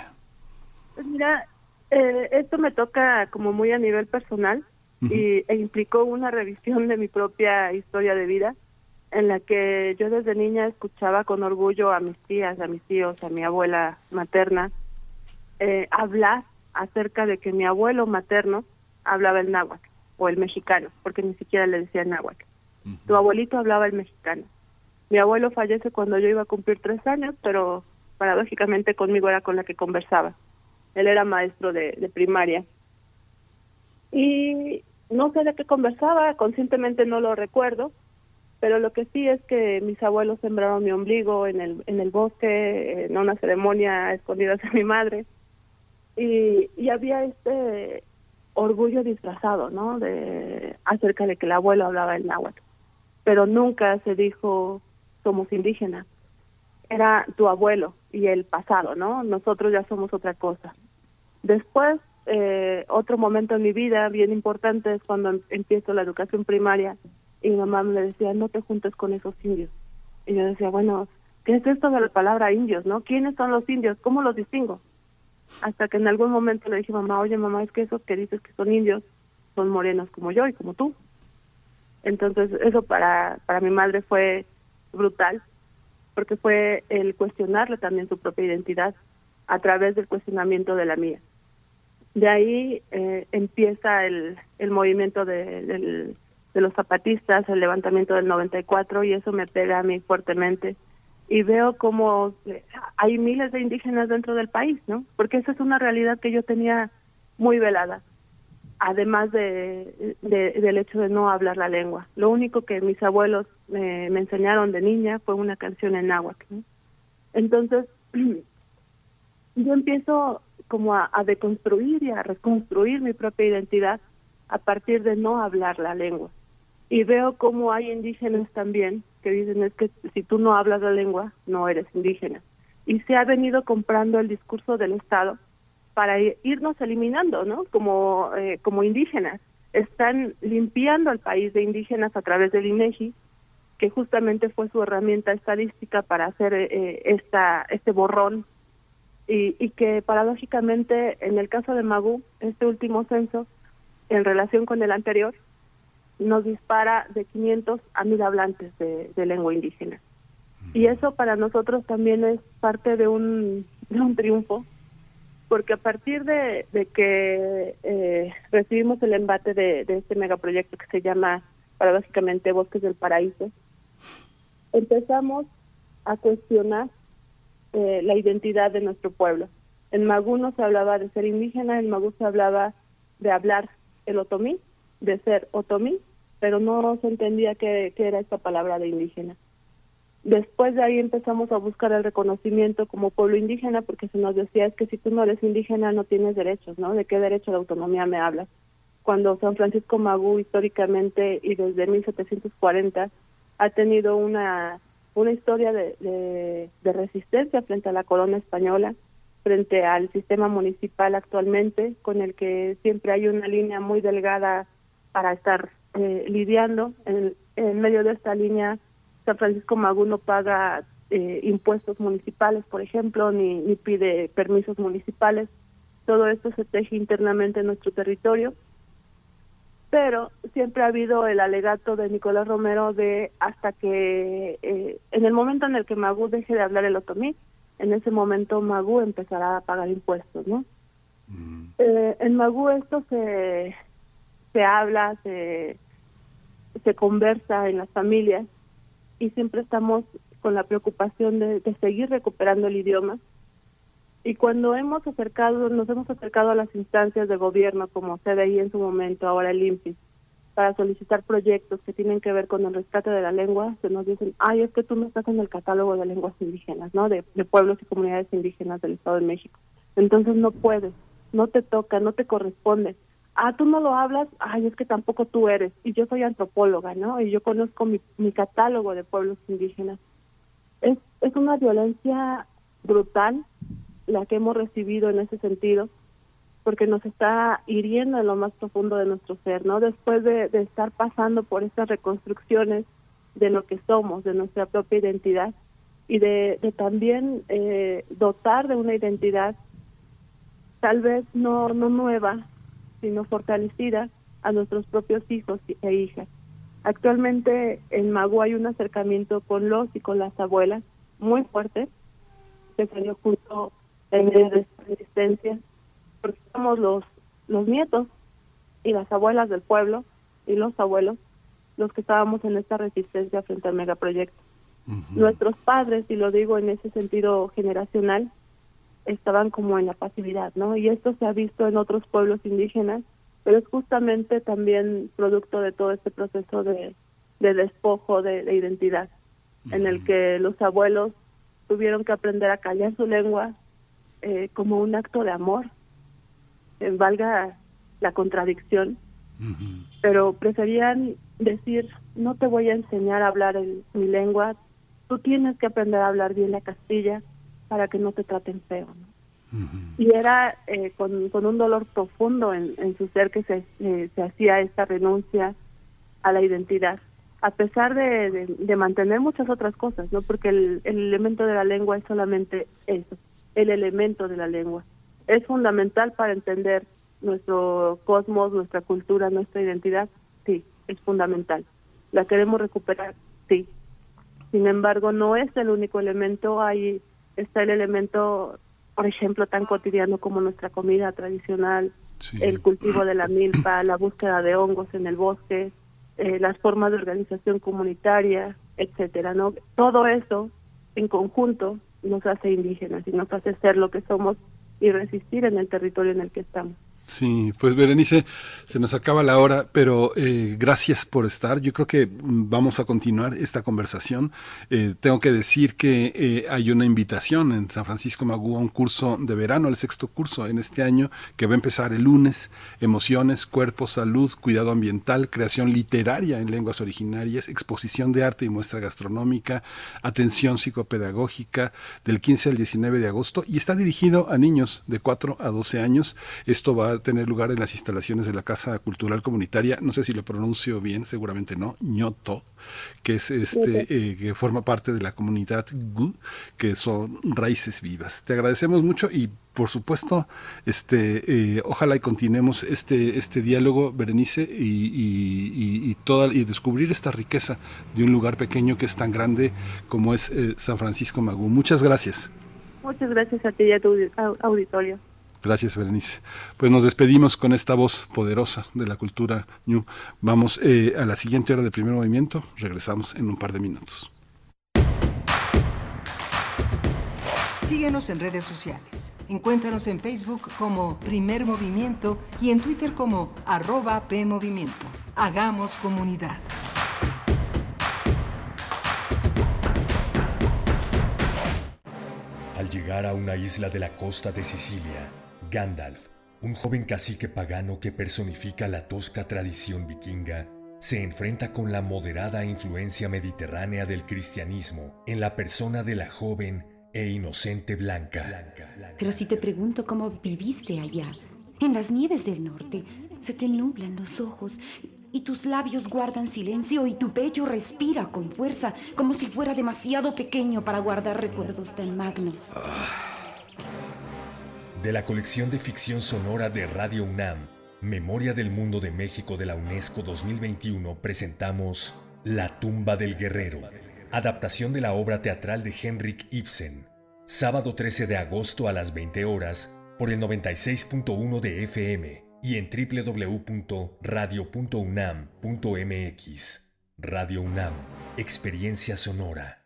Pues mira, eh, esto me toca como muy a nivel personal uh -huh. y, e implicó una revisión de mi propia historia de vida en la que yo desde niña escuchaba con orgullo a mis tías, a mis tíos, a mi abuela materna eh, hablar acerca de que mi abuelo materno hablaba el náhuatl o el mexicano, porque ni siquiera le decía náhuatl. Uh -huh. Tu abuelito hablaba el mexicano. Mi abuelo fallece cuando yo iba a cumplir tres años, pero paradójicamente conmigo era con la que conversaba. Él era maestro de, de primaria. Y no sé de qué conversaba, conscientemente no lo recuerdo, pero lo que sí es que mis abuelos sembraron mi ombligo en el, en el bosque, en una ceremonia escondida de mi madre, y, y había este orgullo disfrazado, ¿no? De acerca de que el abuelo hablaba el náhuatl, pero nunca se dijo somos indígenas. Era tu abuelo y el pasado, ¿no? Nosotros ya somos otra cosa. Después, eh, otro momento en mi vida bien importante es cuando em- empiezo la educación primaria y mi mamá me decía, no te juntes con esos indios. Y yo decía, bueno, ¿qué es esto de la palabra indios, no? ¿Quiénes son los indios? ¿Cómo los distingo? Hasta que en algún momento le dije, mamá, oye, mamá, es que esos que dices que son indios son morenos como yo y como tú. Entonces, eso para, para mi madre fue brutal, porque fue el cuestionarle también su propia identidad a través del cuestionamiento de la mía. De ahí eh, empieza el, el movimiento de, del- de los zapatistas, el levantamiento del 94, y eso me pega a mí fuertemente. Y veo como eh, hay miles de indígenas dentro del país, ¿no? Porque esa es una realidad que yo tenía muy velada, además de, de- del hecho de no hablar la lengua. Lo único que mis abuelos me, enseñaron de niña fue una canción en náhuatl. Entonces, yo empiezo como a deconstruir y a reconstruir mi propia identidad a partir de no hablar la lengua. Y veo como hay indígenas también que dicen es que si tú no hablas la lengua, no eres indígena. Y se ha venido comprando el discurso del Estado para irnos eliminando, ¿no? Como, eh, como indígenas. Están limpiando al país de indígenas a través del INEGI, que justamente fue su herramienta estadística para hacer eh, esta este borrón y, y que paradójicamente en el caso de Magú, este último censo, en relación con el anterior, nos dispara de 500 a 1000 hablantes de, de lengua indígena. Y eso para nosotros también es parte de un, de un triunfo, porque a partir de, de que eh, recibimos el embate de, de este megaproyecto que se llama paradójicamente Bosques del Paraíso, empezamos a cuestionar eh, la identidad de nuestro pueblo. En Magú no se hablaba de ser indígena, en Magú se hablaba de hablar el otomí, de ser otomí, pero no se entendía qué, qué era esta palabra de indígena. Después de ahí empezamos a buscar el reconocimiento como pueblo indígena porque se nos decía es que si tú no eres indígena no tienes derechos, ¿no? ¿De qué derecho de autonomía me hablas? Cuando San Francisco Magú históricamente y desde 1740 ha tenido una una historia de, de, de resistencia frente a la corona española, frente al sistema municipal actualmente, con el que siempre hay una línea muy delgada para estar eh, lidiando. En, en medio de esta línea, San Francisco Magú no paga eh, impuestos municipales, por ejemplo, ni, ni pide permisos municipales. Todo esto se teje internamente en nuestro territorio pero siempre ha habido el alegato de Nicolás Romero de hasta que eh, en el momento en el que Magú deje de hablar el otomí, en ese momento Magú empezará a pagar impuestos, ¿no? Eh, en Magú esto se, se habla, se, conversa en las familias y siempre estamos con la preocupación de, de seguir recuperando el idioma. Y cuando hemos acercado, nos hemos acercado a las instancias de gobierno como CDI en su momento, ahora el INPI, para solicitar proyectos que tienen que ver con el rescate de la lengua, se nos dicen, ay, es que tú no estás en el catálogo de lenguas indígenas, ¿no? De, de pueblos y comunidades indígenas del Estado de México. Entonces no puedes, no te toca, no te corresponde. Ah, tú no lo hablas, ay, es que tampoco tú eres. Y yo soy antropóloga, ¿no? Y yo conozco mi, mi catálogo de pueblos indígenas. Es, es una violencia brutal la que hemos recibido en ese sentido, porque nos está hiriendo en lo más profundo de nuestro ser, ¿no? Después de, de estar pasando por estas reconstrucciones de lo que somos, de nuestra propia identidad, y de, de también eh, dotar de una identidad tal vez no, no nueva, sino fortalecida a nuestros propios hijos e hijas. Actualmente en Magu hay un acercamiento con los y con las abuelas muy fuerte, que salió justo en medio de esta resistencia, porque somos los, los nietos y las abuelas del pueblo y los abuelos los que estábamos en esta resistencia frente al megaproyecto. Nuestros padres, y lo digo en ese sentido generacional, estaban como en la pasividad, ¿no? Y esto se ha visto en otros pueblos indígenas, pero es justamente también producto de todo este proceso de, despojo de, identidad, en el que los abuelos tuvieron que aprender a callar su lengua eh, como un acto de amor, eh, valga la contradicción, pero preferían decir, no te voy a enseñar a hablar mi lengua, tú tienes que aprender a hablar bien la castilla para que no te traten feo. Y era eh, con, un dolor profundo en, su ser que se, eh, se hacía esta renuncia a la identidad, a pesar de, de, mantener muchas otras cosas, no porque el, el elemento de la lengua es solamente eso, el elemento de la lengua. Es fundamental para entender nuestro cosmos, nuestra cultura, nuestra identidad, sí, es fundamental. ¿La queremos recuperar? Sí. Sin embargo, no es el único elemento, hay está el elemento, por ejemplo, tan cotidiano como nuestra comida tradicional, el cultivo de la milpa, la búsqueda de hongos en el bosque, eh, las formas de organización comunitaria, etcétera, ¿no? Todo eso en conjunto nos hace indígenas y nos hace ser lo que somos y resistir en el territorio en el que estamos. Sí, pues Berenice, se nos acaba la hora, pero eh, gracias por estar. Yo creo que mm, vamos a continuar esta conversación. Eh, tengo que decir que eh, hay una invitación en San Francisco Magú a un curso de verano, el sexto curso en este año, que va a empezar el lunes. Emociones, cuerpo, salud, cuidado ambiental, creación literaria en lenguas originarias, exposición de arte y muestra gastronómica, atención psicopedagógica, del 15 al 19 de agosto, y está dirigido a niños de 4 a 12 años. Esto va tener lugar en las instalaciones de la Casa Cultural Comunitaria, no sé si lo pronuncio bien, seguramente no, ñoto, que es este eh, que forma parte de la comunidad GU, que son raíces vivas. Te agradecemos mucho y por supuesto, este, eh, ojalá y continuemos este, este diálogo, Berenice, y, toda, y descubrir esta riqueza de un lugar pequeño que es tan grande como es eh, San Francisco Magú. Muchas gracias. Muchas gracias a ti y a tu auditorio. Gracias, Berenice. Pues nos despedimos con esta voz poderosa de la cultura Ñu. Vamos eh, a la siguiente hora de primer movimiento. Regresamos en un par de minutos. Síguenos en redes sociales. Encuéntranos en Facebook como Primer Movimiento y en Twitter como arroba PMovimiento. Hagamos comunidad. Al llegar a una isla de la costa de Sicilia, Gandalf, un joven cacique pagano que personifica la tosca tradición vikinga, se enfrenta con la moderada influencia mediterránea del cristianismo en la persona de la joven e inocente Blanca. Pero si te pregunto cómo viviste allá, en las nieves del norte, se te nublan los ojos y tus labios guardan silencio y tu pecho respira con fuerza, como si fuera demasiado pequeño para guardar recuerdos tan magnos. Ah de la colección de ficción sonora de Radio UNAM, Memoria del Mundo de México de la UNESCO 2021, presentamos La tumba del guerrero, adaptación de la obra teatral de Henrik Ibsen, sábado 13 de agosto a las 20 horas por el 96.1 de FM y en www.radio.unam.mx. Radio UNAM, experiencia sonora.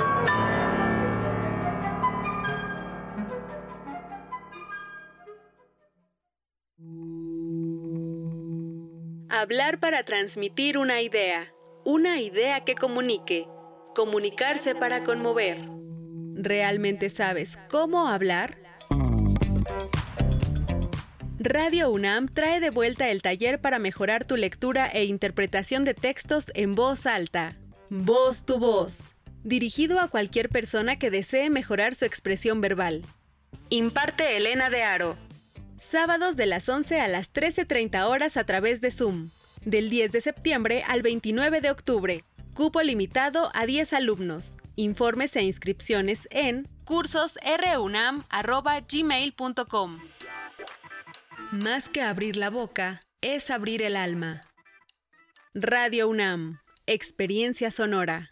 Hablar para transmitir una idea. Una idea que comunique. Comunicarse para conmover. ¿Realmente sabes cómo hablar? Radio UNAM trae de vuelta el taller para mejorar tu lectura e interpretación de textos en voz alta. Voz tu voz. Dirigido a cualquier persona que desee mejorar su expresión verbal. Imparte Elena de Aro. Sábados de las 11 a las 13.30 horas a través de Zoom. Del 10 de septiembre al 29 de octubre. Cupo limitado a 10 alumnos. Informes e inscripciones en cursosrunam.gmail.com. Más que abrir la boca, es abrir el alma. Radio UNAM, Experiencia Sonora.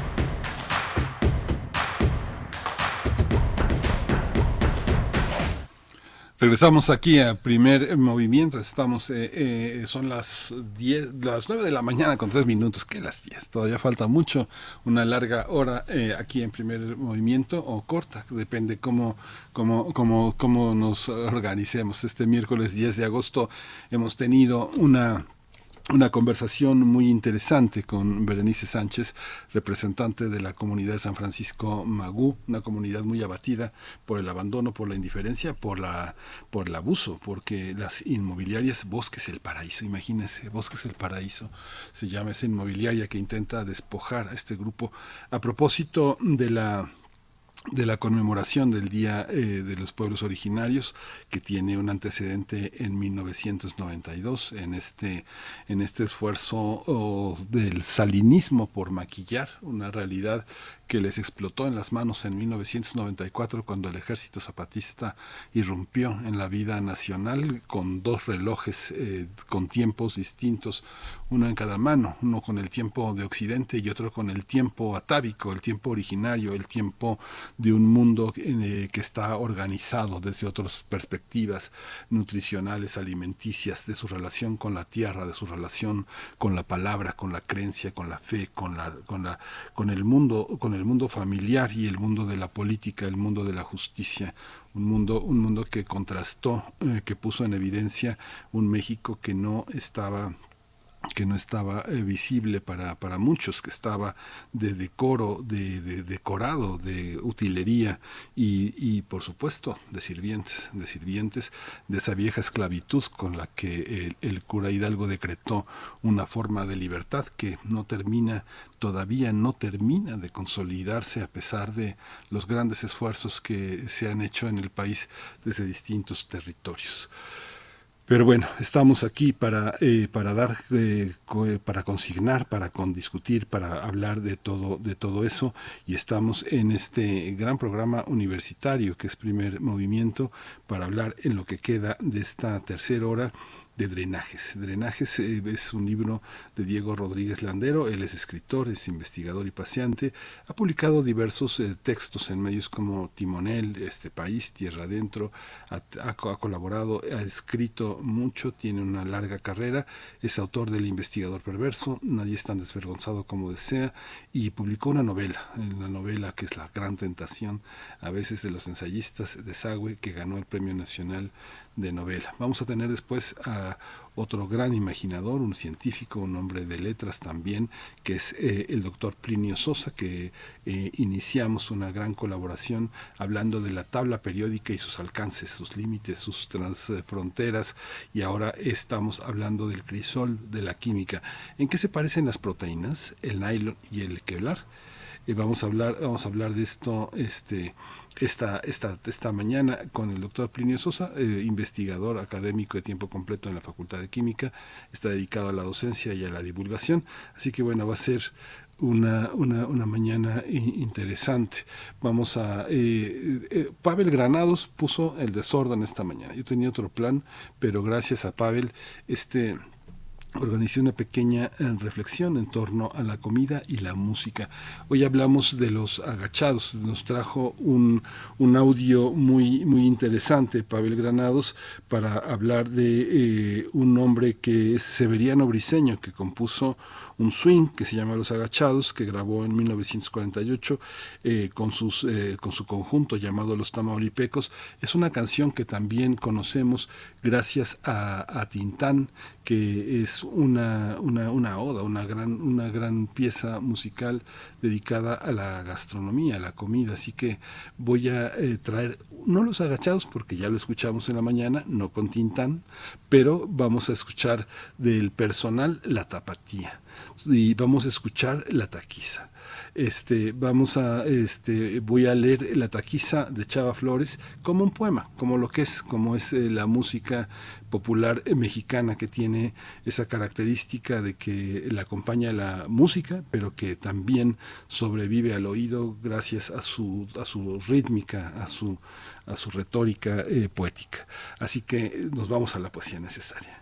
Regresamos aquí a primer movimiento. Estamos, eh, eh, son las 10, las 9 de la mañana con 3 minutos. que las 10? Todavía falta mucho, una larga hora eh, aquí en primer movimiento o corta, depende cómo, cómo, cómo, cómo nos organicemos. Este miércoles 10 de agosto hemos tenido una una conversación muy interesante con Berenice Sánchez, representante de la comunidad de San Francisco Magú, una comunidad muy abatida por el abandono, por la indiferencia, por la por el abuso, porque las inmobiliarias Bosques el Paraíso, imagínense, Bosques el Paraíso se llama esa inmobiliaria que intenta despojar a este grupo a propósito de la de la conmemoración del Día eh, de los Pueblos Originarios, que tiene un antecedente en 1992, en este, en este esfuerzo oh, del salinismo por maquillar una realidad que les explotó en las manos en 1994 cuando el ejército zapatista irrumpió en la vida nacional con dos relojes eh, con tiempos distintos, uno en cada mano, uno con el tiempo de Occidente y otro con el tiempo atávico, el tiempo originario, el tiempo de un mundo eh, que está organizado desde otras perspectivas nutricionales, alimenticias, de su relación con la tierra, de su relación con la palabra, con la creencia, con la fe, con la, con la, con el mundo, con el el mundo familiar y el mundo de la política, el mundo de la justicia, un mundo, un mundo que contrastó, eh, que puso en evidencia un México que no estaba que no estaba eh, visible para, para muchos, que estaba de decoro, de, decorado, de utilería y, y, por supuesto de sirvientes, de sirvientes de esa vieja esclavitud con la que el, el, cura Hidalgo decretó una forma de libertad que no termina, todavía no termina de consolidarse a pesar de los grandes esfuerzos que se han hecho en el país desde distintos territorios. Pero bueno, estamos aquí para, eh, para dar, eh, para consignar, para condiscutir, para hablar de todo, de todo eso. Y estamos en este gran programa universitario que es primer movimiento para hablar en lo que queda de esta tercera hora de Drenajes. Drenajes eh, es un libro de Diego Rodríguez Landero, él es escritor, es investigador y paseante, ha publicado diversos eh, textos en medios como Timonel, Este País, Tierra Adentro, ha, colaborado, ha escrito mucho, tiene una larga carrera, es autor del Investigador Perverso, Nadie es tan desvergonzado como desea, y publicó una novela, la novela que es La Gran Tentación, a veces de los ensayistas de Sagüe, que ganó el Premio Nacional de novela. Vamos a tener después a otro gran imaginador, un científico, un hombre de letras también, que es eh, el doctor Plinio Sosa, que eh, iniciamos una gran colaboración hablando de la tabla periódica y sus alcances, sus límites, sus transfronteras, y ahora estamos hablando del crisol de la química. ¿En qué se parecen las proteínas, el nylon y el kevlar? Eh, vamos a hablar, vamos a hablar de esto, este esta, esta, esta mañana con el doctor Plinio Sosa, eh, investigador académico de tiempo completo en la Facultad de Química, está dedicado a la docencia y a la divulgación, así que bueno, va a ser una, una, una mañana interesante. Vamos a... Eh, eh, Pavel Granados puso el desorden esta mañana. Yo tenía otro plan, pero gracias a Pavel, este organicé una pequeña eh, reflexión en torno a la comida y la música. Hoy hablamos de los agachados. Nos trajo un, un audio muy, muy interesante, Pavel Granados, para hablar de eh, un hombre que es Severiano Briseño, que compuso un swing que se llama Los Agachados, que grabó en 1948 eh, con, sus, eh, con su conjunto llamado Los Tamaulipecos. Es una canción que también conocemos gracias a, a Tintán, que es una, una, una, oda, una gran, una gran pieza musical dedicada a la gastronomía, a la comida. Así que voy a eh, traer, no los agachados, porque ya lo escuchamos en la mañana, no con Tintán, pero vamos a escuchar del personal la tapatía y vamos a escuchar la taquiza. Este, vamos a, este, voy a leer la taquiza de Chava Flores como un poema, como lo que es, como es eh, la música popular mexicana que tiene esa característica de que la acompaña la música, pero que también sobrevive al oído gracias a su, a su rítmica, a su, a su retórica eh, poética. Así que nos vamos a la poesía necesaria.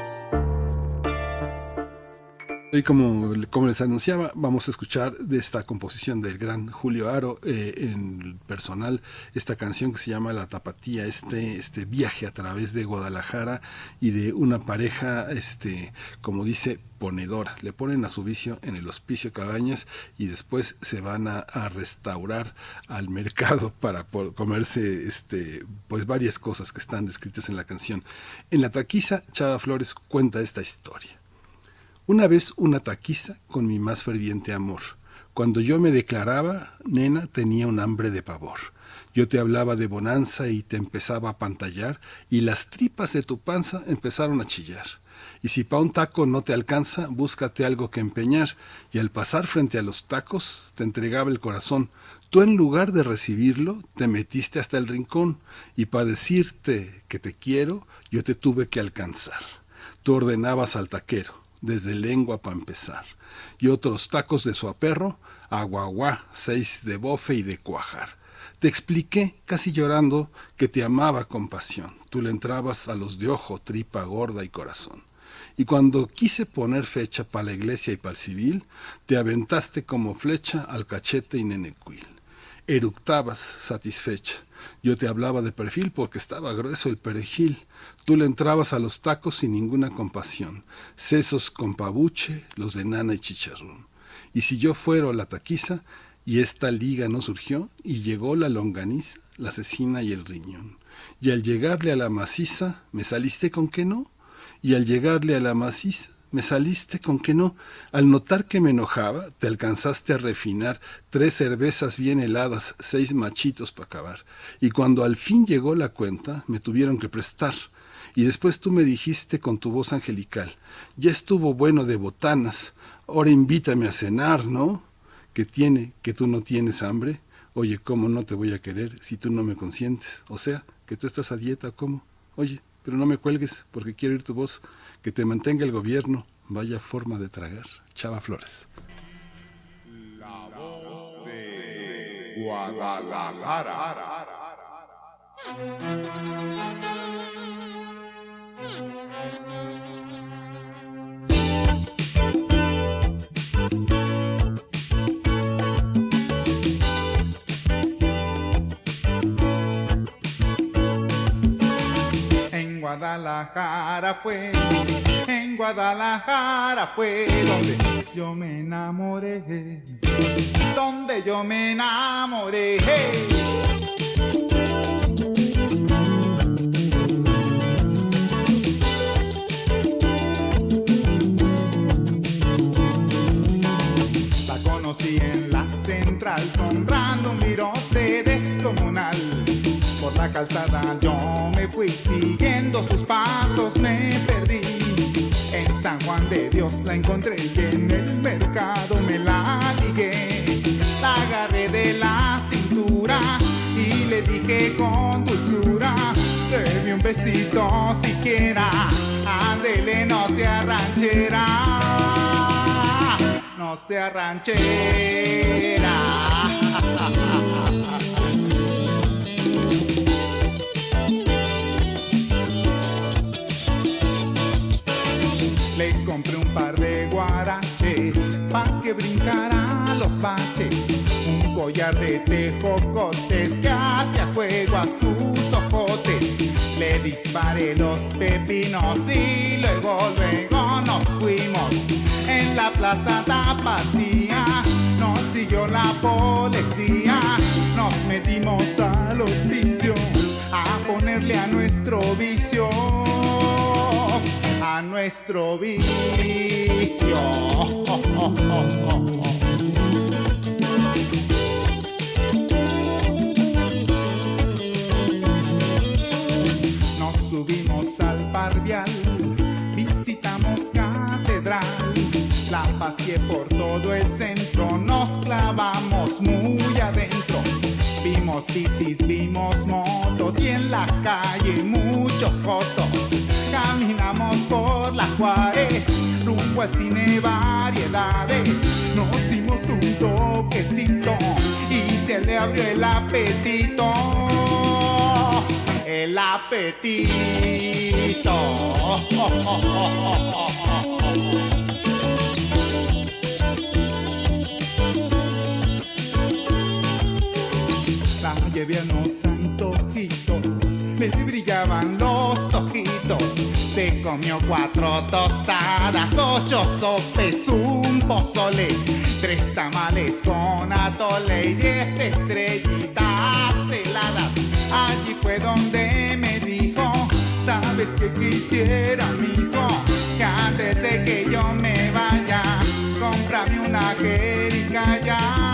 Y como, les anunciaba, vamos a escuchar de esta composición del gran Julio Aro eh, en personal esta canción que se llama La Tapatía, este, este viaje a través de Guadalajara y de una pareja, este, como dice, ponedora. Le ponen a su vicio en el hospicio Cabañas y después se van a, restaurar al mercado para comerse este, pues varias cosas que están descritas en la canción. En la taquiza, Chava Flores cuenta esta historia. Una vez una taquiza con mi más ferviente amor. Cuando yo me declaraba, nena, tenía un hambre de pavor. Yo te hablaba de bonanza y te empezaba a pantallar, y las tripas de tu panza empezaron a chillar. Y si pa' un taco no te alcanza, búscate algo que empeñar, y al pasar frente a los tacos te entregaba el corazón. Tú en lugar de recibirlo, te metiste hasta el rincón, y para decirte que te quiero, yo te tuve que alcanzar. Tú ordenabas al taquero desde lengua para empezar, y otros tacos de suaperro, aguaguá, seis de bofe y de cuajar. Te expliqué, casi llorando, que te amaba con pasión. Tú le entrabas a los de ojo, tripa gorda y corazón. Y cuando quise poner fecha para la iglesia y para el civil, te aventaste como flecha al cachete y nenecuil. Eructabas satisfecha. Yo te hablaba de perfil porque estaba grueso el perejil. Tú le entrabas a los tacos sin ninguna compasión, sesos con pabuche, los de nana y chicharrón. Y si yo fuero la taquiza, y esta liga no surgió, y llegó la longaniza, la cecina y el riñón. Y al llegarle a la maciza, ¿me saliste con que no? Y al llegarle a la maciza, me saliste con que no. Al notar que me enojaba, te alcanzaste a refinar tres cervezas bien heladas, seis machitos para acabar. Y cuando al fin llegó la cuenta, me tuvieron que prestar. Y después tú me dijiste con tu voz angelical, ya estuvo bueno de botanas, ahora invítame a cenar, ¿no? Que tiene, que tú no tienes hambre. Oye, ¿cómo no te voy a querer si tú no me consientes? O sea, que tú estás a dieta, ¿cómo? Oye, pero no me cuelgues porque quiero oír tu voz que te mantenga el gobierno. Vaya forma de tragar. Chava Flores. La voz de Guadalajara. En Guadalajara fue, en Guadalajara fue donde yo me enamoré, donde yo me enamoré. Conocí en la central comprando un virote descomunal. Por la calzada yo me fui siguiendo sus pasos, me perdí. En San Juan de Dios la encontré y en el mercado me la ligué. La agarré de la cintura y le dije con dulzura, deme un besito siquiera, ándele no sea ranchera, no sea ranchera. Le compré un par de guaraches pa' que brincara los baches. Un collar de tejocotes que hace a fuego a sus ojotes le disparé los pepinos y luego, luego nos fuimos. En la plaza Tapatía nos siguió la policía. Nos metimos al hospicio a ponerle a nuestro vicio. A nuestro vicio. visitamos catedral, la paseé por todo el centro, nos clavamos muy adentro. Vimos bicis, vimos motos y en la calle muchos fotos. Caminamos por la Juárez, rumbo al cine variedades. Nos dimos un toquecito y se le abrió el apetito. El apetito. Unos antojitos, le brillaban los ojitos. Se comió cuatro tostadas, ocho sopes, un pozole, tres tamales con atole y diez estrellitas heladas. Allí fue donde me dijo, sabes que quisiera, mijo, que antes de que yo me vaya, cómprame una jerica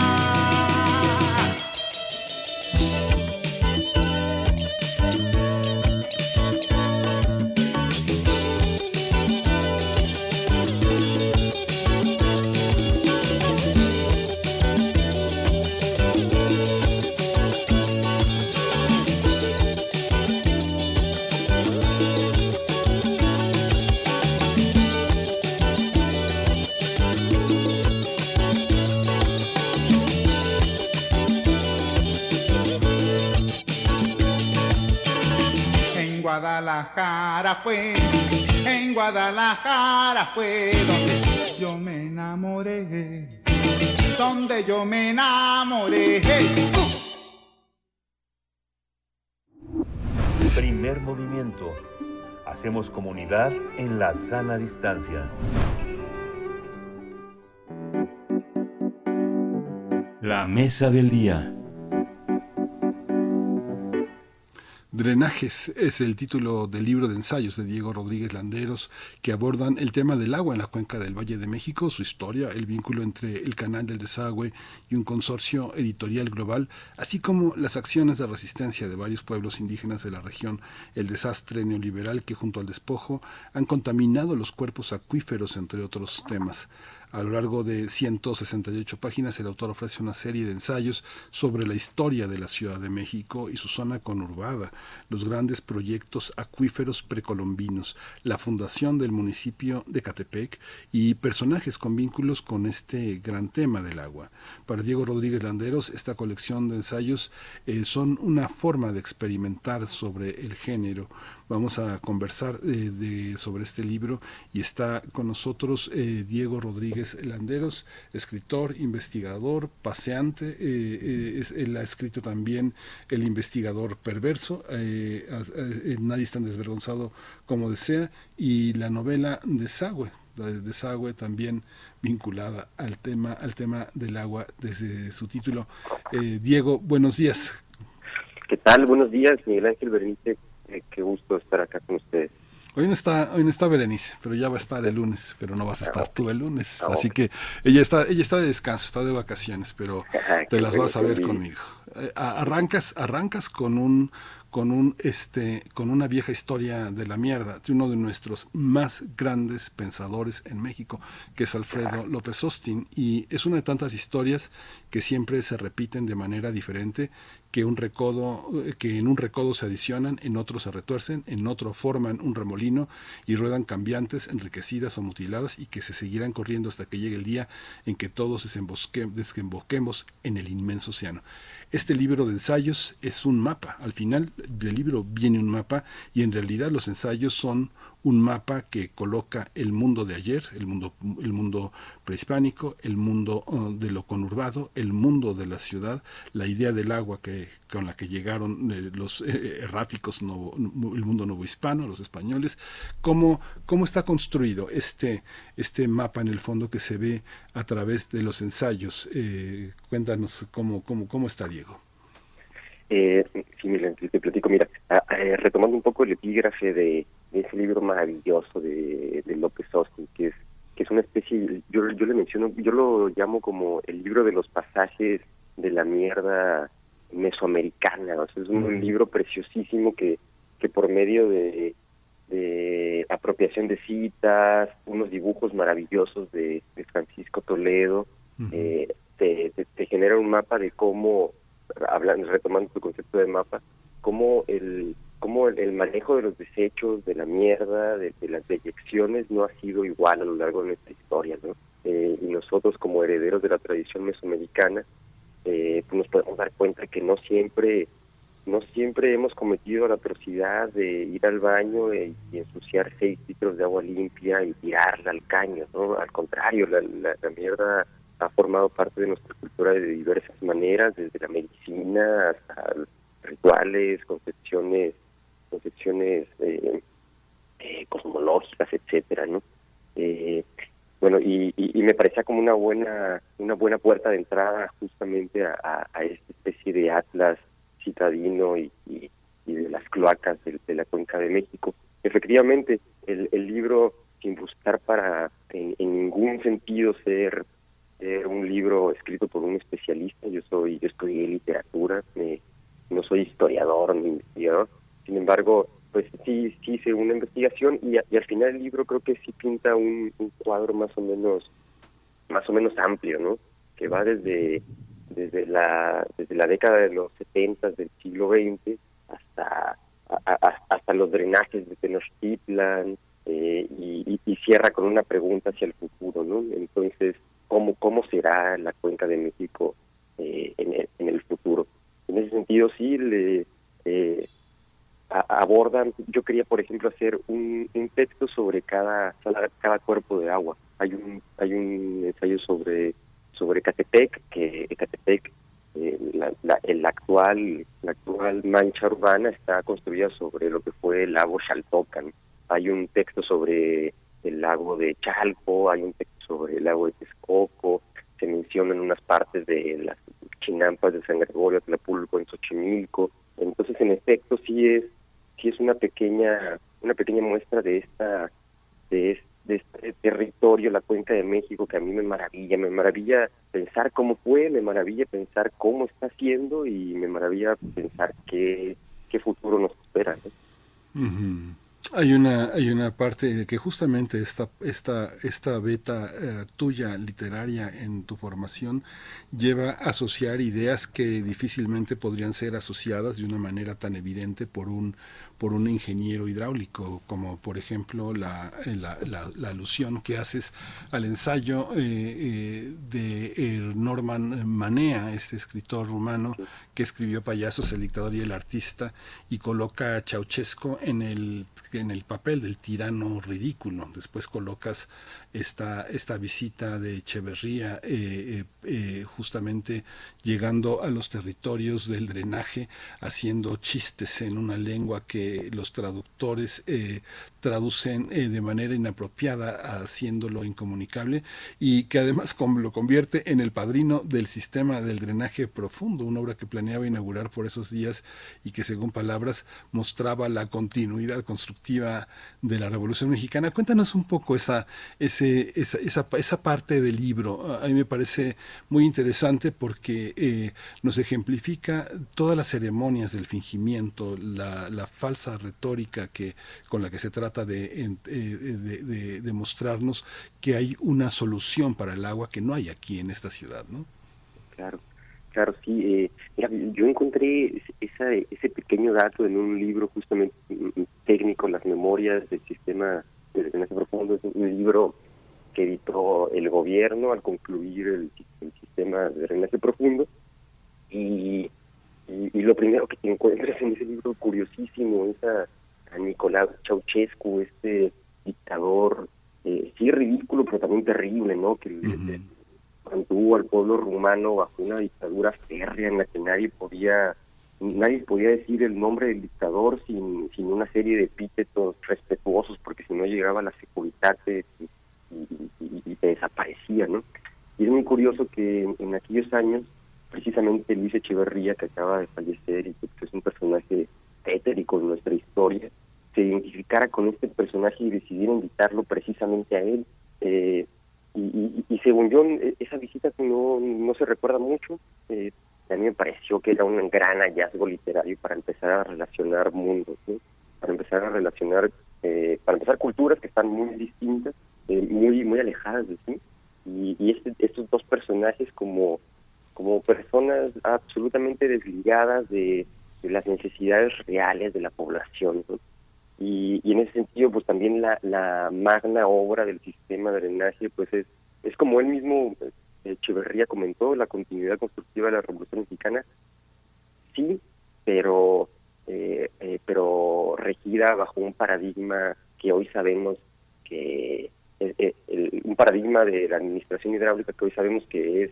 Guadalajara fue, en Guadalajara fue donde yo me enamoré, donde yo me enamoré. Primer movimiento. Hacemos comunidad en la sana distancia. La mesa del día. Drenajes es el título del libro de ensayos de Diego Rodríguez Landeros que abordan el tema del agua en la cuenca del Valle de México, su historia, el vínculo entre el canal del desagüe y un consorcio editorial global, así como las acciones de resistencia de varios pueblos indígenas de la región, el desastre neoliberal que junto al despojo han contaminado los cuerpos acuíferos, entre otros temas. A lo largo de 168 páginas, el autor ofrece una serie de ensayos sobre la historia de la Ciudad de México y su zona conurbada, los grandes proyectos acuíferos precolombinos, la fundación del municipio de Catepec y personajes con vínculos con este gran tema del agua. Para Diego Rodríguez Landeros, esta colección de ensayos eh, son una forma de experimentar sobre el género, vamos a conversar eh, de, sobre este libro y está con nosotros eh, Diego Rodríguez Landeros, escritor, investigador, paseante, eh, eh, es- él ha escrito también El investigador perverso, eh, Nadie es tan desvergonzado como desea, y la novela Desagüe, Desagüe también vinculada al tema, al tema del agua desde su título. Eh, Diego, buenos días. ¿Qué tal? Buenos días, Miguel Ángel Berenice. Eh, qué gusto estar acá con ustedes. Hoy no está, hoy no está Berenice, pero ya va a estar el lunes, pero no vas a estar tú el lunes. Así que ella está, ella está de descanso, está de vacaciones, pero te Qué las vas a ver conmigo. Eh, arrancas, arrancas con un, con un, este, con una vieja historia de la mierda, de uno de nuestros más grandes pensadores en México, que es Alfredo López Austin, y es una de tantas historias que siempre se repiten de manera diferente que un recodo eh, que en un recodo se adicionan, en otro se retuercen, en otro forman un remolino y ruedan cambiantes, enriquecidas o mutiladas y que se seguirán corriendo hasta que llegue el día en que todos desemboquemos en el inmenso océano. Este libro de ensayos es un mapa. Al final del libro viene un mapa y en realidad los ensayos son un mapa que coloca el mundo de ayer, el mundo, el mundo prehispánico, el mundo uh, de lo conurbado, el mundo de la ciudad, la idea del agua que con la que llegaron eh, los eh, erráticos, novo, el mundo novohispano, los españoles, cómo, cómo está construido este, este mapa en el fondo que se ve a través de los ensayos. Eh, cuéntanos cómo, cómo, cómo está Diego. Eh, sí, mira, te platico, mira, ah, eh, retomando un poco el epígrafe de, de ese libro maravilloso de, de López Austin, que es que es una especie, yo, yo le menciono, yo lo llamo como el libro de los pasajes de la mierda mesoamericana, o sea, es un, un libro preciosísimo que, que por medio de, de apropiación de citas, unos dibujos maravillosos de, de Francisco Toledo, eh, te, te, te genera un mapa de cómo, hablando, retomando tu concepto de mapa, cómo el cómo el, manejo de los desechos, de la mierda, de, las deyecciones no ha sido igual a lo largo de nuestra historia, ¿no? Eh, y nosotros como herederos de la tradición mesoamericana, eh, pues nos podemos dar cuenta que no siempre no siempre hemos cometido la atrocidad de ir al baño y ensuciar seis litros de agua limpia y tirarla al caño, ¿no? Al contrario, la, la, la mierda ha formado parte de nuestra cultura de diversas maneras, desde la medicina hasta rituales, concepciones, concepciones eh, eh, cosmológicas, etcétera, ¿no? Eh, bueno, y, y, y, me parecía como una buena una buena puerta de entrada justamente a, esta especie de atlas citadino y, y, de las cloacas de, la cuenca de México. Efectivamente, el, el libro, sin buscar para en, ningún sentido ser un libro escrito por un especialista. Yo soy, yo estudié literatura, no soy historiador ni investigador. Sin embargo, pues sí, sí hice una investigación y, y al final el libro creo que sí pinta un, cuadro más o menos, más o menos amplio, ¿no? Que va desde desde la desde la década de los 70 del siglo XX hasta hasta los drenajes de Tenochtitlan eh, y, y, cierra con una pregunta hacia el futuro, ¿no? Entonces cómo cómo será la cuenca de México eh, en, el, en el futuro. En ese sentido sí le eh, abordan. Yo quería por ejemplo hacer un, un texto sobre cada cada cuerpo de agua. Hay un hay un ensayo sobre sobre Catepec que Catepec eh, la, la, el actual la actual mancha urbana está construida sobre lo que fue el lago Xaltocan. Hay un texto sobre el lago de Chalco, hay un texto sobre el lago de Texcoco, se mencionan unas partes de las chinampas de San Gregorio, Tlapulco, en Xochimilco. Entonces, en efecto, sí es sí es una pequeña una pequeña muestra de esta de, este territorio, la cuenca de México, que a mí me maravilla, me maravilla pensar cómo fue, me maravilla pensar cómo está haciendo y me maravilla pensar qué, qué futuro nos espera. ¿no? Hay una, hay una parte de que justamente esta, esta, esta beta eh, tuya literaria en tu formación lleva a asociar ideas que difícilmente podrían ser asociadas de una manera tan evidente por un, por un ingeniero hidráulico, como por ejemplo la, la, la alusión que haces al ensayo eh, eh, de Norman Manea, este escritor rumano que escribió Payasos, el dictador y el artista, y coloca a Ceausescu en el, en el papel del tirano ridículo. Después colocas esta, esta visita de Echeverría, eh, eh, justamente llegando a los territorios del drenaje, haciendo chistes en una lengua que los traductores eh, traducen eh, de manera inapropiada, haciéndolo incomunicable, y que además lo convierte en el padrino del sistema del drenaje profundo, una obra que planeaba inaugurar por esos días y que según palabras mostraba la continuidad constructiva de la Revolución Mexicana. Cuéntanos un poco esa, ese, esa, esa, esa parte del libro. A mí me parece muy interesante porque eh, nos ejemplifica todas las ceremonias del fingimiento, la, la falsa retórica que, con la que se trata de, eh, de, de, de, mostrarnos que hay una solución para el agua que no hay aquí en esta ciudad, ¿no? Claro, claro, sí. Eh, mira, yo encontré esa, ese pequeño dato en un libro justamente técnico, Las Memorias del Sistema de Drenaje Profundo. Es un libro que editó el gobierno al concluir el, el sistema de drenaje profundo. Y, y, y, lo primero que te encuentras en ese libro curiosísimo, esa a Nicolás Ceausescu, este dictador, eh, sí ridículo, pero también terrible, ¿no? Que mantuvo al pueblo rumano bajo una dictadura férrea en la que nadie podía nadie podía decir el nombre del dictador sin, sin una serie de epítetos respetuosos, porque si no llegaba la seguridad y, y, y te desaparecía, ¿no? Y es muy curioso que en, en aquellos años, precisamente Luis Echeverría, que acaba de fallecer y que es un personaje tétrico de nuestra historia, se identificara con este personaje y decidiera invitarlo precisamente a él. Eh, y, y, y según yo, esa visita no, no se recuerda mucho. Eh, a mí me pareció que era un gran hallazgo literario para empezar a relacionar mundos, para empezar a relacionar, eh, para empezar culturas que están muy distintas, eh, muy muy alejadas de sí, y, y este, estos dos personajes como como personas absolutamente desligadas de, las necesidades reales de la población. Y, y en ese sentido, pues también la, la magna obra del sistema de drenaje, pues es, es como él mismo, eh, Echeverría comentó, la continuidad constructiva de la Revolución Mexicana, sí, pero eh, eh, pero regida bajo un paradigma que hoy sabemos que eh, el- un paradigma de la administración hidráulica que hoy sabemos que es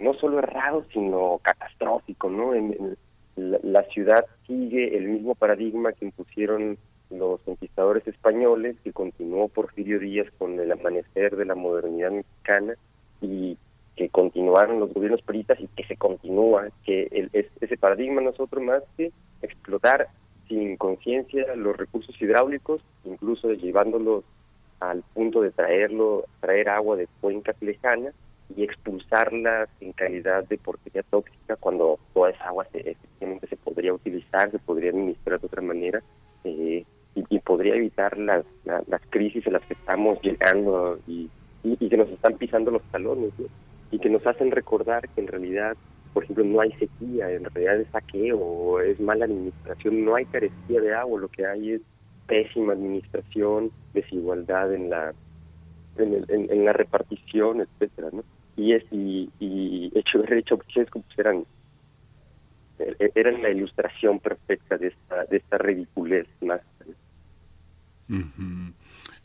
no solo errado sino catastrófico no en la, la ciudad sigue el mismo paradigma que impusieron los conquistadores españoles que continuó Porfirio Díaz con el amanecer de la modernidad mexicana y que continuaron los gobiernos peritas y que se continúa, que el, es- ese paradigma nosotros más que explotar sin conciencia los recursos hidráulicos, incluso llevándolos al punto de traerlo, traer agua de cuencas lejanas y expulsarla en calidad de porquería tóxica cuando toda esa agua se, efectivamente se podría utilizar, se podría administrar de otra manera eh, y, podría evitar las, la- las crisis en las que estamos llegando y, y, que nos están pisando los talones y que nos hacen recordar que en realidad, por ejemplo, no hay sequía, en realidad es saqueo, es mala administración, no hay carecía de agua, lo que hay es pésima administración, desigualdad en la en, en, en la repartición, etcétera, ¿no? Y es y, y Echeverría y pues, eran e- eran la ilustración perfecta de esta de esta ridiculez más.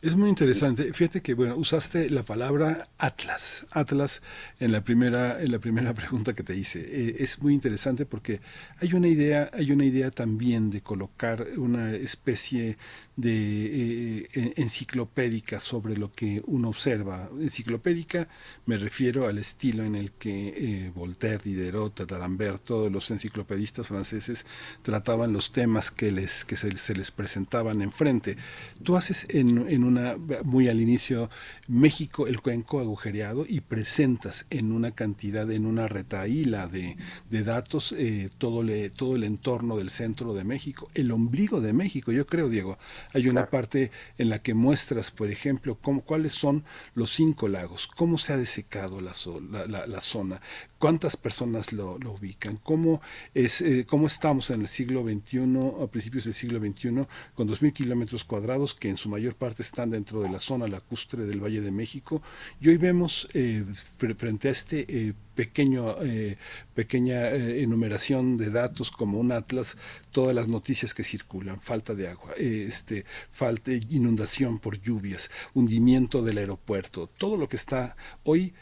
Es muy interesante. Fíjate que bueno, usaste la palabra Atlas. Atlas en la primera en la primera pregunta que te hice. Eh, es muy interesante porque hay una idea hay una idea también de colocar una especie de eh, en- enciclopédica sobre lo que uno observa. Enciclopédica me refiero al estilo en el que eh, Voltaire, Diderot, D'Alembert, todos los enciclopedistas franceses trataban los temas que les que se, se les presentaban enfrente. Tú haces en, en una muy al inicio México el cuenco agujereado y presentas en una cantidad en una retaíla de, de datos eh, todo le, todo el entorno del centro de México, el ombligo de México. Yo creo Diego, hay una parte en la que muestras, por ejemplo, cómo, cuáles son los cinco lagos, cómo se ha desecado la, zo- la, la- la zona, cuántas personas lo, lo ubican, cómo, es, eh, cómo estamos en el siglo XXI, a principios del siglo XXI, con 2.000 kilómetros cuadrados que en su mayor parte están dentro de la zona lacustre del Valle de México. Y hoy vemos eh, fre- frente a este eh, pequeño, eh, pequeña enumeración de datos como un atlas, todas las noticias que circulan, falta de agua, este, falta inundación por lluvias, hundimiento del aeropuerto, todo lo que está hoy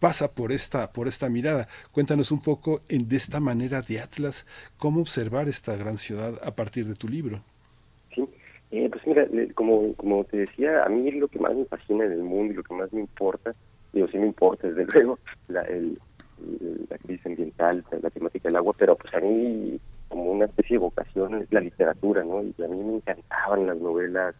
pasa por esta por esta mirada. Cuéntanos un poco en, de esta manera de Atlas cómo observar esta gran ciudad a partir de tu libro. Eh, pues mira, eh, como, como te decía, a mí lo que más me fascina en el mundo y lo que más me importa, digo, sí me importa desde luego la, el, la crisis ambiental, la temática del agua, pero pues a mí como una especie de vocación es la literatura, ¿no? Y a mí me encantaban las novelas,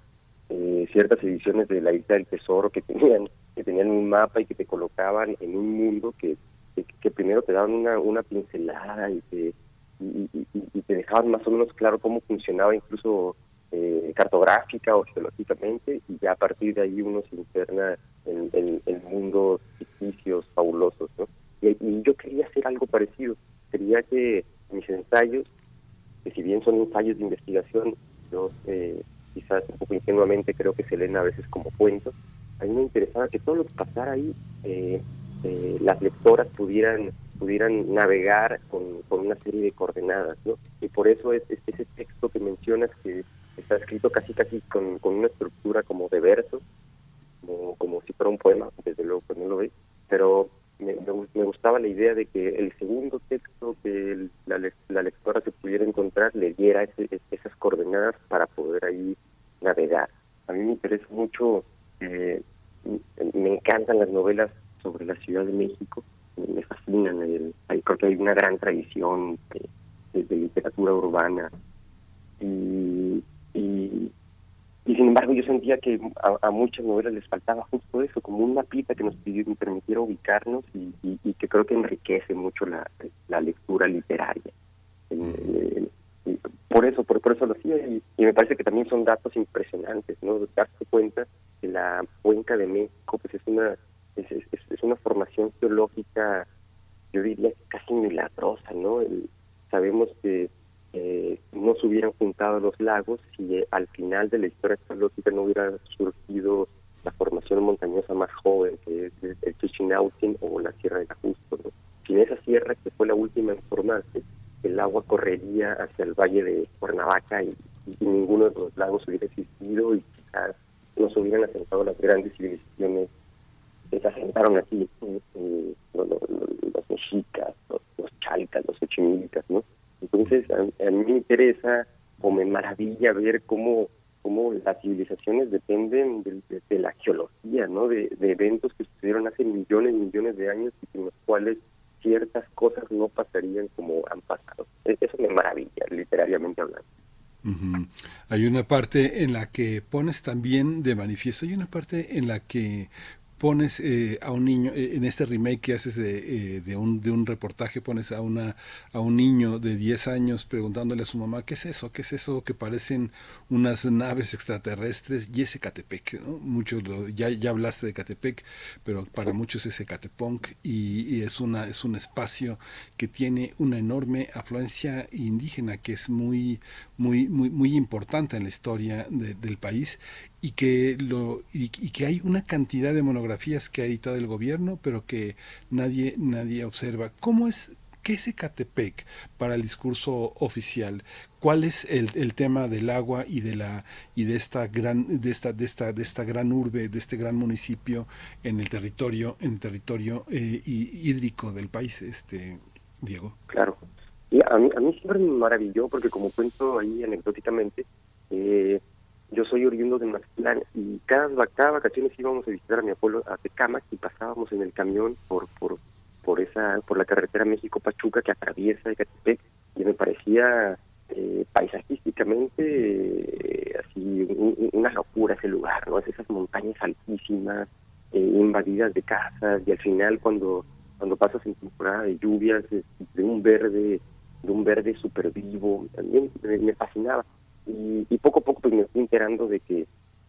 eh, ciertas ediciones de La Isla del Tesoro que tenían que tenían un mapa y que te colocaban en un mundo que, que, que primero te daban una, una pincelada y te, y- y- y te dejaban más o menos claro cómo funcionaba incluso eh, cartográfica o geológicamente y ya a partir de ahí uno se interna en, en- en mundos ficticios fabulosos ¿no? y, yo quería hacer algo parecido quería que mis ensayos que si bien son ensayos de investigación yo eh, quizás un poco ingenuamente creo que se leen a veces como cuentos a mí me interesaba que todo lo que pasara ahí eh, eh, las lectoras pudieran pudieran navegar con, con una serie de coordenadas, ¿no? Y por eso es, es- ese texto que mencionas que está escrito casi casi con, con una estructura como de versos, como, como si fuera un poema, desde luego que no lo ve, pero me, me gu- me gustaba la idea de que el segundo texto que el- la, la lectora se pudiera encontrar le diera ese- es- esas coordenadas para poder ahí navegar. A mí me interesa mucho, eh, me encantan las novelas sobre la Ciudad de México, me fascinan, el- ahí creo que hay una gran tradición de- de literatura urbana y, y, sin embargo yo sentía que a, muchas novelas les faltaba justo eso, como una pita que nos pidió- permitiera ubicarnos y, que creo que enriquece mucho la, lectura literaria. Eh, por eso, por, eso lo hacía y, me parece que también son datos impresionantes, ¿no? Darse cuenta que la cuenca de México pues es una es, es, una formación geológica yo diría casi milagrosa, ¿no? El- sabemos que eh, no se hubieran juntado los lagos si eh, al final de la historia geológica no hubiera surgido la formación montañosa más joven, que es el Chichinautzin o la Sierra del Ajusco. ¿no? Sin esa sierra, que fue la última en formarse, el agua correría hacia el valle de Cuernavaca y, y ninguno de los lagos hubiera existido y quizás no se hubieran asentado las grandes civilizaciones que se asentaron aquí, eh, eh, los, mexicas, los, los chalcas, los ochimilcas, ¿no? Entonces, a, a mí me interesa o me maravilla ver cómo, cómo las civilizaciones dependen de, de- la geología, ¿no? De, eventos que sucedieron hace millones y millones de años y en los cuales ciertas cosas no pasarían como han pasado. E- Eso me maravilla, literariamente hablando. Hay una parte en la que pones también de manifiesto, hay una parte en la que pones eh, a un niño, eh, en este remake que haces de, eh, de, un, de un reportaje, pones a, una, a un niño de 10 años preguntándole a su mamá, ¿qué es eso? ¿Qué es eso que parecen unas naves extraterrestres? Y ese Catepec. Muchos lo- ya, ya hablaste de Catepec, pero para muchos es Ecatepunk y, y es, una, es un espacio que tiene una enorme afluencia indígena que es muy, muy, muy, muy importante en la historia de- del país y que lo y, que hay una cantidad de monografías que ha editado el gobierno pero que nadie nadie observa. Cómo es qué es Ecatepec para el discurso oficial cuál es el, el tema del agua y de la y de esta gran de esta de esta de esta gran urbe de este gran municipio en el territorio en el territorio eh, hí- hídrico del país este Diego Claro. Y a mí, a mí siempre me maravilló porque como cuento ahí anecdóticamente, eh, yo soy oriundo de Mazatlán y cada, va- cada vacaciones íbamos a visitar a mi abuelo a Tecámac y pasábamos en el camión por por por esa por la carretera México Pachuca que atraviesa Ecatepec y me parecía eh, paisajísticamente eh, así un- un- una locura ese lugar, ¿no? Es esas montañas altísimas eh, invadidas de casas y al final cuando cuando pasas en temporada de lluvias es de un verde de un verde súper vivo también me fascinaba y, y poco a poco pues me fui enterando de que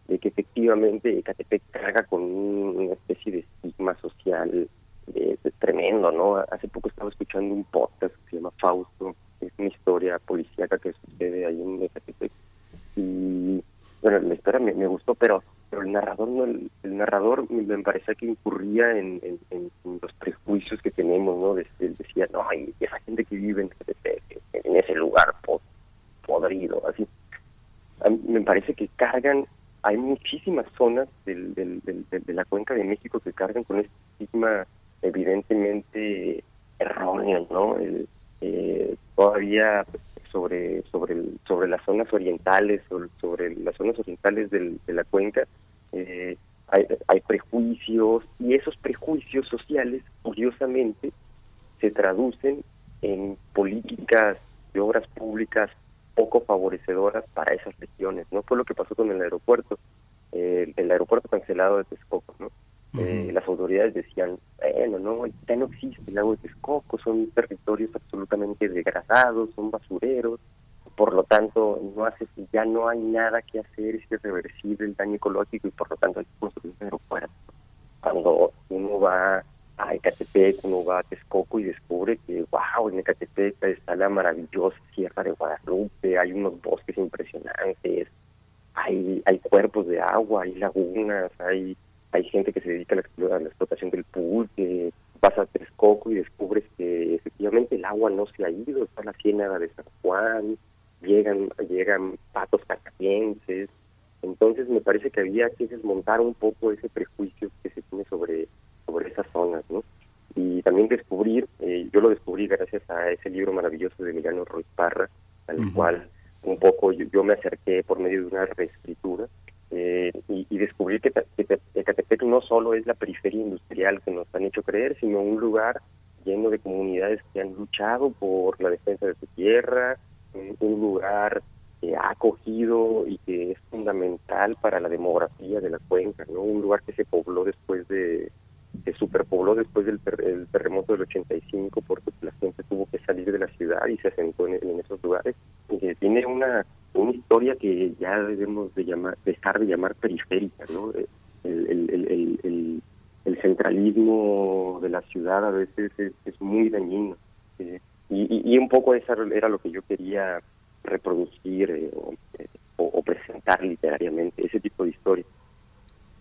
de que efectivamente Ecatepec carga con un- una especie de estigma social eh, es tremendo no hace poco estaba escuchando un podcast que se llama Fausto es una historia policíaca que sucede ahí en Ecatepec y bueno la historia me, me gustó pero pero el narrador no el, narrador me, parecía que incurría en, los prejuicios que tenemos no Des- él decía no y esa gente que vive en, en ese lugar po- podrido así me parece que cargan hay muchísimas zonas del, del- del- de la cuenca de México que cargan con este estigma evidentemente erróneo no El- eh, todavía sobre sobre sobre las zonas orientales sobre, sobre las zonas orientales del- de la cuenca eh, hay, hay prejuicios y esos prejuicios sociales curiosamente se traducen en políticas de obras públicas poco favorecedoras para esas regiones no fue lo que pasó con el aeropuerto eh, el aeropuerto cancelado de Texcoco no Eh, las autoridades decían, bueno, no, ya no existe el lago de Texcoco, son territorios absolutamente degradados, son basureros, por lo tanto, no hace, ya no hay nada que hacer, es irreversible el daño ecológico y por lo tanto hay que construir un aeropuerto. Cuando uno va a Ecatepec, va a Texcoco y descubre que, wow, en Ecatepec está la maravillosa Sierra de Guadalupe, hay unos bosques impresionantes, hay, hay cuerpos de agua, hay lagunas, hay hay gente que se dedica a la, a la explotación del pulque, vas a Texcoco y descubres que efectivamente el agua no se ha ido, está la ciénaga de San Juan, llegan llegan patos canadienses, entonces me parece que había que desmontar un poco ese prejuicio que se tiene sobre sobre esas zonas, ¿no? Y también descubrir, eh, yo lo descubrí gracias a ese libro maravilloso de Emiliano Ruiz Parra, al cual un poco yo, yo me acerqué por medio de una reescritura eh, y, y descubrí que, Ecatepec no solo es la periferia industrial que nos han hecho creer, sino un lugar lleno de comunidades que han luchado por la defensa de su tierra, un, un lugar que ha acogido y que es fundamental para la demografía de la cuenca, ¿no? Un lugar que se pobló después de superpobló después del ter- el terremoto del 85 porque la gente tuvo que salir de la ciudad y se asentó en, esos lugares. Que tiene una una historia que ya debemos de llamar dejar de llamar periférica no el, el, el, el, el- centralismo de la ciudad a veces es, es muy dañino eh, y, y, un poco eso era lo que yo quería reproducir eh, eh, o- o presentar literariamente ese tipo de historias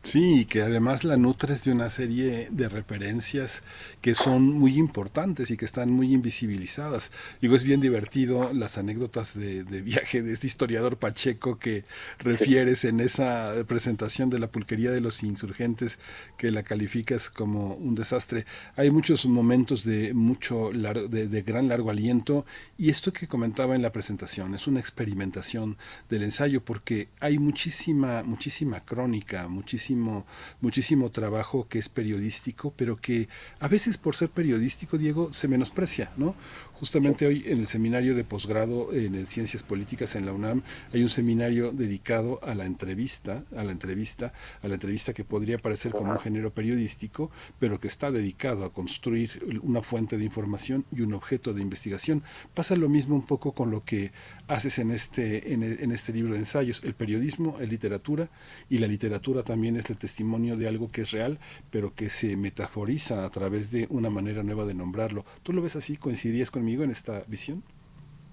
Sí, y que además la nutres de una serie de referencias que son muy importantes y que están muy invisibilizadas. Digo, es bien divertido las anécdotas de, viaje de este historiador Pacheco que refieres en esa presentación de la pulquería de los insurgentes que la calificas como un desastre. Hay muchos momentos de mucho de gran largo aliento y esto que comentaba en la presentación es una experimentación del ensayo porque hay muchísima muchísima crónica, muchísimo muchísimo trabajo que es periodístico, pero que a veces por ser periodístico, Diego, se menosprecia, ¿no? Justamente hoy en el seminario de posgrado en Ciencias Políticas en la UNAM hay un seminario dedicado a la entrevista, a la entrevista, a la entrevista que podría parecer como un género periodístico, pero que está dedicado a construir una fuente de información y un objeto de investigación. Pasa lo mismo un poco con lo que haces en este, en, en este libro de ensayos. El periodismo es literatura y la literatura también es el testimonio de algo que es real, pero que se metaforiza a través de una manera nueva de nombrarlo. ¿Tú lo ves así? ¿Coincidías conmigo en esta visión?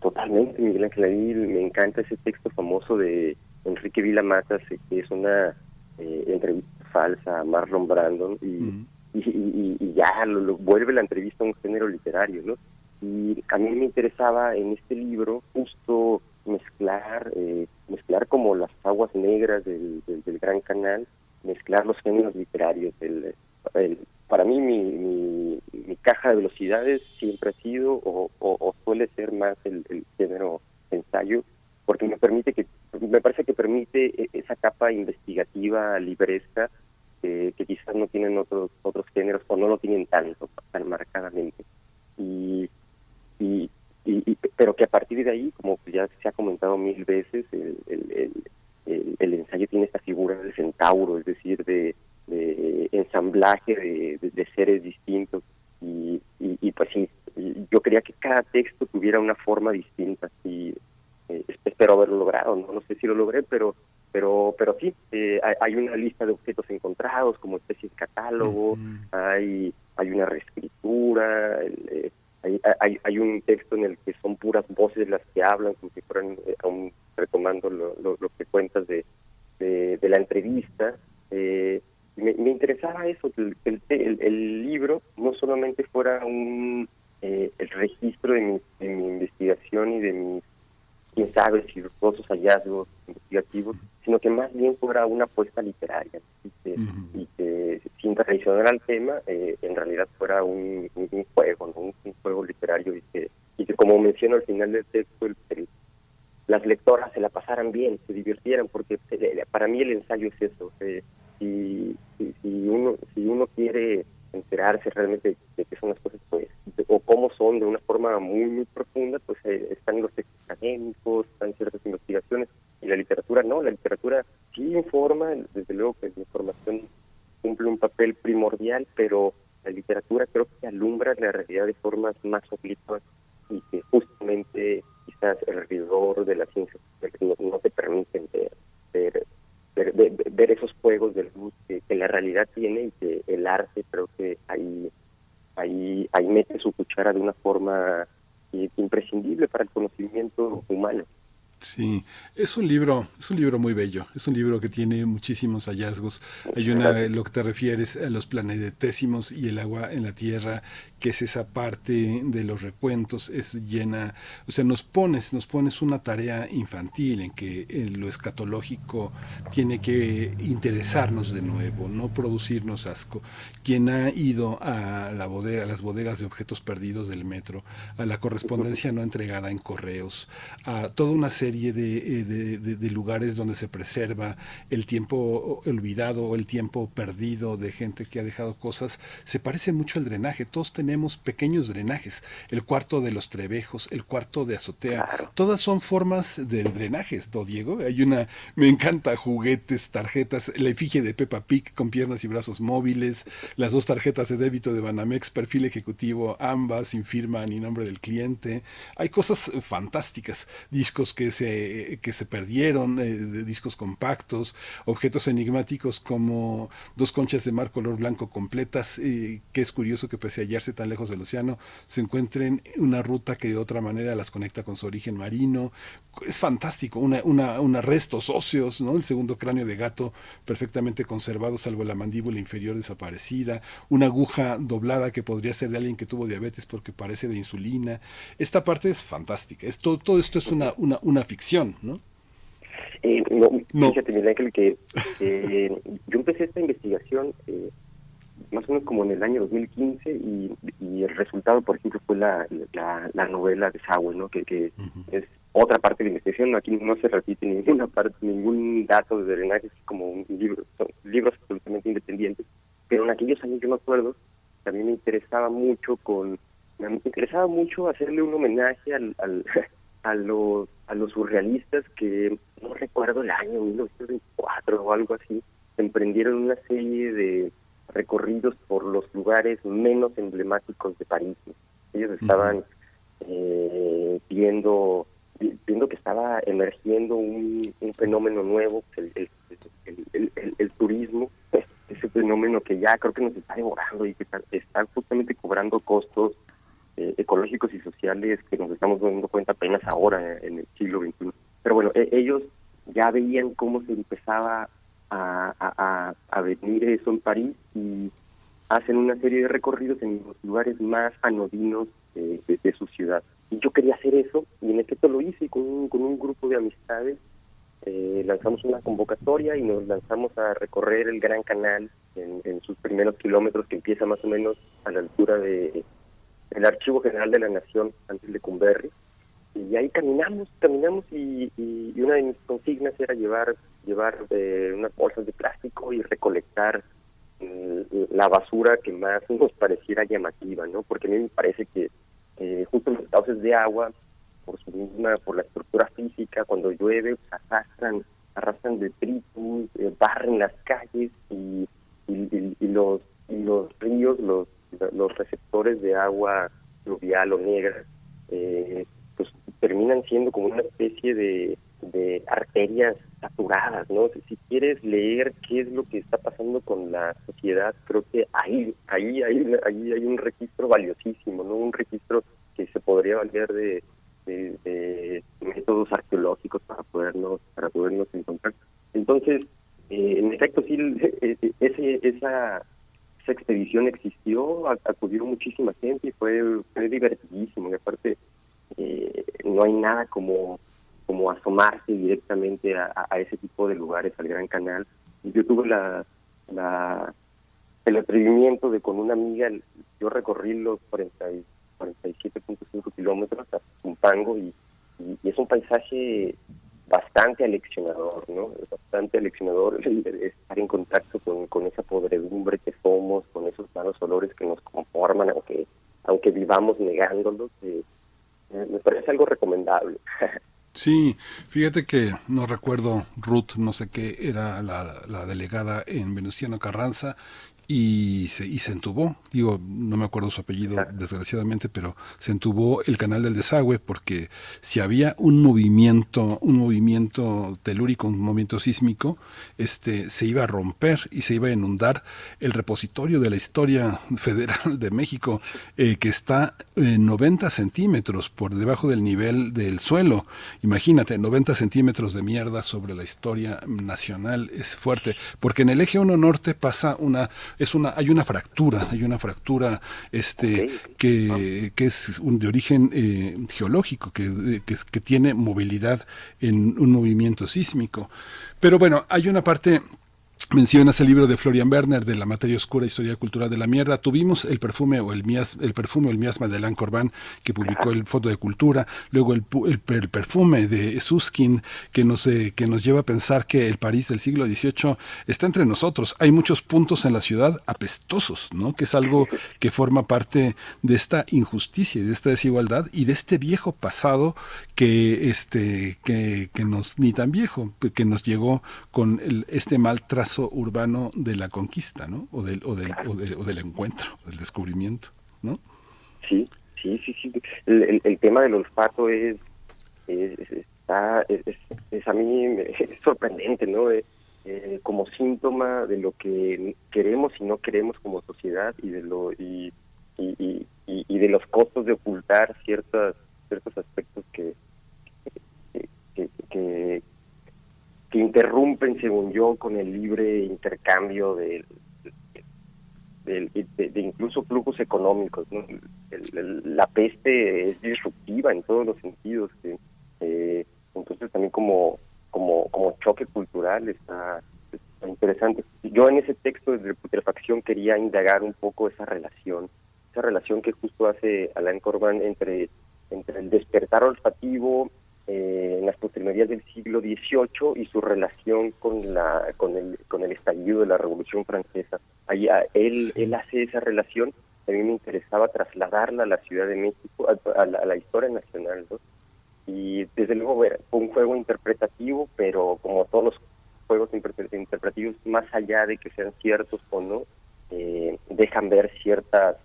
Totalmente, Miguel Ángel, ahí me encanta ese texto famoso de Enrique Vila Matas, eh, que es una eh, entrevista falsa a Marlon Brandon, y, y, y- y ya lo, lo vuelve la entrevista a un género literario, ¿no? Y a mí me interesaba en este libro justo mezclar, eh, mezclar como las aguas negras del, del, Gran Canal, mezclar los géneros literarios. El, el- para mí mi, mi, caja de velocidades siempre ha sido o suele ser más el, el género ensayo, porque me permite que me parece que permite e- esa capa investigativa libresca eh, que quizás no tienen otros otros géneros o no lo tienen tanto tan marcadamente y, y, y- y- pero que a partir de ahí como ya se ha comentado mil veces el, el, el, ensayo tiene esta figura del centauro es decir de, de ensamblaje de, de- de seres distintos. Y, y, y, pues sí yo quería que cada texto tuviera una forma distinta y eh, espero haberlo logrado no no sé si lo logré pero pero pero sí eh, hay, una lista de objetos encontrados como especies catálogo hay hay una reescritura el, eh, hay, hay, un texto en el que son puras voces las que hablan como si fueran eh, aún retomando lo, que cuentas de, de, la entrevista. Eh, me, me interesaba eso que el, el, el- el libro no solamente fuera un eh, el registro de mi, de mi investigación y de mis quién sabe si todos hallazgos investigativos, sino que más bien fuera una apuesta literaria y que, y que sin traicionar al tema, eh, en realidad fuera un, un- un juego, ¿no? un, un juego literario y que, y que como menciono al final del texto, el- el- las lectoras se la pasaran bien, se divirtieran, porque eh, para mí el ensayo es eso. eh, si, si, si uno si uno quiere enterarse realmente de qué son las cosas, pues, o cómo son de una forma muy, muy profunda, pues eh, están los textos académicos, están ciertas investigaciones, y la literatura no, la literatura sí informa, desde luego que la información cumple un papel primordial, pero la literatura creo que alumbra la realidad de formas más oblicuas y que justamente quizás el rigor de la ciencia no, no te permiten ver, ver, ver, ver- esos juegos de luz que, que la realidad tiene y que el arte creo que ahí ahí ahí mete su cuchara de una forma eh, imprescindible para el conocimiento humano. Sí, es un libro, es un libro muy bello, es un libro que tiene muchísimos hallazgos. Hay una, lo que te refieres a los planetésimos y el agua en la tierra, que es esa parte de los recuentos, es llena, o sea, nos pones, nos pones una tarea infantil en que lo escatológico tiene que interesarnos de nuevo, no producirnos asco. Quien ha ido a la bodega, a las bodegas de objetos perdidos del metro, a la correspondencia no entregada en correos, a toda una serie de, eh, de, de- de lugares donde se preserva el tiempo olvidado o el tiempo perdido de gente que ha dejado cosas, se parece mucho al drenaje. Todos tenemos pequeños drenajes. El cuarto de los trebejos, el cuarto de azotea, todas son formas de drenajes, ¿no, Diego? Hay una, me encanta, juguetes, tarjetas, la efigie de Peppa Pig con piernas y brazos móviles, las dos tarjetas de débito de Banamex, perfil ejecutivo, ambas sin firma ni nombre del cliente. Hay cosas fantásticas, discos que se, que se perdieron, eh, discos compactos, objetos enigmáticos como dos conchas de mar color blanco completas, eh, que es curioso que pese a hallarse tan lejos del océano, se encuentren una ruta que de otra manera las conecta con su origen marino. Es fantástico, una, una, restos óseos, ¿no? El segundo cráneo de gato perfectamente conservado, salvo la mandíbula inferior desaparecida, una aguja doblada que podría ser de alguien que tuvo diabetes porque parece de insulina. Esta parte es fantástica. Es, todo, esto es una, una ficción, ¿no? Eh, no, fíjate, Miguel Ángel, que eh, yo empecé esta investigación eh, más o menos como en el año 2015 y, y el resultado, por ejemplo, fue la, la, la novela de Sawell, ¿no? Que, que es otra parte de la investigación. Aquí no se repite ninguna parte, ningún dato de drenaje, es como un libro, son libros absolutamente independientes. Pero en aquellos años yo me acuerdo, también me interesaba mucho con, me interesaba mucho hacerle un homenaje al, al a los a los surrealistas que no recuerdo el año 1924 o algo así emprendieron una serie de recorridos por los lugares menos emblemáticos de París ellos estaban eh, viendo viendo que estaba emergiendo un, un fenómeno nuevo el, el, el, el- el- el turismo ese fenómeno que ya creo que nos está devorando y que está, está justamente cobrando costos eh, ecológicos y sociales que nos estamos dando cuenta apenas ahora en el siglo XXI. Pero bueno, e- ellos ya veían cómo se empezaba a, a, a- venir eso en París y hacen una serie de recorridos en los lugares más anodinos de, su ciudad. Y yo quería hacer eso y en efecto lo hice con un, con un grupo de amistades. eh, lanzamos una convocatoria y nos lanzamos a recorrer el Gran Canal en sus primeros kilómetros que empieza más o menos a la altura de el Archivo General de la Nación antes de Cumberry y ahí caminamos, caminamos y, una de mis consignas era llevar llevar eh, unas bolsas de plástico y recolectar mm, la basura que más nos pareciera llamativa, ¿no? Porque a mí me parece que eh, justo los cauces de agua, por su misma, por la estructura física, cuando llueve, pues, arrastran, arrastran detritus, eh, barren las calles y- y los y los ríos, los los receptores de agua fluvial o negra, eh, pues terminan siendo como una especie de, de arterias saturadas, ¿no? Si, quieres leer qué es lo que está pasando con la sociedad, creo que ahí, ahí, ahí, ahí hay un registro valiosísimo, ¿no? Un registro que se podría valer de, de- métodos arqueológicos para podernos, para podernos encontrar. Entonces, eh, en efecto, sí, eh, ese, esa esa expedición existió, acudió muchísima gente y fue, fue divertidísimo. Y aparte, eh, no hay nada como, como asomarse directamente a, ese tipo de lugares, al Gran Canal. Y yo tuve la, la, el atrevimiento de con una amiga, yo recorrí los 40 y- 47.5 kilómetros hasta Zumpango y, y- y es un paisaje bastante aleccionador, ¿no? Es bastante aleccionador estar en contacto con, con esa podredumbre que somos, con esos malos olores que nos conforman, aunque aunque vivamos negándolos, eh, eh, me parece algo recomendable. Sí, fíjate que no recuerdo, Ruth, no sé qué, era la, la delegada en Venustiano Carranza, y se, y se entubó, digo, no me acuerdo su apellido desgraciadamente, pero se entubó el canal del desagüe porque si había un movimiento, un movimiento telúrico, un movimiento sísmico, este se iba a romper y se iba a inundar el repositorio de la historia federal de México, eh, que está en 90 centímetros por debajo del nivel del suelo. Imagínate, 90 centímetros de mierda sobre la historia nacional es fuerte, porque en el eje 1 norte pasa una es una, hay una fractura, hay una fractura este, que, que es un, de origen eh, geológico, que, que, que tiene movilidad en un movimiento sísmico. Pero bueno, hay una parte Mencionas el libro de Florian Werner de la materia oscura, historia cultural de la mierda. Tuvimos el perfume o el mias, el perfume o el miasma de Alain Corbán que publicó el Foto de Cultura. Luego el, el, el perfume de Suskin que nos eh, que nos lleva a pensar que el París del siglo XVIII está entre nosotros. Hay muchos puntos en la ciudad apestosos, ¿no? Que es algo que forma parte de esta injusticia y de esta desigualdad y de este viejo pasado que este que, que nos ni tan viejo que nos llegó con el, este mal trazo urbano de la conquista, ¿no? O del, o del, o del, o del encuentro, del descubrimiento, ¿no? Sí, sí, sí, sí. El, el, el tema del olfato es, es, está, es, es, a mí es sorprendente, ¿no? Eh, eh, como síntoma de lo que queremos y no queremos como sociedad y de lo y, y, y, y de los costos de ocultar ciertas ciertos aspectos que que, que, que interrumpen, según yo, con el libre intercambio de, de, incluso flujos económicos. El, la peste es disruptiva en todos los sentidos. Eh, entonces también como, como, como choque cultural está, está, interesante. Yo en ese texto de putrefacción quería indagar un poco esa relación, esa relación que justo hace Alain Corbán entre, entre el despertar olfativo, eh, en las postrimerías del siglo XVIII y su relación con la con el con el estallido de la Revolución Francesa. Ahí a, él él hace esa relación. A mí me interesaba trasladarla a la Ciudad de México, a, a, la, a la, historia nacional, ¿no? Y desde luego fue un juego interpretativo, pero como todos los juegos interpretativos, más allá de que sean ciertos o no, eh, dejan ver ciertas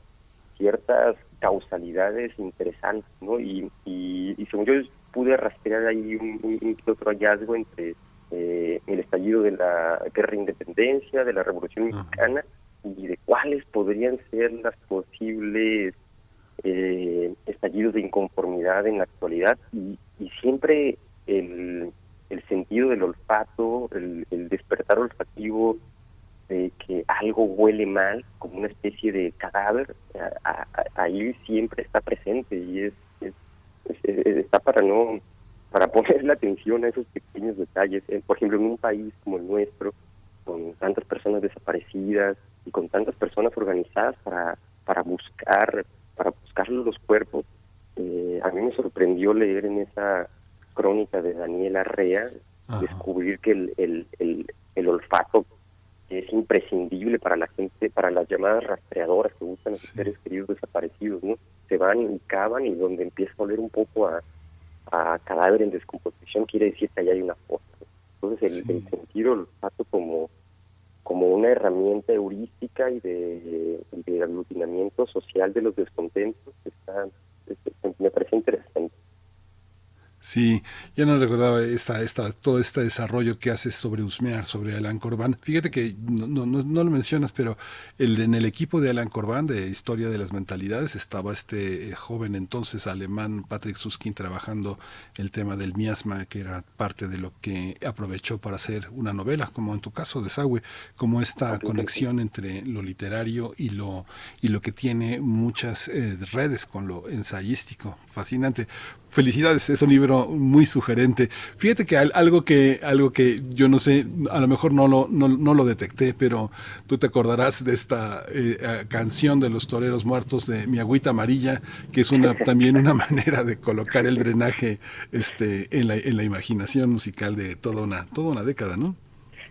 ciertas causalidades interesantes, ¿no? Y, y, y según yo pude rastrear ahí un, otro hallazgo entre eh, el estallido de la guerra de independencia, de la revolución mexicana y de cuáles podrían ser las posibles eh, estallidos de inconformidad en la actualidad. Y, y siempre el, el, sentido del olfato, el, el despertar olfativo de que algo huele mal, como una especie de cadáver, a, a, ahí siempre está presente y es está para no para poner la atención a esos pequeños detalles. Por ejemplo, en un país como el nuestro, con tantas personas desaparecidas y con tantas personas organizadas para para buscar para buscar los cuerpos, eh, a mí me sorprendió leer en esa crónica de Daniel Arrea Ajá. descubrir que el, el, el, el olfato es imprescindible para la gente, para las llamadas rastreadoras que buscan a sus sí. seres queridos desaparecidos, ¿no? Se van y cavan y donde empieza a oler un poco a, a cadáver en descomposición quiere decir que allá hay una fosa. Entonces el, sí. el sentir olfato como como una herramienta heurística y de, de aglutinamiento social de los descontentos está, me parece interesante. Sí, ya no recordaba esta, esta, todo este desarrollo que haces sobre Usmear, sobre Alan Corbán. Fíjate que no, no, no lo mencionas, pero el, en el equipo de Alan Corbán, de Historia de las Mentalidades, estaba este eh, joven entonces alemán, Patrick Suskin, trabajando el tema del miasma, que era parte de lo que aprovechó para hacer una novela, como en tu caso, de Desagüe, como esta conexión entre lo literario y lo, y lo que tiene muchas eh, redes con lo ensayístico. Fascinante felicidades, es un libro muy sugerente. Fíjate que algo que, algo que yo no sé, a lo mejor no lo, no, no lo detecté, pero tú te acordarás de esta eh, canción de los toreros muertos de Mi agüita amarilla, que es una, también una manera de colocar el drenaje este, en, la, en la imaginación musical de toda una, toda una década, ¿no?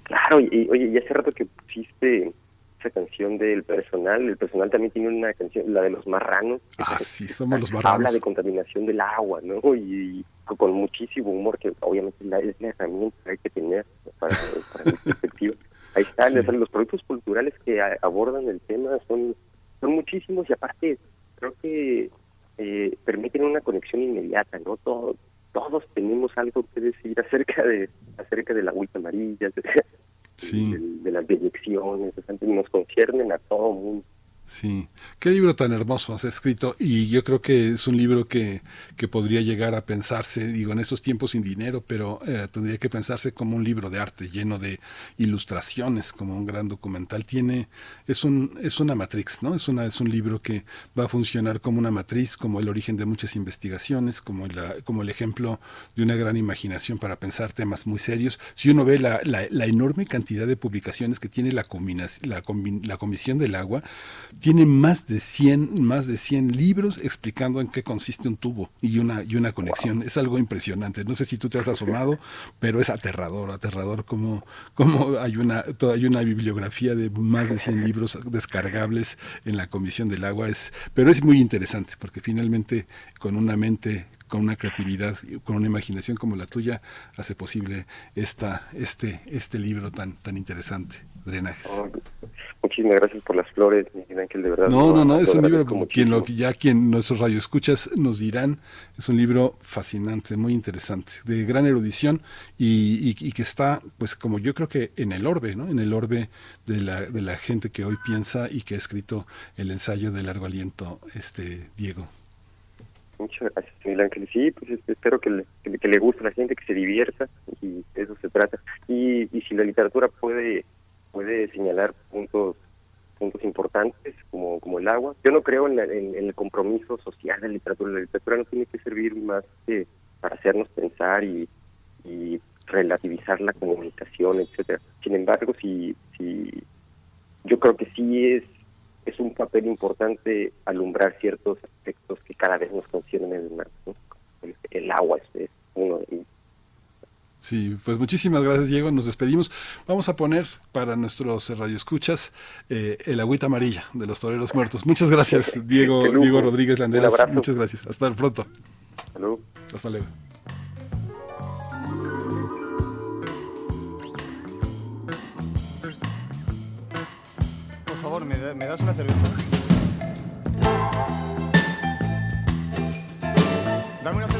Claro, y oye, y hace rato que pusiste esa canción del personal. El personal también tiene una canción, la de los marranos. Ah, sí, somos los marranos. Habla de contaminación del agua, ¿no? Y, y con muchísimo humor, que obviamente la, es la herramienta que hay que tener para, para mi perspectiva. ahí están, o sea, los proyectos culturales que a- abordan el tema son, son muchísimos y aparte creo que eh, permiten una conexión inmediata, ¿no? Todo- todos tenemos algo que decir acerca de acerca de la agüita amarilla, de, de- las direcciones, nos conciernen a todo mundo. Sí, qué libro tan hermoso has escrito y yo creo que es un libro que, que podría llegar a pensarse, digo, en estos tiempos sin dinero, pero eh, tendría que pensarse como un libro de arte lleno de ilustraciones, como un gran documental. Tiene, es un, es una matrix, ¿no? Es una, es un libro que va a funcionar como una matriz, como el origen de muchas investigaciones, como la, como el ejemplo de una gran imaginación para pensar temas muy serios. Si uno ve la, la, la enorme cantidad de publicaciones que tiene la, la, la Comisión del Agua, tiene más de 100, más de 100 libros explicando en qué consiste un tubo y una, y una conexión. Es algo impresionante. No sé si tú te has asomado, pero es aterrador, aterrador como, como hay, una, toda- hay una bibliografía de más de 100 libros descargables en la Comisión del Agua. Es, pero es muy interesante porque finalmente con una mente con una creatividad, con una imaginación como la tuya, hace posible esta, este, este libro tan, tan interesante, Drenajes. Muchísimas gracias por las flores, Miguel Ángel, de verdad. No, no, no, es un libro, como quien lo, ya quien nuestros radioescuchas nos dirán, es un libro fascinante, muy interesante, de gran erudición y, y- y que está, pues como yo creo que en el orbe, ¿no? En el orbe de la, de la gente que hoy piensa y que ha escrito el ensayo de largo aliento, este Diego. Muchas gracias, Miguel Ángel. Sí, pues espero que le, que, le- que le guste a la gente, que se divierta y de eso se trata. Y, y si la literatura puede puede señalar puntos puntos importantes como, como el agua. Yo no creo en, la- en- en el compromiso social de la literatura. La literatura no tiene que servir más que para hacernos pensar y, y relativizar la comunicación, etcétera. Sin embargo, si, si yo creo que sí es es un papel importante alumbrar ciertos aspectos que cada vez nos conciernen más. ¿no? El, el agua es, es uno de ellos. Sí, pues muchísimas gracias Diego, nos despedimos. Vamos a poner para nuestros radioescuchas eh, el agüita amarilla de los toreros muertos. Muchas gracias Diego. Diego Rodríguez Landeras. Muchas gracias. Hasta pronto. Hasta luego. Hasta luego. Por favor, ¿me, da- me das una cerveza? Dame una cerveza.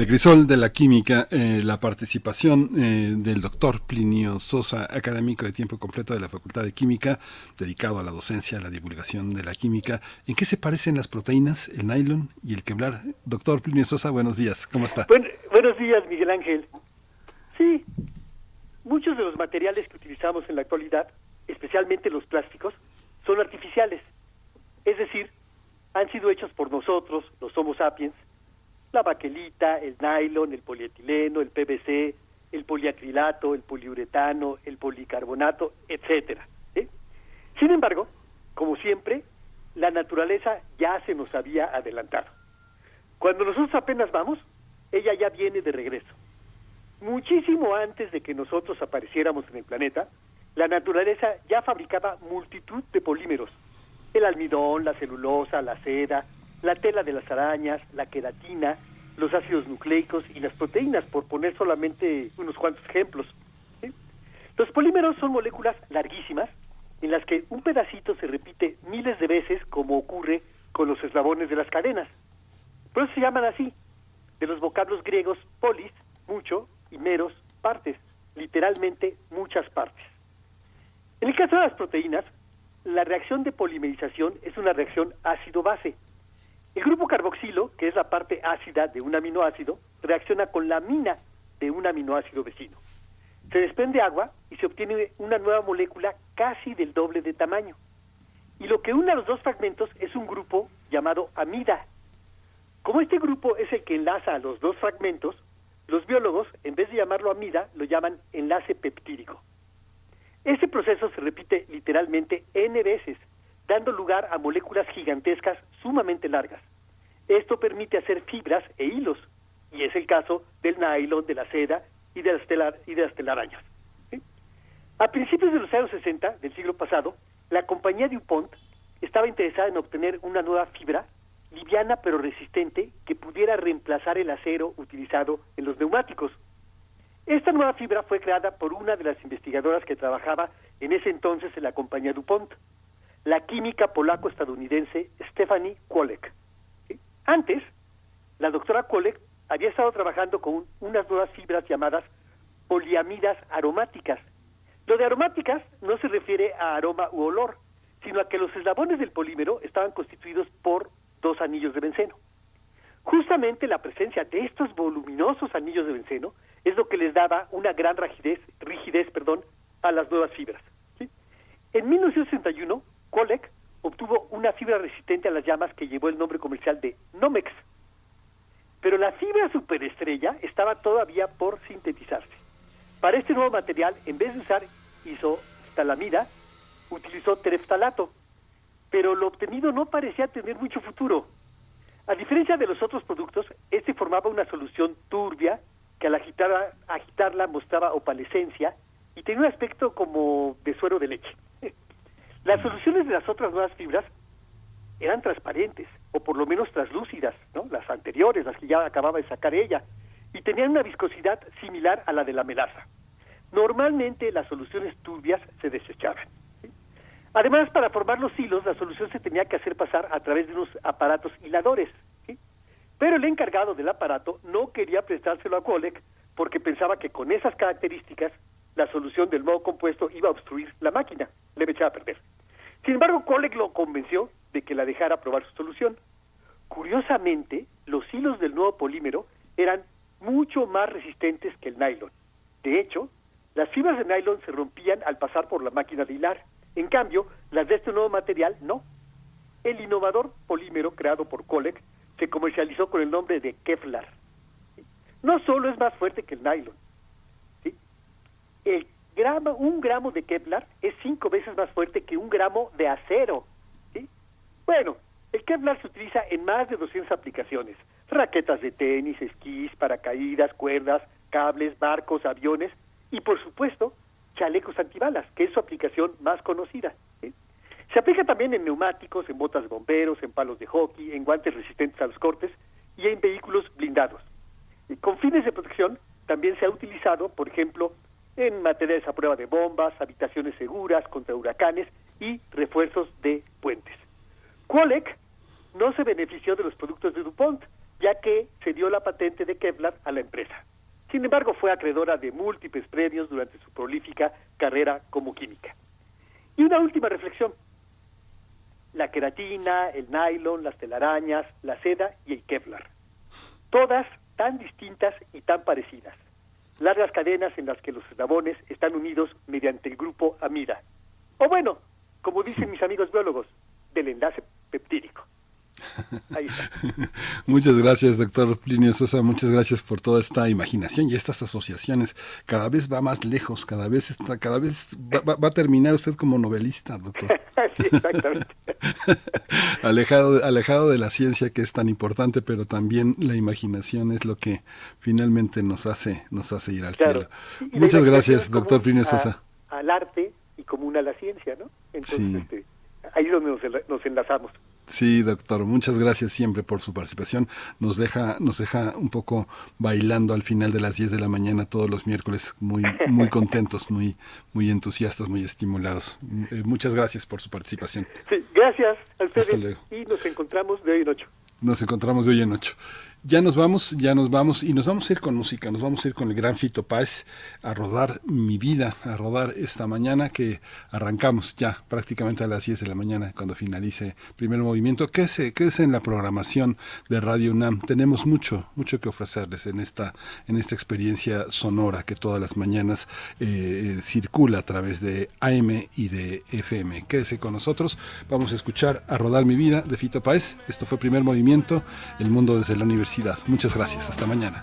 El crisol de la química, eh, la participación eh, del doctor Plinio Sosa, académico de tiempo completo de la Facultad de Química, dedicado a la docencia, a la divulgación de la química. ¿En qué se parecen las proteínas, el nylon y el Kevlar? Doctor Plinio Sosa, buenos días, ¿cómo está? Buen- buenos días, Miguel Ángel. Sí, muchos de los materiales que utilizamos en la actualidad, especialmente los plásticos, son artificiales. Es decir, han sido hechos por nosotros, los Homo sapiens, la baquelita, el nylon, el polietileno, el PVC, el poliacrilato, el poliuretano, el policarbonato, etcétera. Sin embargo, como siempre, la naturaleza ya se nos había adelantado. Cuando nosotros apenas vamos, ella ya viene de regreso. Muchísimo antes de que nosotros apareciéramos en el planeta, la naturaleza ya fabricaba multitud de polímeros. El almidón, la celulosa, la seda, la tela de las arañas, la queratina, los ácidos nucleicos y las proteínas, por poner solamente unos cuantos ejemplos. Los polímeros son moléculas larguísimas en las que un pedacito se repite miles de veces como ocurre con los eslabones de las cadenas. Por eso se llaman así, de los vocablos griegos polis, mucho, y meros, partes, literalmente muchas partes. En el caso de las proteínas, la reacción de polimerización es una reacción ácido-base. El grupo carboxilo, que es la parte ácida de un aminoácido, reacciona con la amina de un aminoácido vecino. Se desprende agua y se obtiene una nueva molécula casi del doble de tamaño. Y lo que une a los dos fragmentos es un grupo llamado amida. Como este grupo es el que enlaza a los dos fragmentos, los biólogos, en vez de llamarlo amida, lo llaman enlace peptídico. Este proceso se repite literalmente n veces, dando lugar a moléculas gigantescas sumamente largas. Esto permite hacer fibras e hilos, y es el caso del nylon, de la seda y de las, telar, y de las telarañas. A principios de los años 60 del siglo pasado, la compañía DuPont estaba interesada en obtener una nueva fibra liviana pero resistente que pudiera reemplazar el acero utilizado en los neumáticos. Esta nueva fibra fue creada por una de las investigadoras que trabajaba en ese entonces en la compañía DuPont, la química polaco-estadounidense Stephanie Kwolek. ¿Sí? Antes, la doctora Kwolek había estado trabajando con unas nuevas fibras llamadas poliamidas aromáticas. Lo de aromáticas no se refiere a aroma u olor, sino a que los eslabones del polímero estaban constituidos por dos anillos de benceno. Justamente la presencia de estos voluminosos anillos de benceno es lo que les daba una gran rigidez, rigidez perdón, a las nuevas fibras. ¿sí? En 1961, Kolek obtuvo una fibra resistente a las llamas que llevó el nombre comercial de Nomex. Pero la fibra superestrella estaba todavía por sintetizarse. Para este nuevo material, en vez de usar isostalamida, utilizó tereftalato, pero lo obtenido no parecía tener mucho futuro. A diferencia de los otros productos, este formaba una solución turbia que al agitar, agitarla mostraba opalescencia y tenía un aspecto como de suero de leche. Las soluciones de las otras nuevas fibras eran transparentes, o por lo menos translúcidas, ¿no? las anteriores, las que ya acababa de sacar ella, y tenían una viscosidad similar a la de la melaza. Normalmente las soluciones turbias se desechaban. Además, para formar los hilos, la solución se tenía que hacer pasar a través de unos aparatos hiladores. Pero el encargado del aparato no quería prestárselo a Kolek porque pensaba que con esas características la solución del nuevo compuesto iba a obstruir la máquina, le echaba a perder. Sin embargo, Kolek lo convenció de que la dejara probar su solución. Curiosamente, los hilos del nuevo polímero eran mucho más resistentes que el nylon. De hecho, las fibras de nylon se rompían al pasar por la máquina de hilar. En cambio, las de este nuevo material no. El innovador polímero creado por Kolek se comercializó con el nombre de Kevlar. No solo es más fuerte que el nylon. El gramo, un gramo de Kevlar es cinco veces más fuerte que un gramo de acero. Bueno, el Kevlar se utiliza en más de 200 aplicaciones. Raquetas de tenis, esquís, paracaídas, cuerdas, cables, barcos, aviones y, por supuesto, chalecos antibalas, que es su aplicación más conocida. Se aplica también en neumáticos, en botas de bomberos, en palos de hockey, en guantes resistentes a los cortes y en vehículos blindados. Y con fines de protección también se ha utilizado, por ejemplo, en materiales a prueba de bombas, habitaciones seguras contra huracanes y refuerzos de puentes. Kolek no se benefició de los productos de DuPont, ya que se dio la patente de Kevlar a la empresa. Sin embargo, fue acreedora de múltiples premios durante su prolífica carrera como química. Y una última reflexión. La queratina, el nylon, las telarañas, la seda y el Kevlar. Todas tan distintas y tan parecidas. Largas cadenas en las que los eslabones están unidos mediante el grupo amida. O bueno, como dicen mis amigos biólogos, del enlace peptídico. Ahí está. Muchas gracias, doctor Plinio Sosa. Muchas gracias por toda esta imaginación y estas asociaciones. Cada vez va más lejos, cada vez está, cada vez va, va- va a terminar usted como novelista, doctor. sí, exactamente. alejado, de- alejado de la ciencia que es tan importante, pero también la imaginación es lo que finalmente nos hace, nos hace ir al Claro. cielo. Y Muchas gracias, doctor Plinio a- Sosa. Al arte y común a la ciencia, ¿no? Entonces, Sí. este, ahí es donde nos enlazamos. Sí, doctor, muchas gracias siempre por su participación. Nos deja, nos deja un poco bailando al final de las 10 de la mañana todos los miércoles, muy, muy contentos, muy, muy entusiastas, muy estimulados. Eh, muchas gracias por su participación. Sí, gracias a ustedes Hasta luego. y nos encontramos de hoy en ocho. Nos encontramos de hoy en ocho. Ya nos vamos, ya nos vamos y nos vamos a ir con música, nos vamos a ir con el gran Fito Páez a rodar mi vida, a rodar esta mañana que arrancamos ya prácticamente a las 10 de la mañana cuando finalice primer movimiento. Quédese, quédese en la programación de Radio UNAM. Tenemos mucho, mucho que ofrecerles en esta, en esta experiencia sonora que todas las mañanas eh, circula a través de AM y de FM. Quédese con nosotros. Vamos a escuchar a rodar mi vida de Fito Páez. Esto fue primer movimiento, el mundo desde la universidad. Muchas gracias. Hasta mañana.